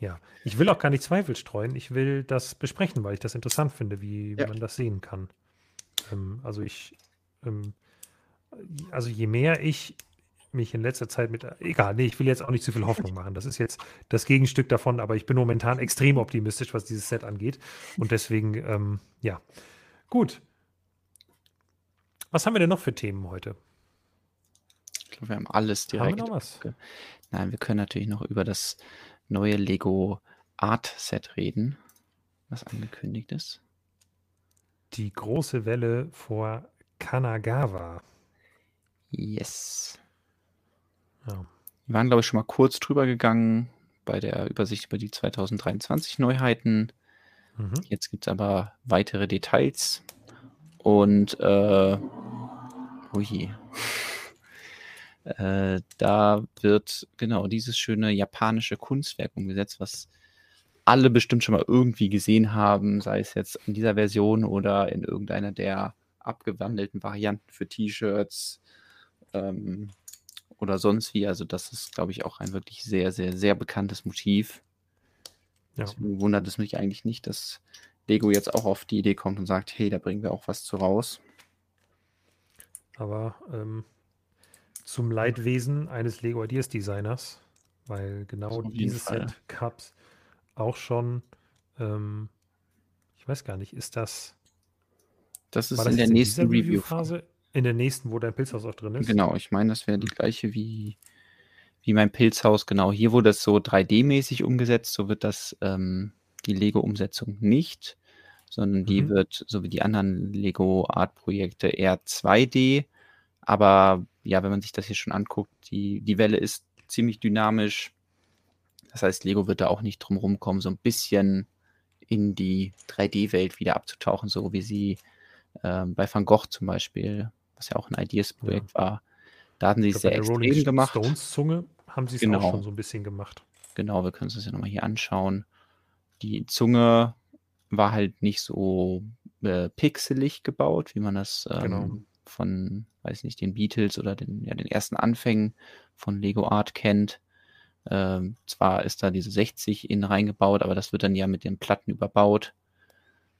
Ja, ich will auch gar nicht Zweifel streuen. Ich will das besprechen, weil ich das interessant finde, wie, wie Ja. man das sehen kann. Ähm, also ich, ähm, also je mehr ich mich in letzter Zeit mit, egal, nee, ich will jetzt auch nicht zu viel Hoffnung machen. Das ist jetzt das Gegenstück davon, aber ich bin momentan extrem optimistisch, was dieses Set angeht. Und deswegen, ähm, ja, gut. Was haben wir denn noch für Themen heute? Ich glaube, wir haben alles Haben wir direkt. noch was? Nein, wir können natürlich noch über das neue Lego Art Set reden, was angekündigt ist. Die große Welle vor Kanagawa. Yes. Ja. Wir waren, glaube ich, schon mal kurz drüber gegangen bei der Übersicht über die 2023 Neuheiten. Mhm. Jetzt gibt es aber weitere Details. Und äh, ui. Äh, da wird genau dieses schöne japanische Kunstwerk umgesetzt, was alle bestimmt schon mal irgendwie gesehen haben, sei es jetzt in dieser Version oder in irgendeiner der abgewandelten Varianten für T-Shirts ähm, oder sonst wie. Also das ist, glaube ich, auch ein wirklich sehr, sehr, sehr bekanntes Motiv. Ja. Deswegen wundert es mich eigentlich nicht, dass Lego jetzt auch auf die Idee kommt und sagt, hey, da bringen wir auch was zu raus. Aber ähm, zum Leidwesen eines Lego Ideas Designers, weil genau dieses Fall. Set gab es auch schon. Ähm, ich weiß gar nicht, ist das, Das ist das in der nächsten Review. Review-Phase? In der nächsten, wo dein Pilzhaus auch drin ist? Genau, ich meine, das wäre die gleiche wie wie mein Pilzhaus, genau. Hier wurde es so 3D-mäßig umgesetzt, so wird das ähm, die Lego-Umsetzung nicht, sondern die mhm. wird, so wie die anderen Lego-Art-Projekte, eher 2D. Aber ja, wenn man sich das hier schon anguckt, die, die Welle ist ziemlich dynamisch. Das heißt, Lego wird da auch nicht drum rumkommen, so ein bisschen in die 3D-Welt wieder abzutauchen, so wie sie äh, bei Van Gogh zum Beispiel, was ja auch ein Ideas-Projekt ja. war. Da hatten sie es sehr extrem Rolling gemacht. Stones Zunge haben sie es genau. auch schon so ein bisschen gemacht. Genau, wir können uns das ja nochmal hier anschauen. Die Zunge war halt nicht so äh, pixelig gebaut, wie man das ähm, genau. von, weiß nicht, den Beatles oder den, ja, den ersten Anfängen von Lego Art kennt. Ähm, zwar ist da diese 60 in reingebaut, aber das wird dann ja mit den Platten überbaut.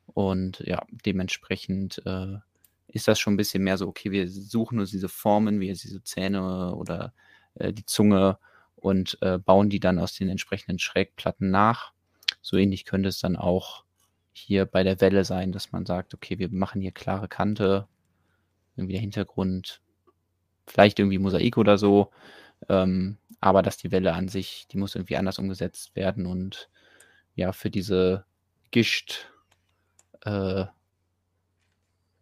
Und ja, dementsprechend äh, ist das schon ein bisschen mehr so, okay, wir suchen uns diese Formen, wie diese Zähne oder äh, die Zunge und äh, bauen die dann aus den entsprechenden Schrägplatten nach. So ähnlich könnte es dann auch hier bei der Welle sein, dass man sagt, okay, wir machen hier klare Kante, irgendwie der Hintergrund, vielleicht irgendwie Mosaik oder so, ähm, aber dass die Welle an sich, die muss irgendwie anders umgesetzt werden und ja, für diese Gischt, äh,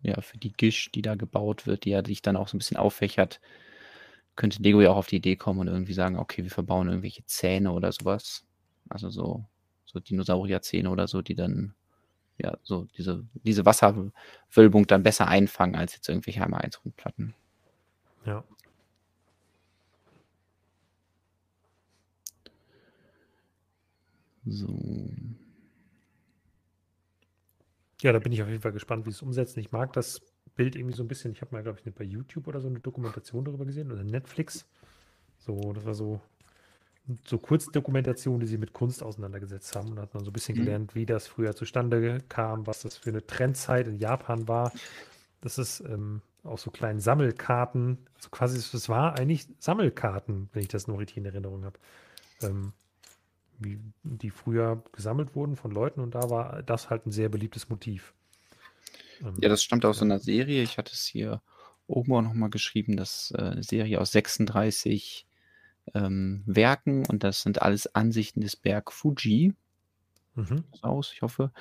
ja, für die Gischt, die da gebaut wird, die ja sich dann auch so ein bisschen auffächert, könnte Lego ja auch auf die Idee kommen und irgendwie sagen, okay, wir verbauen irgendwelche Zähne oder sowas. Also so, so Dinosaurierzähne oder so, die dann ja so diese, diese Wasserwölbung dann besser einfangen als jetzt irgendwelche Hammer 1 Rundplatten. Ja. So. Ja, da bin ich auf jeden Fall gespannt, wie es umsetzen. Ich mag das Bild irgendwie so ein bisschen. Ich habe mal, glaube ich, bei YouTube oder so eine Dokumentation darüber gesehen oder Netflix. So, das war so, so Kurzdokumentation, die sie mit Kunst auseinandergesetzt haben. Und da hat man so ein bisschen mhm. gelernt, wie das früher zustande kam, was das für eine Trendzeit in Japan war. Das ist ähm, auch so kleinen Sammelkarten. Also quasi, es war eigentlich Sammelkarten, wenn ich das noch richtig in Erinnerung habe. Ähm, wie die früher gesammelt wurden von Leuten und da war das halt ein sehr beliebtes Motiv. Ähm, ja, das stammt aus so einer Serie. Ich hatte es hier oben auch nochmal geschrieben, das äh, eine Serie aus 36 ähm, Werken und das sind alles Ansichten des Berg Fuji. Mhm. Aus, ich hoffe.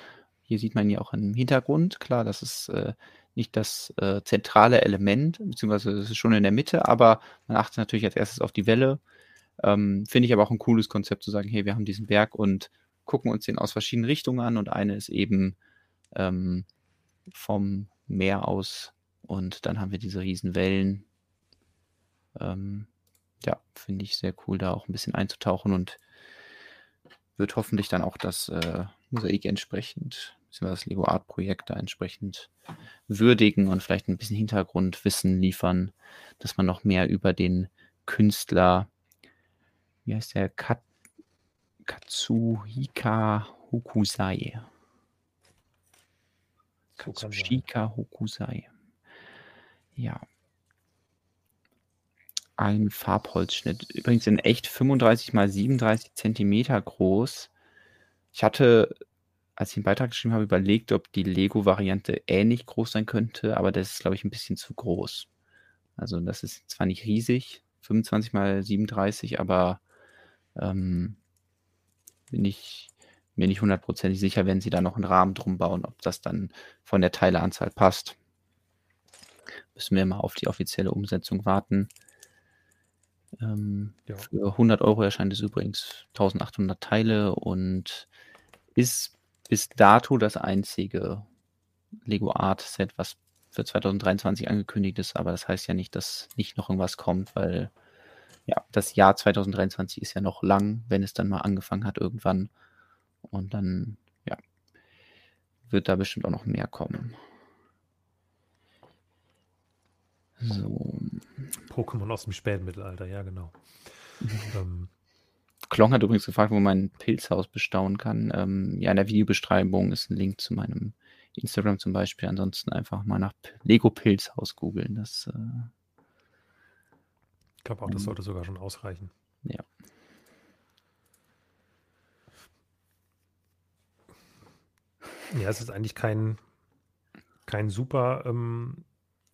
Hier sieht man ja auch im Hintergrund. Klar, das ist äh, nicht das äh, zentrale Element, beziehungsweise es ist schon in der Mitte, aber man achtet natürlich als erstes auf die Welle. Ähm, Finde ich aber auch ein cooles Konzept zu sagen, hey, wir haben diesen Berg und gucken uns den aus verschiedenen Richtungen an und eine ist eben ähm, vom Meer aus und dann haben wir diese riesen Wellen. Ähm, ja, finde ich sehr cool, da auch ein bisschen einzutauchen und wird hoffentlich dann auch das äh, Mosaik entsprechend, beziehungsweise das Lego Art Projekt da entsprechend würdigen und vielleicht ein bisschen Hintergrundwissen liefern, dass man noch mehr über den Künstler, wie heißt der, Kat Katsuhika Hokusai, Katsushika Hokusai. Ja. Ein Farbholzschnitt. Übrigens in echt 35 mal 37 Zentimeter groß. Ich hatte, als ich den Beitrag geschrieben habe, überlegt, ob die Lego-Variante ähnlich groß sein könnte, aber das ist, glaube ich, ein bisschen zu groß. Also das ist zwar nicht riesig, 25 mal 37, aber ähm, bin ich mir nicht hundertprozentig sicher, wenn sie da noch einen Rahmen drum bauen, ob das dann von der Teileanzahl passt. Müssen wir mal auf die offizielle Umsetzung warten. Ähm, ja. Für 100 Euro erscheint es übrigens 1800 Teile und ist bis dato das einzige Lego Art Set, was für 2023 angekündigt ist. Aber das heißt ja nicht, dass nicht noch irgendwas kommt, weil ja, das Jahr 2023 ist ja noch lang, wenn es dann mal angefangen hat irgendwann. Und dann, ja, wird da bestimmt auch noch mehr kommen. So. Pokémon aus dem Spätmittelalter, ja, genau. ähm. Klong hat übrigens gefragt, wo man ein Pilzhaus bestaunen kann. Ähm, ja, in der Videobeschreibung ist ein Link zu meinem Instagram zum Beispiel. Ansonsten einfach mal nach Lego Pilzhaus googeln. Das, äh, ich glaube auch, das sollte sogar schon ausreichen. Ja. Ja, es ist eigentlich kein, kein super ähm,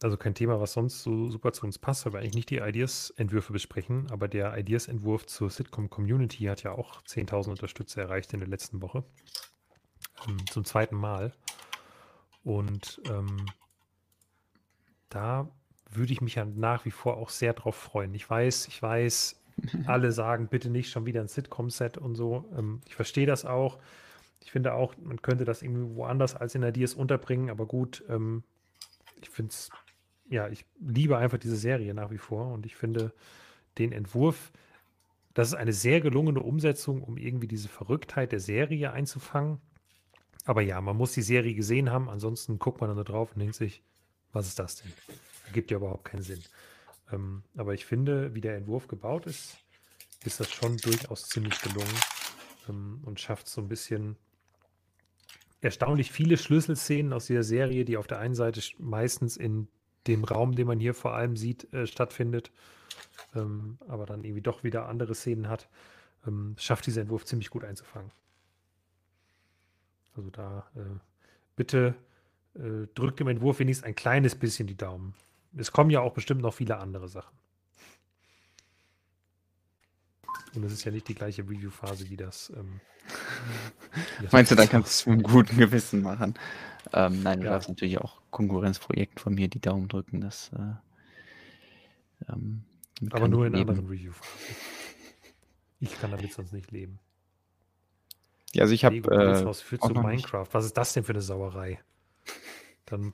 also kein Thema, was sonst so super zu uns passt, weil wir eigentlich nicht die Ideas-Entwürfe besprechen, aber der Ideas-Entwurf zur Sitcom-Community hat ja auch 10.000 Unterstützer erreicht in der letzten Woche. Ähm, zum zweiten Mal. Und ähm, da würde ich mich ja nach wie vor auch sehr drauf freuen. Ich weiß, ich weiß, alle sagen, bitte nicht schon wieder ein Sitcom-Set und so. Ähm, ich verstehe das auch. Ich finde auch, man könnte das irgendwie woanders als in Ideas unterbringen, aber gut, ähm, ich finde es, ja, ich liebe einfach diese Serie nach wie vor und ich finde den Entwurf, das ist eine sehr gelungene Umsetzung, um irgendwie diese Verrücktheit der Serie einzufangen. Aber ja, man muss die Serie gesehen haben, ansonsten guckt man dann da drauf und denkt sich, was ist das denn? Gibt ja überhaupt keinen Sinn. Ähm, aber ich finde, wie der Entwurf gebaut ist, ist das schon durchaus ziemlich gelungen ähm, und schafft so ein bisschen erstaunlich viele Schlüsselszenen aus dieser Serie, die auf der einen Seite meistens in dem Raum, den man hier vor allem sieht, äh, stattfindet, ähm, aber dann irgendwie doch wieder andere Szenen hat, ähm, schafft dieser Entwurf ziemlich gut einzufangen. Also da äh, bitte äh, drückt dem Entwurf wenigstens ein kleines bisschen die Daumen. Es kommen ja auch bestimmt noch viele andere Sachen. Und es ist ja nicht die gleiche Review-Phase wie das. Ähm, wie Meinst du, da kannst du es mit einem guten Gewissen machen? Ähm, nein, du ja. darfst natürlich auch Konkurrenzprojekten von mir die Daumen drücken. Das, äh, ähm, Aber nur in leben. anderen Review-Phasen. Ich kann damit sonst nicht leben. Ja, also ich habe. Äh, führt zu Minecraft. Nicht. Was ist das denn für eine Sauerei? Dann.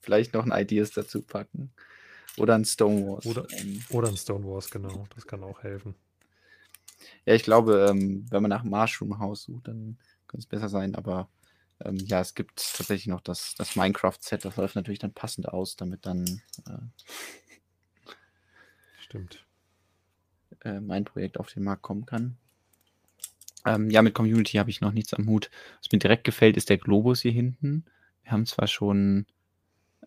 Vielleicht noch ein Ideas dazu packen. Oder ein Stonewalls. Oder, oder ein Stonewalls, genau. Das kann auch helfen. Ja, ich glaube, ähm, wenn man nach Mushroom House sucht, dann könnte es besser sein. Aber ähm, ja, es gibt tatsächlich noch das, das Minecraft-Set. Das läuft natürlich dann passend aus, damit dann. Äh, Stimmt. Äh, mein Projekt auf den Markt kommen kann. Ähm, ja, mit Community habe ich noch nichts am Hut. Was mir direkt gefällt, ist der Globus hier hinten. Wir haben zwar schon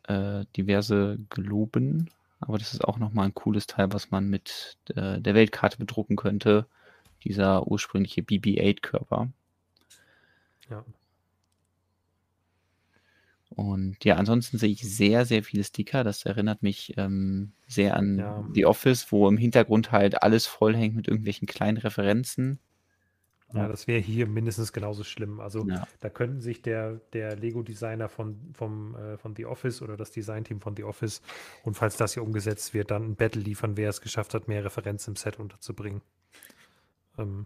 äh, diverse Globen, aber das ist auch nochmal ein cooles Teil, was man mit äh, der Weltkarte bedrucken könnte. Dieser ursprüngliche BB-8-Körper. Ja. Und ja, ansonsten sehe ich sehr, sehr viele Sticker. Das erinnert mich ähm, sehr an ja. The Office, wo im Hintergrund halt alles vollhängt mit irgendwelchen kleinen Referenzen. Ja, das wäre hier mindestens genauso schlimm. Also ja. da könnten sich der, der Lego-Designer von, vom, äh, von The Office oder das Designteam von The Office und falls das hier umgesetzt wird, dann ein Battle liefern, wer es geschafft hat, mehr Referenzen im Set unterzubringen. Ähm,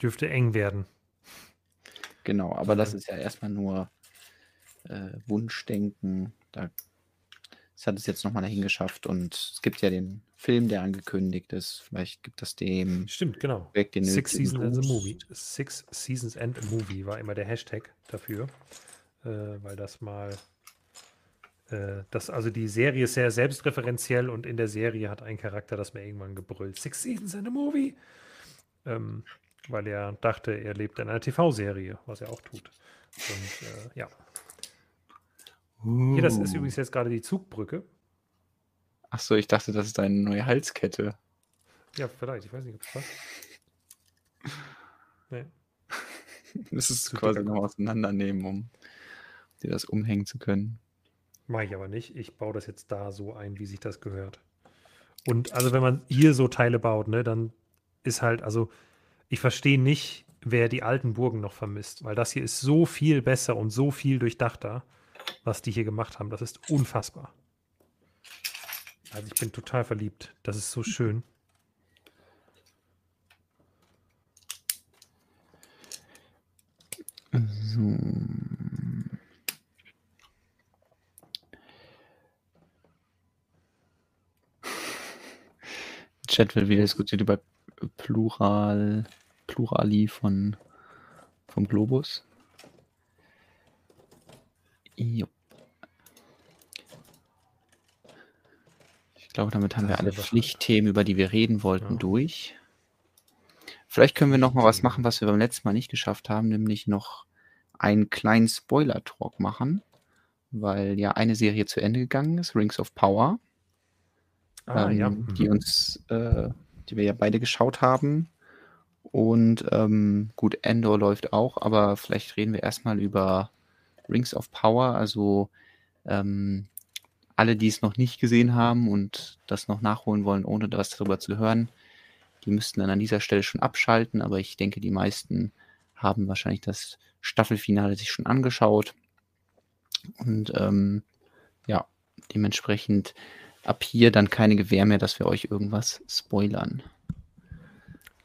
dürfte eng werden. Genau, aber das ist ja erstmal nur äh, Wunschdenken. Da es hat es jetzt nochmal dahin geschafft und es gibt ja den Film, der angekündigt ist. Vielleicht gibt das dem. Stimmt, genau. Weg den Six Seasons and a Movie. Six Seasons and a Movie war immer der Hashtag dafür, äh, weil das mal. Äh, das, also die Serie ist sehr selbstreferenziell und in der Serie hat ein Charakter das mir irgendwann gebrüllt. Six Seasons and a Movie. Ähm, weil er dachte, er lebt in einer TV-Serie, was er auch tut. Und äh, ja, Uh. Hier, das ist übrigens jetzt gerade die Zugbrücke. Ach so, ich dachte, das ist eine neue Halskette. Ja, vielleicht. Ich weiß nicht, ob es passt. Nee. Das ist quasi noch auseinandernehmen, um dir das umhängen zu können. Mache ich aber nicht. Ich baue das jetzt da so ein, wie sich das gehört. Und also, wenn man hier so Teile baut, ne, dann ist halt, also, ich verstehe nicht, wer die alten Burgen noch vermisst, weil das hier ist so viel besser und so viel durchdachter was die hier gemacht haben. Das ist unfassbar. Also ich bin total verliebt. Das ist so schön. So. Chat wird wieder diskutiert über Plural, Plurali von vom Globus. Ich glaube, damit haben wir alle Pflichtthemen, über die wir reden wollten, ja. durch. Vielleicht können wir noch mal was machen, was wir beim letzten Mal nicht geschafft haben, nämlich noch einen kleinen Spoiler-Talk machen, weil ja eine Serie zu Ende gegangen ist, Rings of Power, ah, ähm, ja. die mhm. uns, äh, die wir ja beide geschaut haben. Und ähm, gut, Endor läuft auch, aber vielleicht reden wir erstmal über Rings of Power. Also ähm, alle, die es noch nicht gesehen haben und das noch nachholen wollen, ohne was darüber zu hören, die müssten dann an dieser Stelle schon abschalten. Aber ich denke, die meisten haben wahrscheinlich das Staffelfinale sich schon angeschaut. Und ähm, ja, dementsprechend ab hier dann keine Gewähr mehr, dass wir euch irgendwas spoilern.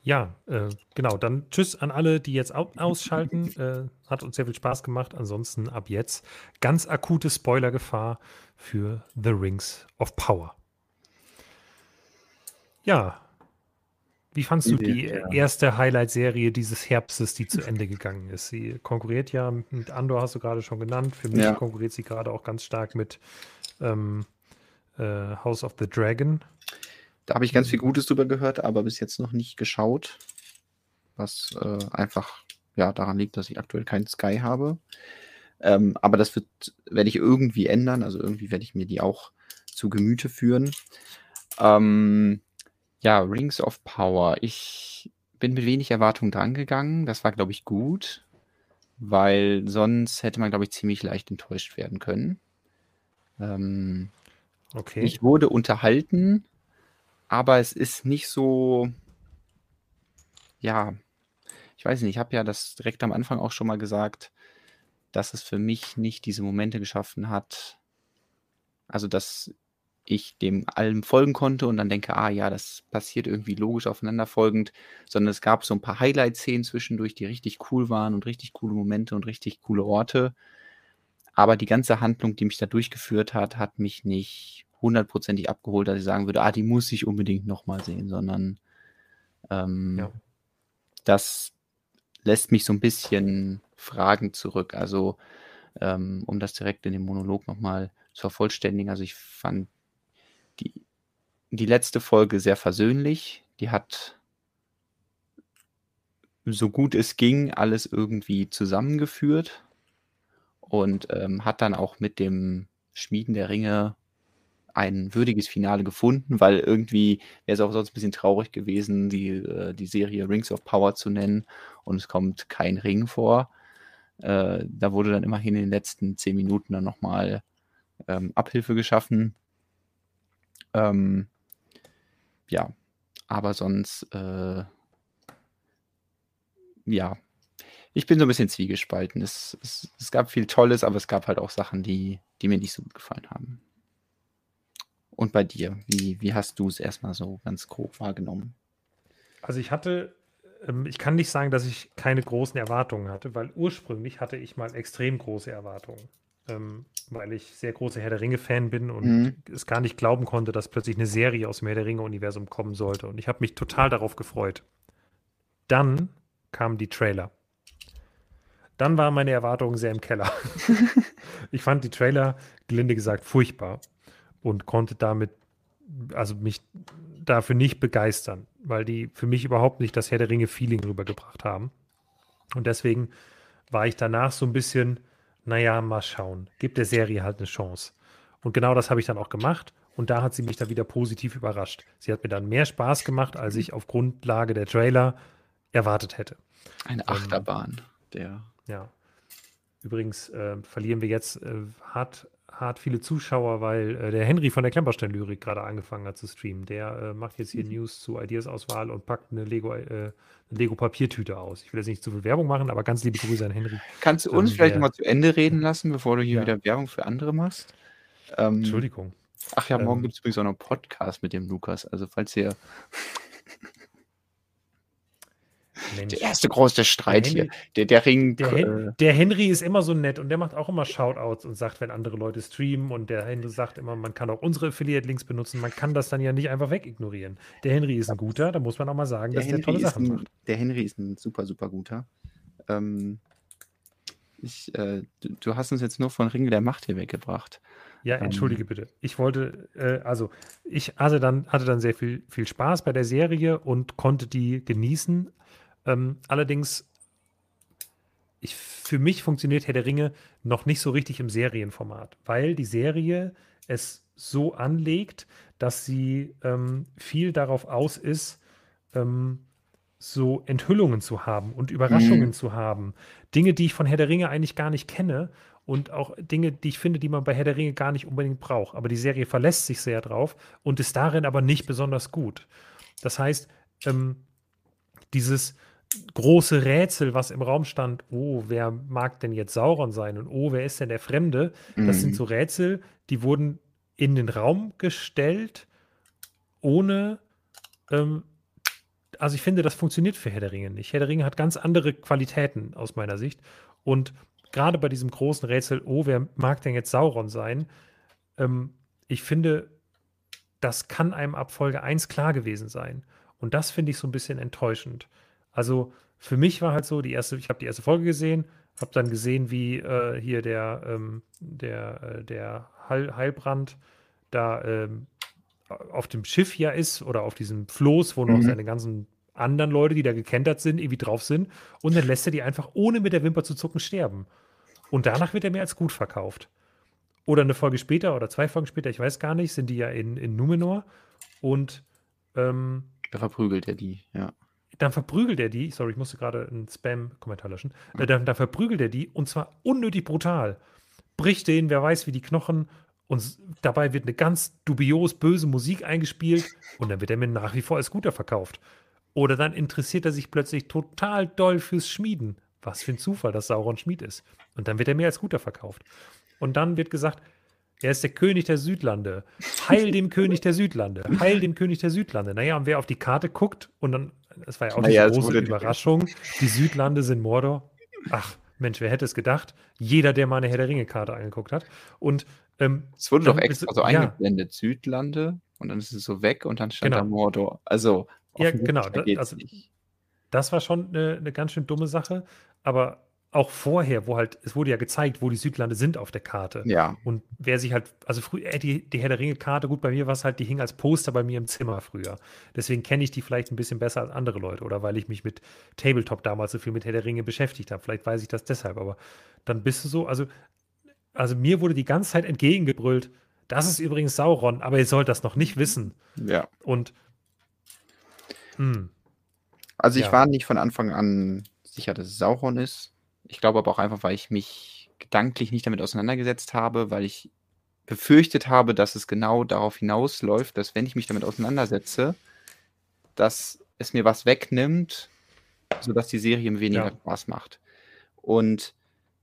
Ja, äh, genau. Dann tschüss an alle, die jetzt ausschalten. Äh, hat uns sehr viel Spaß gemacht. Ansonsten ab jetzt ganz akute Spoilergefahr für The Rings of Power. Ja. Wie fandst du die ja. erste Highlight-Serie dieses Herbstes, die zu Ende gegangen ist? Sie konkurriert ja mit Andor, hast du gerade schon genannt. Für mich ja. konkurriert sie gerade auch ganz stark mit ähm, äh, House of the Dragon. Da habe ich ganz viel Gutes drüber gehört, aber bis jetzt noch nicht geschaut. Was äh, einfach ja, daran liegt, dass ich aktuell keinen Sky habe. Ähm, aber das wird, werde ich irgendwie ändern. Also irgendwie werde ich mir die auch zu Gemüte führen. Ähm, ja, Rings of Power. Ich bin mit wenig Erwartung drangegangen. Das war, glaube ich, gut, weil sonst hätte man, glaube ich, ziemlich leicht enttäuscht werden können. Ähm, okay. Ich wurde unterhalten, aber es ist nicht so, ja, ich weiß nicht, ich habe ja das direkt am Anfang auch schon mal gesagt, dass es für mich nicht diese Momente geschaffen hat, also dass ich dem allem folgen konnte und dann denke, ah ja, das passiert irgendwie logisch aufeinanderfolgend, sondern es gab so ein paar Highlight-Szenen zwischendurch, die richtig cool waren und richtig coole Momente und richtig coole Orte. Aber die ganze Handlung, die mich da durchgeführt hat, hat mich nicht hundertprozentig abgeholt, dass ich sagen würde, ah, die muss ich unbedingt nochmal sehen, sondern ähm, ja. das lässt mich so ein bisschen Fragen zurück. Also, ähm, um das direkt in dem Monolog nochmal zu vervollständigen, also ich fand die, die letzte Folge sehr versöhnlich. Die hat so gut es ging alles irgendwie zusammengeführt und ähm, hat dann auch mit dem Schmieden der Ringe ein würdiges Finale gefunden, weil irgendwie wäre es auch sonst ein bisschen traurig gewesen, die, äh, die Serie Rings of Power zu nennen und es kommt kein Ring vor. Äh, da wurde dann immerhin in den letzten zehn Minuten dann nochmal ähm, Abhilfe geschaffen. Ähm, ja, aber sonst, äh, ja, ich bin so ein bisschen zwiegespalten. Es, es, es gab viel Tolles, aber es gab halt auch Sachen, die, die mir nicht so gut gefallen haben. Und bei dir, wie, wie hast du es erstmal so ganz grob wahrgenommen? Also ich hatte, ähm, ich kann nicht sagen, dass ich keine großen Erwartungen hatte, weil ursprünglich hatte ich mal extrem große Erwartungen. Ähm, weil ich sehr großer Herr der Ringe-Fan bin und mhm. es gar nicht glauben konnte, dass plötzlich eine Serie aus dem Herr der Ringe-Universum kommen sollte. Und ich habe mich total darauf gefreut. Dann kamen die Trailer. Dann waren meine Erwartungen sehr im Keller. ich fand die Trailer, gelinde gesagt, furchtbar und konnte damit, also mich dafür nicht begeistern, weil die für mich überhaupt nicht das Herr der Ringe-Feeling rübergebracht haben. Und deswegen war ich danach so ein bisschen, naja, mal schauen, gibt der Serie halt eine Chance. Und genau das habe ich dann auch gemacht. Und da hat sie mich dann wieder positiv überrascht. Sie hat mir dann mehr Spaß gemacht, als ich auf Grundlage der Trailer erwartet hätte. Eine ähm, Achterbahn, ähm, der. Ja. Übrigens äh, verlieren wir jetzt äh, hart hart viele Zuschauer, weil äh, der Henry von der Klemperstein-Lyrik gerade angefangen hat zu streamen. Der äh, macht jetzt hier mhm. News zu Ideas-Auswahl und packt eine Lego, äh, Lego-Papiertüte aus. Ich will jetzt nicht zu viel Werbung machen, aber ganz liebe Grüße an Henry. Kannst du uns ähm, vielleicht der, mal zu Ende reden lassen, bevor du hier ja. wieder Werbung für andere machst? Ähm, Entschuldigung. Ach ja, morgen ähm, gibt es übrigens auch noch einen Podcast mit dem Lukas. Also falls ihr Mensch. Der erste große Streit der Henry, hier. Der, der Ring. Der, äh, der, Henry ist immer so nett und der macht auch immer Shoutouts und sagt, wenn andere Leute streamen und der Henry sagt immer, man kann auch unsere Affiliate-Links benutzen. Man kann das dann ja nicht einfach wegignorieren. Der Henry ist ein guter, da muss man auch mal sagen, dass Henry der tolle Sachen ein, macht. Der Henry ist ein super, super guter. Ähm, ich, äh, du, du, hast uns jetzt nur von Ring der Macht hier weggebracht. Ja, ähm, entschuldige ähm, bitte. Ich wollte, äh, also ich hatte dann, hatte dann sehr viel, viel Spaß bei der Serie und konnte die genießen, ähm, allerdings, ich, für mich funktioniert Herr der Ringe noch nicht so richtig im Serienformat, weil die Serie es so anlegt, dass sie ähm, viel darauf aus ist, ähm, so Enthüllungen zu haben und Überraschungen Mhm. zu haben. Dinge, die ich von Herr der Ringe eigentlich gar nicht kenne und auch Dinge, die ich finde, die man bei Herr der Ringe gar nicht unbedingt braucht. Aber die Serie verlässt sich sehr drauf und ist darin aber nicht besonders gut. Das heißt, ähm, dieses große Rätsel, was im Raum stand, oh, wer mag denn jetzt Sauron sein und oh, wer ist denn der Fremde? Das sind Mhm. so Rätsel, die wurden in den Raum gestellt, ohne ähm, also ich finde, das funktioniert für Herr der Ringe nicht. Herr der Ringe hat ganz andere Qualitäten aus meiner Sicht. Und gerade bei diesem großen Rätsel, oh, wer mag denn jetzt Sauron sein? Ähm, ich finde, das kann einem ab Folge 1 klar gewesen sein. Und das finde ich so ein bisschen enttäuschend. Also für mich war halt so, die erste, ich habe die erste Folge gesehen, habe dann gesehen, wie äh, hier der, ähm, der, äh, der Heil Heilbrand da ähm, auf dem Schiff ja ist oder auf diesem Floß, wo noch Mhm. seine ganzen anderen Leute, die da gekentert sind, irgendwie drauf sind. Und dann lässt er die einfach ohne mit der Wimper zu zucken sterben. Und danach wird er mir als gut verkauft. Oder eine Folge später oder zwei Folgen später, ich weiß gar nicht, sind die ja in, in Numenor. Und ähm, Da verprügelt er die, ja. Dann verprügelt er die, sorry, ich musste gerade einen Spam-Kommentar löschen, äh, dann, dann verprügelt er die und zwar unnötig brutal. Bricht denen, wer weiß, wie die Knochen und dabei wird eine ganz dubios böse Musik eingespielt und dann wird er mir nach wie vor als guter verkauft. Oder dann interessiert er sich plötzlich total doll fürs Schmieden. Was für ein Zufall, dass Sauron Schmied ist. Und dann wird er mir als guter verkauft. Und dann wird gesagt, er ist der König der Südlande. Heil dem König der Südlande. Heil dem König der Südlande. Naja, und wer auf die Karte guckt, und dann, das war ja auch Naja, es große Überraschung, die Südlande sind Mordor. Ach, Mensch, wer hätte es gedacht? Jeder, der mal eine Herr der Ringe-Karte angeguckt hat. Und ähm, Es wurde doch extra du- so ja. eingeblendet, Südlande, und dann ist es so weg und dann stand da Genau. Mordor. Also, Ja, genau, da- also- nicht. das war schon eine, eine ganz schön dumme Sache. Aber auch vorher, wo halt, es wurde ja gezeigt, wo die Südlande sind auf der Karte. Ja, Und wer sich halt, also früher, äh, die, die Herr der Ringe-Karte, gut, bei mir war es halt, die hing als Poster bei mir im Zimmer früher. Deswegen kenne ich die vielleicht ein bisschen besser als andere Leute oder weil ich mich mit Tabletop damals so viel mit Herr der Ringe beschäftigt habe. Vielleicht weiß ich das deshalb, aber dann bist du so, also, also mir wurde die ganze Zeit entgegengebrüllt, das ist übrigens Sauron, aber ihr sollt das noch nicht wissen. ja. Und, hm, Also ich Ja. war nicht von Anfang an sicher, dass es Sauron ist. Ich glaube aber auch einfach, weil ich mich gedanklich nicht damit auseinandergesetzt habe, weil ich befürchtet habe, dass es genau darauf hinausläuft, dass wenn ich mich damit auseinandersetze, dass es mir was wegnimmt, sodass die Serie mir weniger Ja. Spaß macht. Und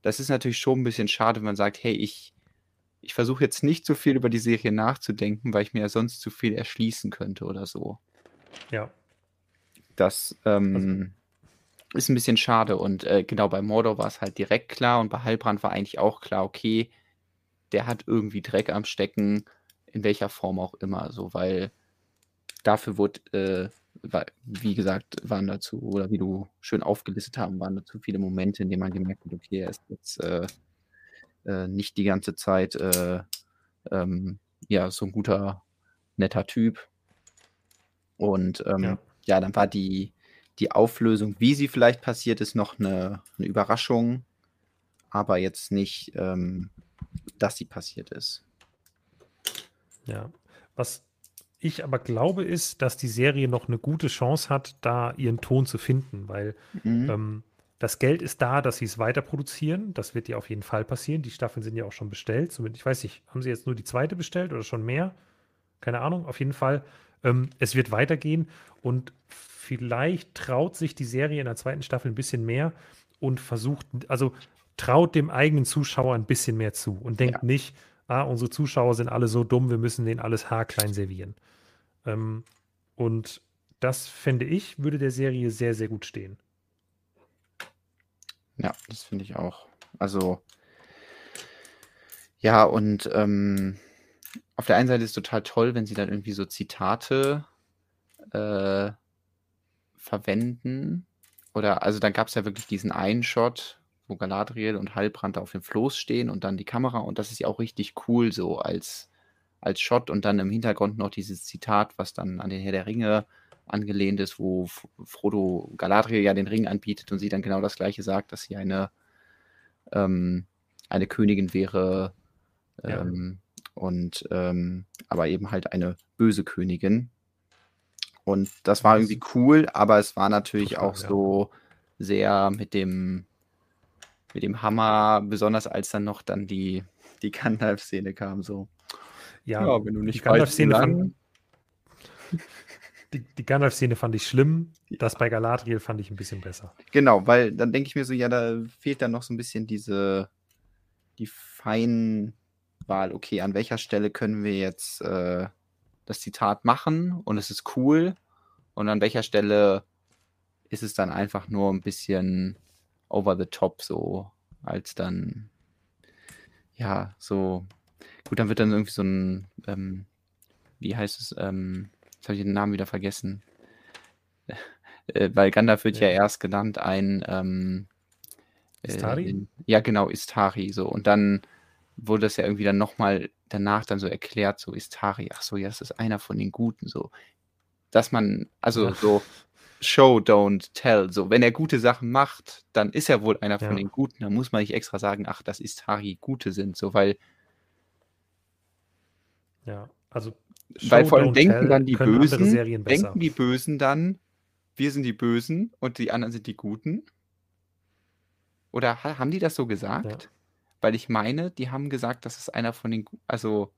das ist natürlich schon ein bisschen schade, wenn man sagt, hey, ich, ich versuche jetzt nicht so viel über die Serie nachzudenken, weil ich mir ja sonst zu viel erschließen könnte oder so. ja, Das ähm, ist ein bisschen schade. Und äh, genau bei Mordor war es halt direkt klar und bei Heilbrand war eigentlich auch klar, okay, der hat irgendwie Dreck am Stecken, in welcher Form auch immer, so, weil dafür wurde, äh, wie gesagt, waren dazu, oder wie du schön aufgelistet haben, waren dazu viele Momente, in denen man gemerkt hat, okay, er ist jetzt äh, äh, nicht die ganze Zeit äh, ähm, ja, so ein guter, netter Typ. Und ähm, Ja. ja. dann war die, die Auflösung, wie sie vielleicht passiert ist, noch eine, eine Überraschung, aber jetzt nicht, ähm, dass sie passiert ist. Ja. Was ich aber glaube, ist, dass die Serie noch eine gute Chance hat, da ihren Ton zu finden, weil Mhm. ähm, das Geld ist da, dass sie es weiter produzieren. Das wird ja auf jeden Fall passieren. Die Staffeln sind ja auch schon bestellt. Zumindest, ich weiß nicht, haben sie jetzt nur die zweite bestellt oder schon mehr? Keine Ahnung. Auf jeden Fall, ähm, es wird weitergehen und vielleicht traut sich die Serie in der zweiten Staffel ein bisschen mehr und versucht, also traut dem eigenen Zuschauer ein bisschen mehr zu und denkt nicht, ah, unsere Zuschauer sind alle so dumm, wir müssen denen alles haarklein servieren. Ähm, und das fände ich, würde der Serie sehr, sehr gut stehen. Ja, das finde ich auch. Also, ja, und ähm, auf der einen Seite ist es total toll, wenn sie dann irgendwie so Zitate äh, verwenden. Oder, also dann gab es ja wirklich diesen einen Shot, wo Galadriel und Halbrand auf dem Floß stehen und dann die Kamera. Und das ist ja auch richtig cool so als, als Shot. Und dann im Hintergrund noch dieses Zitat, was dann an den Herr der Ringe angelehnt ist, wo Frodo Galadriel ja den Ring anbietet und sie dann genau das gleiche sagt, dass sie eine, ähm, eine Königin wäre Ja. ähm, und ähm, aber eben halt eine böse Königin. Und das war irgendwie cool, aber es war natürlich Total, auch so sehr mit dem, mit dem Hammer, besonders als dann noch dann die, die Gandalf-Szene kam, so. Ja, Ja, wenn du nicht die Gandalf weißt, Szene wo fand, die, die Gandalf-Szene fand ich schlimm. Ja. Das bei Galadriel fand ich ein bisschen besser. Genau, weil dann denke ich mir so, ja, da fehlt dann noch so ein bisschen diese, die Feinwahl. Okay, an welcher Stelle können wir jetzt äh, das Zitat machen und es ist cool und an welcher Stelle ist es dann einfach nur ein bisschen over the top so, als dann, ja, so, gut, dann wird dann irgendwie so ein, ähm, wie heißt es, ähm, jetzt habe ich den Namen wieder vergessen. Äh, weil Gandalf wird ja, Ja. erst genannt ein ähm, äh, Istari? in- ja, genau, Istari, so. Und dann wurde es ja irgendwie dann nochmal danach dann so erklärt, so Istari, ach so, ja, das ist einer von den Guten, so. Dass man, also Ja. so Show, don't tell, so. Wenn er gute Sachen macht, dann ist er wohl einer von Ja. den Guten. Dann muss man nicht extra sagen, ach, dass Istari Gute sind, so, weil, Ja, also weil Show, vor allem denken dann die Bösen, denken die Bösen dann, wir sind die Bösen und die anderen sind die Guten? Oder ha haben die das so gesagt? Weil ich meine, die haben gesagt, das ist einer von den, also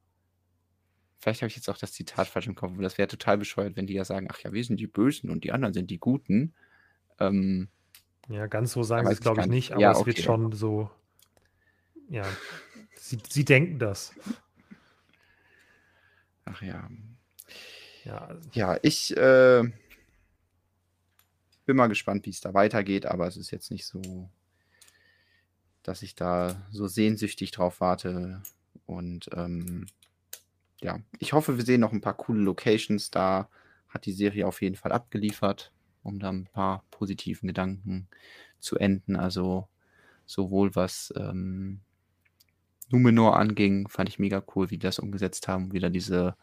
vielleicht habe ich jetzt auch das Zitat falsch im Kopf, aber das wäre total bescheuert, wenn die ja sagen, ach ja, wir sind die Bösen und die anderen sind die Guten. Ähm, Ja, ganz so sagen sie es, glaube ich, nicht. aber Ja, es wird okay. schon so. Ja, sie, sie denken das. ach ja. Ja, Ja, ich äh, bin mal gespannt, wie es da weitergeht, aber es ist jetzt nicht so, dass ich da so sehnsüchtig drauf warte. Und ähm, ja, ich hoffe, wir sehen noch ein paar coole Locations. Da hat die Serie auf jeden Fall abgeliefert, um da ein paar positiven Gedanken zu enden. Also sowohl was ähm, Numenor anging, fand ich mega cool, wie die das umgesetzt haben, wieder diese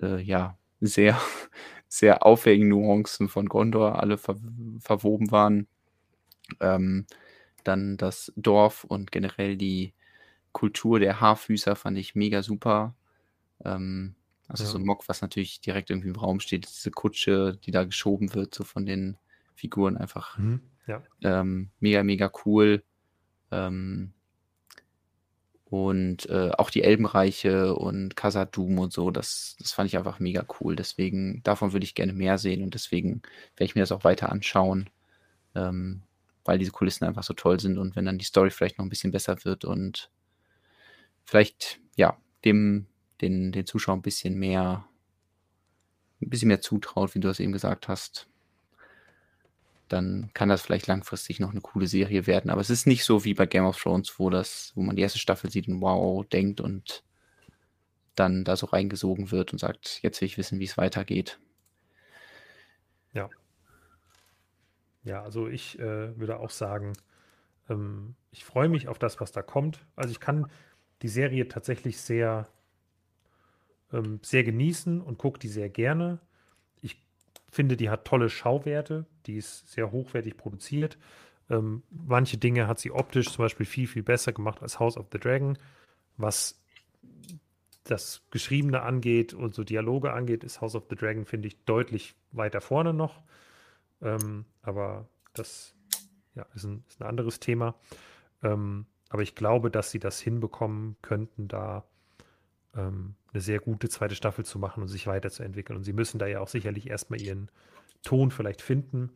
äh, ja, sehr, sehr auffälligen Nuancen von Gondor alle ver verwoben waren. Ähm, dann das Dorf und generell die Kultur der Haarfüßer fand ich mega super. Ähm, also Ja. so ein Mock, was natürlich direkt irgendwie im Raum steht, diese Kutsche, die da geschoben wird, so von den Figuren einfach mhm. ja. ähm, mega, mega cool. Ähm, und äh, auch die Elbenreiche und Khazad-dûm und so, das, das fand ich einfach mega cool. Deswegen, davon würde ich gerne mehr sehen und deswegen werde ich mir das auch weiter anschauen, ähm, weil diese Kulissen einfach so toll sind und wenn dann die Story vielleicht noch ein bisschen besser wird und vielleicht, ja, dem, den, den Zuschauern ein bisschen mehr, ein bisschen mehr zutraut, wie du das eben gesagt hast, dann kann das vielleicht langfristig noch eine coole Serie werden. Aber es ist nicht so wie bei Game of Thrones, wo das, wo man die erste Staffel sieht und wow denkt und dann da so reingesogen wird und sagt, jetzt will ich wissen, wie es weitergeht. Ja, also ich äh, würde auch sagen, ähm, ich freue mich auf das, was da kommt. Also ich kann die Serie tatsächlich sehr, ähm, sehr genießen und gucke die sehr gerne. Ich finde, die hat tolle Schauwerte, die ist sehr hochwertig produziert. Ähm, manche Dinge hat sie optisch zum Beispiel viel, viel besser gemacht als House of the Dragon. Was das Geschriebene angeht und so Dialoge angeht, ist House of the Dragon, finde ich, deutlich weiter vorne noch. Ähm, aber das ja, ist, ein, ist ein anderes Thema. Ähm, aber ich glaube, dass sie das hinbekommen könnten, da ähm, eine sehr gute zweite Staffel zu machen und sich weiterzuentwickeln. Und sie müssen da ja auch sicherlich erstmal ihren Ton vielleicht finden.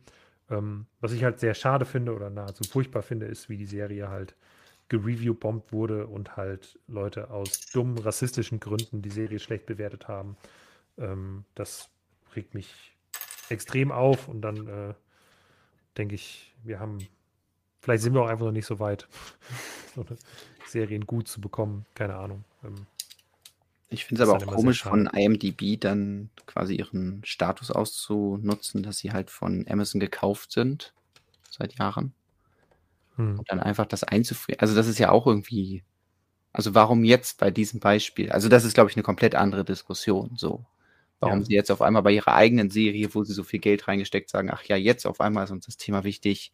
Ähm, was ich halt sehr schade finde oder nahezu furchtbar finde, ist, wie die Serie halt gereview-bombt wurde und halt Leute aus dummen rassistischen Gründen die Serie schlecht bewertet haben. Ähm, das regt mich extrem auf und dann äh, denke ich, wir haben, vielleicht sind wir auch einfach noch nicht so weit, so eine Serien gut zu bekommen. Keine Ahnung. Ähm, Ich finde es aber auch komisch, von IMDb dann quasi ihren Status auszunutzen, dass sie halt von Amazon gekauft sind seit Jahren. hm. Und dann einfach das einzufrieren. Also das ist ja auch irgendwie, also warum jetzt bei diesem Beispiel? Also das ist, glaube ich, eine komplett andere Diskussion. So, warum Ja. sie jetzt auf einmal bei ihrer eigenen Serie, wo sie so viel Geld reingesteckt, sagen, ach ja, jetzt auf einmal ist uns das Thema wichtig.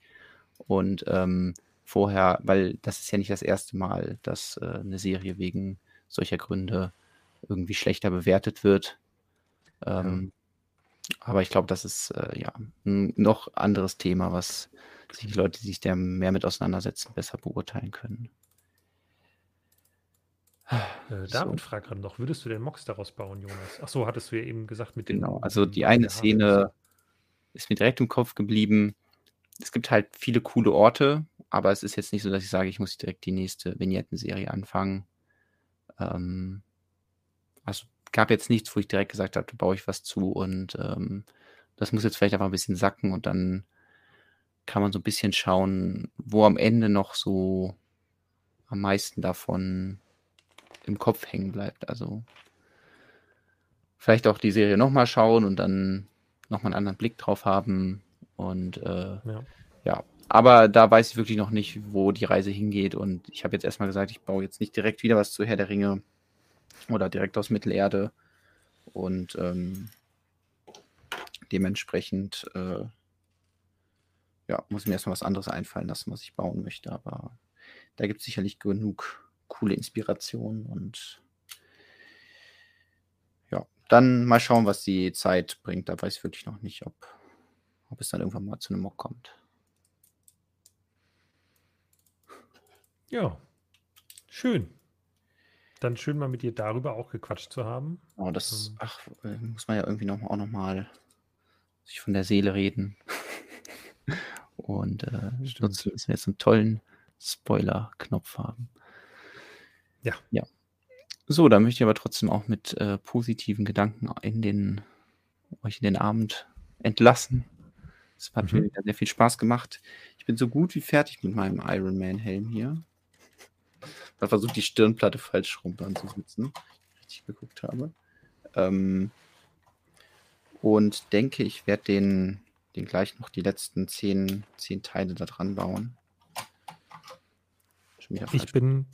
Und ähm, vorher, weil das ist ja nicht das erste Mal, dass äh, eine Serie wegen solcher Gründe irgendwie schlechter bewertet wird. Ähm, Aber ich glaube, das ist äh, ja ein noch anderes Thema, was sich die Leute, die sich da mehr mit auseinandersetzen, besser beurteilen können. Äh, David so. fragt gerade noch, würdest du den Mox daraus bauen, Jonas? Ach so, hattest du ja eben gesagt mit Genau, also die eine Szene ist mir direkt im Kopf geblieben. Es gibt halt viele coole Orte, aber es ist jetzt nicht so, dass ich sage, ich muss direkt die nächste Vignetten-Serie anfangen. Ähm, also gab jetzt nichts, wo ich direkt gesagt habe, da baue ich was zu und ähm, das muss jetzt vielleicht einfach ein bisschen sacken und dann kann man so ein bisschen schauen, wo am Ende noch so am meisten davon im Kopf hängen bleibt. Also vielleicht auch die Serie nochmal schauen und dann nochmal einen anderen Blick drauf haben. Und äh, ja. ja. aber da weiß ich wirklich noch nicht, wo die Reise hingeht. Und ich habe jetzt erstmal gesagt, ich baue jetzt nicht direkt wieder was zu Herr der Ringe oder direkt aus Mittelerde. Und ähm, dementsprechend äh, ja, muss mir erstmal was anderes einfallen lassen, was ich bauen möchte. Aber da gibt es sicherlich genug coole Inspirationen und ja, dann mal schauen, was die Zeit bringt. Da weiß ich wirklich noch nicht, ob, ob es dann irgendwann mal zu einem Mock kommt. Ja, schön. Dann schön mal mit dir darüber auch gequatscht zu haben. Oh, das, ähm. ach, äh, muss man ja irgendwie noch, auch nochmal sich von der Seele reden. Und äh, sonst müssen wir jetzt einen tollen Spoiler-Knopf haben. Ja. Ja. So, da möchte ich aber trotzdem auch mit äh, positiven Gedanken in den, euch in den Abend entlassen. Es hat mhm. mir sehr viel Spaß gemacht. Ich bin so gut wie fertig mit meinem Iron Man Helm hier mal versucht, die Stirnplatte falsch rum anzusitzen, richtig geguckt habe. Ähm, und denke, ich werde den, den gleich noch die letzten zehn, zehn Teile da dran bauen. Ich bin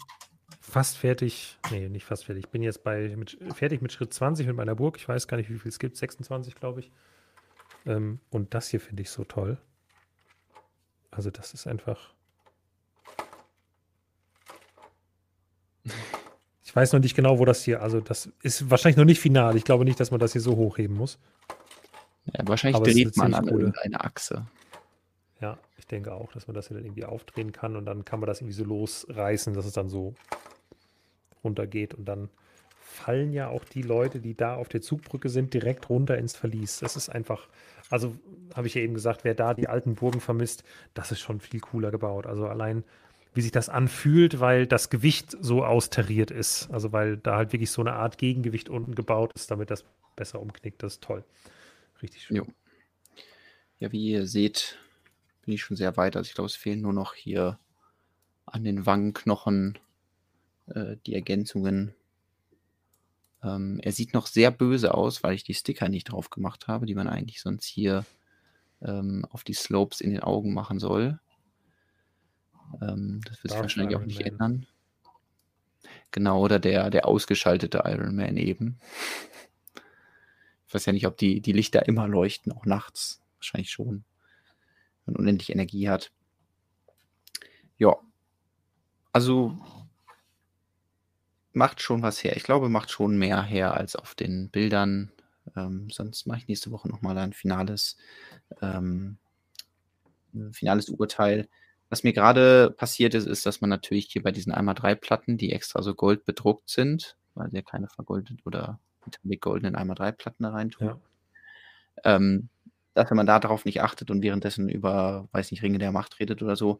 fast fertig. Nee, nicht fast fertig. Ich bin jetzt bei mit, fertig mit Schritt 20 mit meiner Burg. Ich weiß gar nicht, wie viel es gibt. 26, glaube ich. Ähm, und das hier finde ich so toll. Also, das ist einfach. Ich weiß noch nicht genau, wo das hier, also das ist wahrscheinlich noch nicht final. Ich glaube nicht, dass man das hier so hochheben muss. Ja, wahrscheinlich Aber dreht man an cool. irgendeine Achse. Ja, ich denke auch, dass man das hier dann irgendwie aufdrehen kann und dann kann man das irgendwie so losreißen, dass es dann so runtergeht und dann fallen ja auch die Leute, die da auf der Zugbrücke sind, direkt runter ins Verlies. Das ist einfach, also habe ich ja eben gesagt, wer da die alten Burgen vermisst, das ist schon viel cooler gebaut. Also allein wie sich das anfühlt, weil das Gewicht so austariert ist. Also weil da halt wirklich so eine Art Gegengewicht unten gebaut ist, damit das besser umknickt. Das ist toll. Richtig schön. Jo. Ja, wie ihr seht, bin ich schon sehr weit. Also ich glaube, es fehlen nur noch hier an den Wangenknochen äh, die Ergänzungen. Ähm, er sieht noch sehr böse aus, weil ich die Sticker nicht drauf gemacht habe, die man eigentlich sonst hier ähm, auf die Slopes in den Augen machen soll. Ähm, das wird sich wahrscheinlich auch nicht Man. ändern. Genau, oder der, der ausgeschaltete Iron Man eben. Ich weiß ja nicht, ob die, die Lichter immer leuchten, auch nachts. Wahrscheinlich schon. Wenn man unendlich Energie hat. Ja. Also macht schon was her. Ich glaube, macht schon mehr her als auf den Bildern. Ähm, sonst mache ich nächste Woche nochmal ein finales, ähm, finales Urteil. Was mir gerade passiert ist, ist, dass man natürlich hier bei diesen 1x3-Platten, die extra so gold bedruckt sind, weil sie keine vergoldet oder mit goldenen 1x3-Platten da reintun, ja. ähm, dass wenn man darauf nicht achtet und währenddessen über, weiß nicht, Ringe der Macht redet oder so,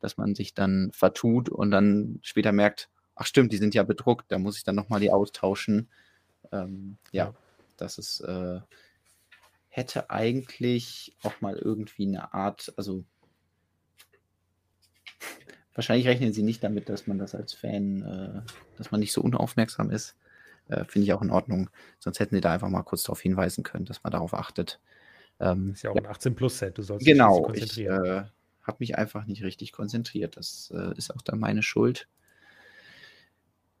dass man sich dann vertut und dann später merkt, ach stimmt, die sind ja bedruckt, da muss ich dann nochmal die austauschen. Ähm, ja, ja, das ist, äh, hätte eigentlich auch mal irgendwie eine Art, also Wahrscheinlich rechnen sie nicht damit, dass man das als Fan, äh, dass man nicht so unaufmerksam ist. Äh, Finde ich auch in Ordnung. Sonst hätten sie da einfach mal kurz darauf hinweisen können, dass man darauf achtet. Ähm, ist ja auch ja. ein 18-Plus-Set, du sollst genau, dich konzentrieren. Ich äh, habe mich einfach nicht richtig konzentriert. Das äh, ist auch dann meine Schuld.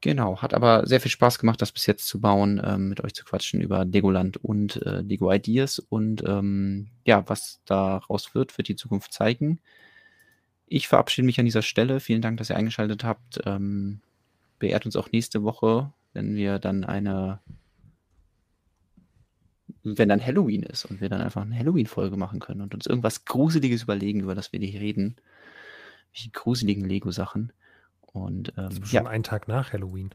Genau, hat aber sehr viel Spaß gemacht, das bis jetzt zu bauen, ähm, mit euch zu quatschen über Legoland und äh, Lego Ideas. Und ähm, ja, was daraus wird, wird die Zukunft zeigen. Ich verabschiede mich an dieser Stelle. Vielen Dank, dass ihr eingeschaltet habt. Ähm, beehrt uns auch nächste Woche, wenn wir dann eine wenn dann Halloween ist und wir dann einfach eine Halloween-Folge machen können und uns irgendwas Gruseliges überlegen, über das wir nicht reden. Welche gruseligen Lego-Sachen. Und ähm, das ist schon ja. einen Tag nach Halloween.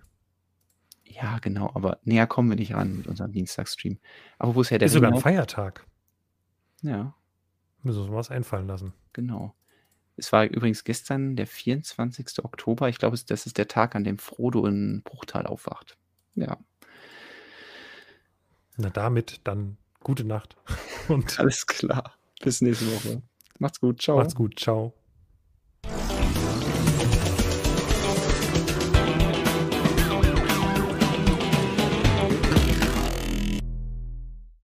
Ja, genau, aber näher kommen wir nicht ran mit unserem Dienstagsstream. Aber wo ist ja der Ist sogar ein Feiertag. Ja. Müssen wir uns was einfallen lassen. Genau. Es war übrigens gestern der 24. Oktober. Ich glaube, das ist der Tag, an dem Frodo in Bruchtal aufwacht. Ja. Na damit dann gute Nacht. Und Alles klar. Bis nächste Woche. Macht's gut. Ciao. Macht's gut. Ciao.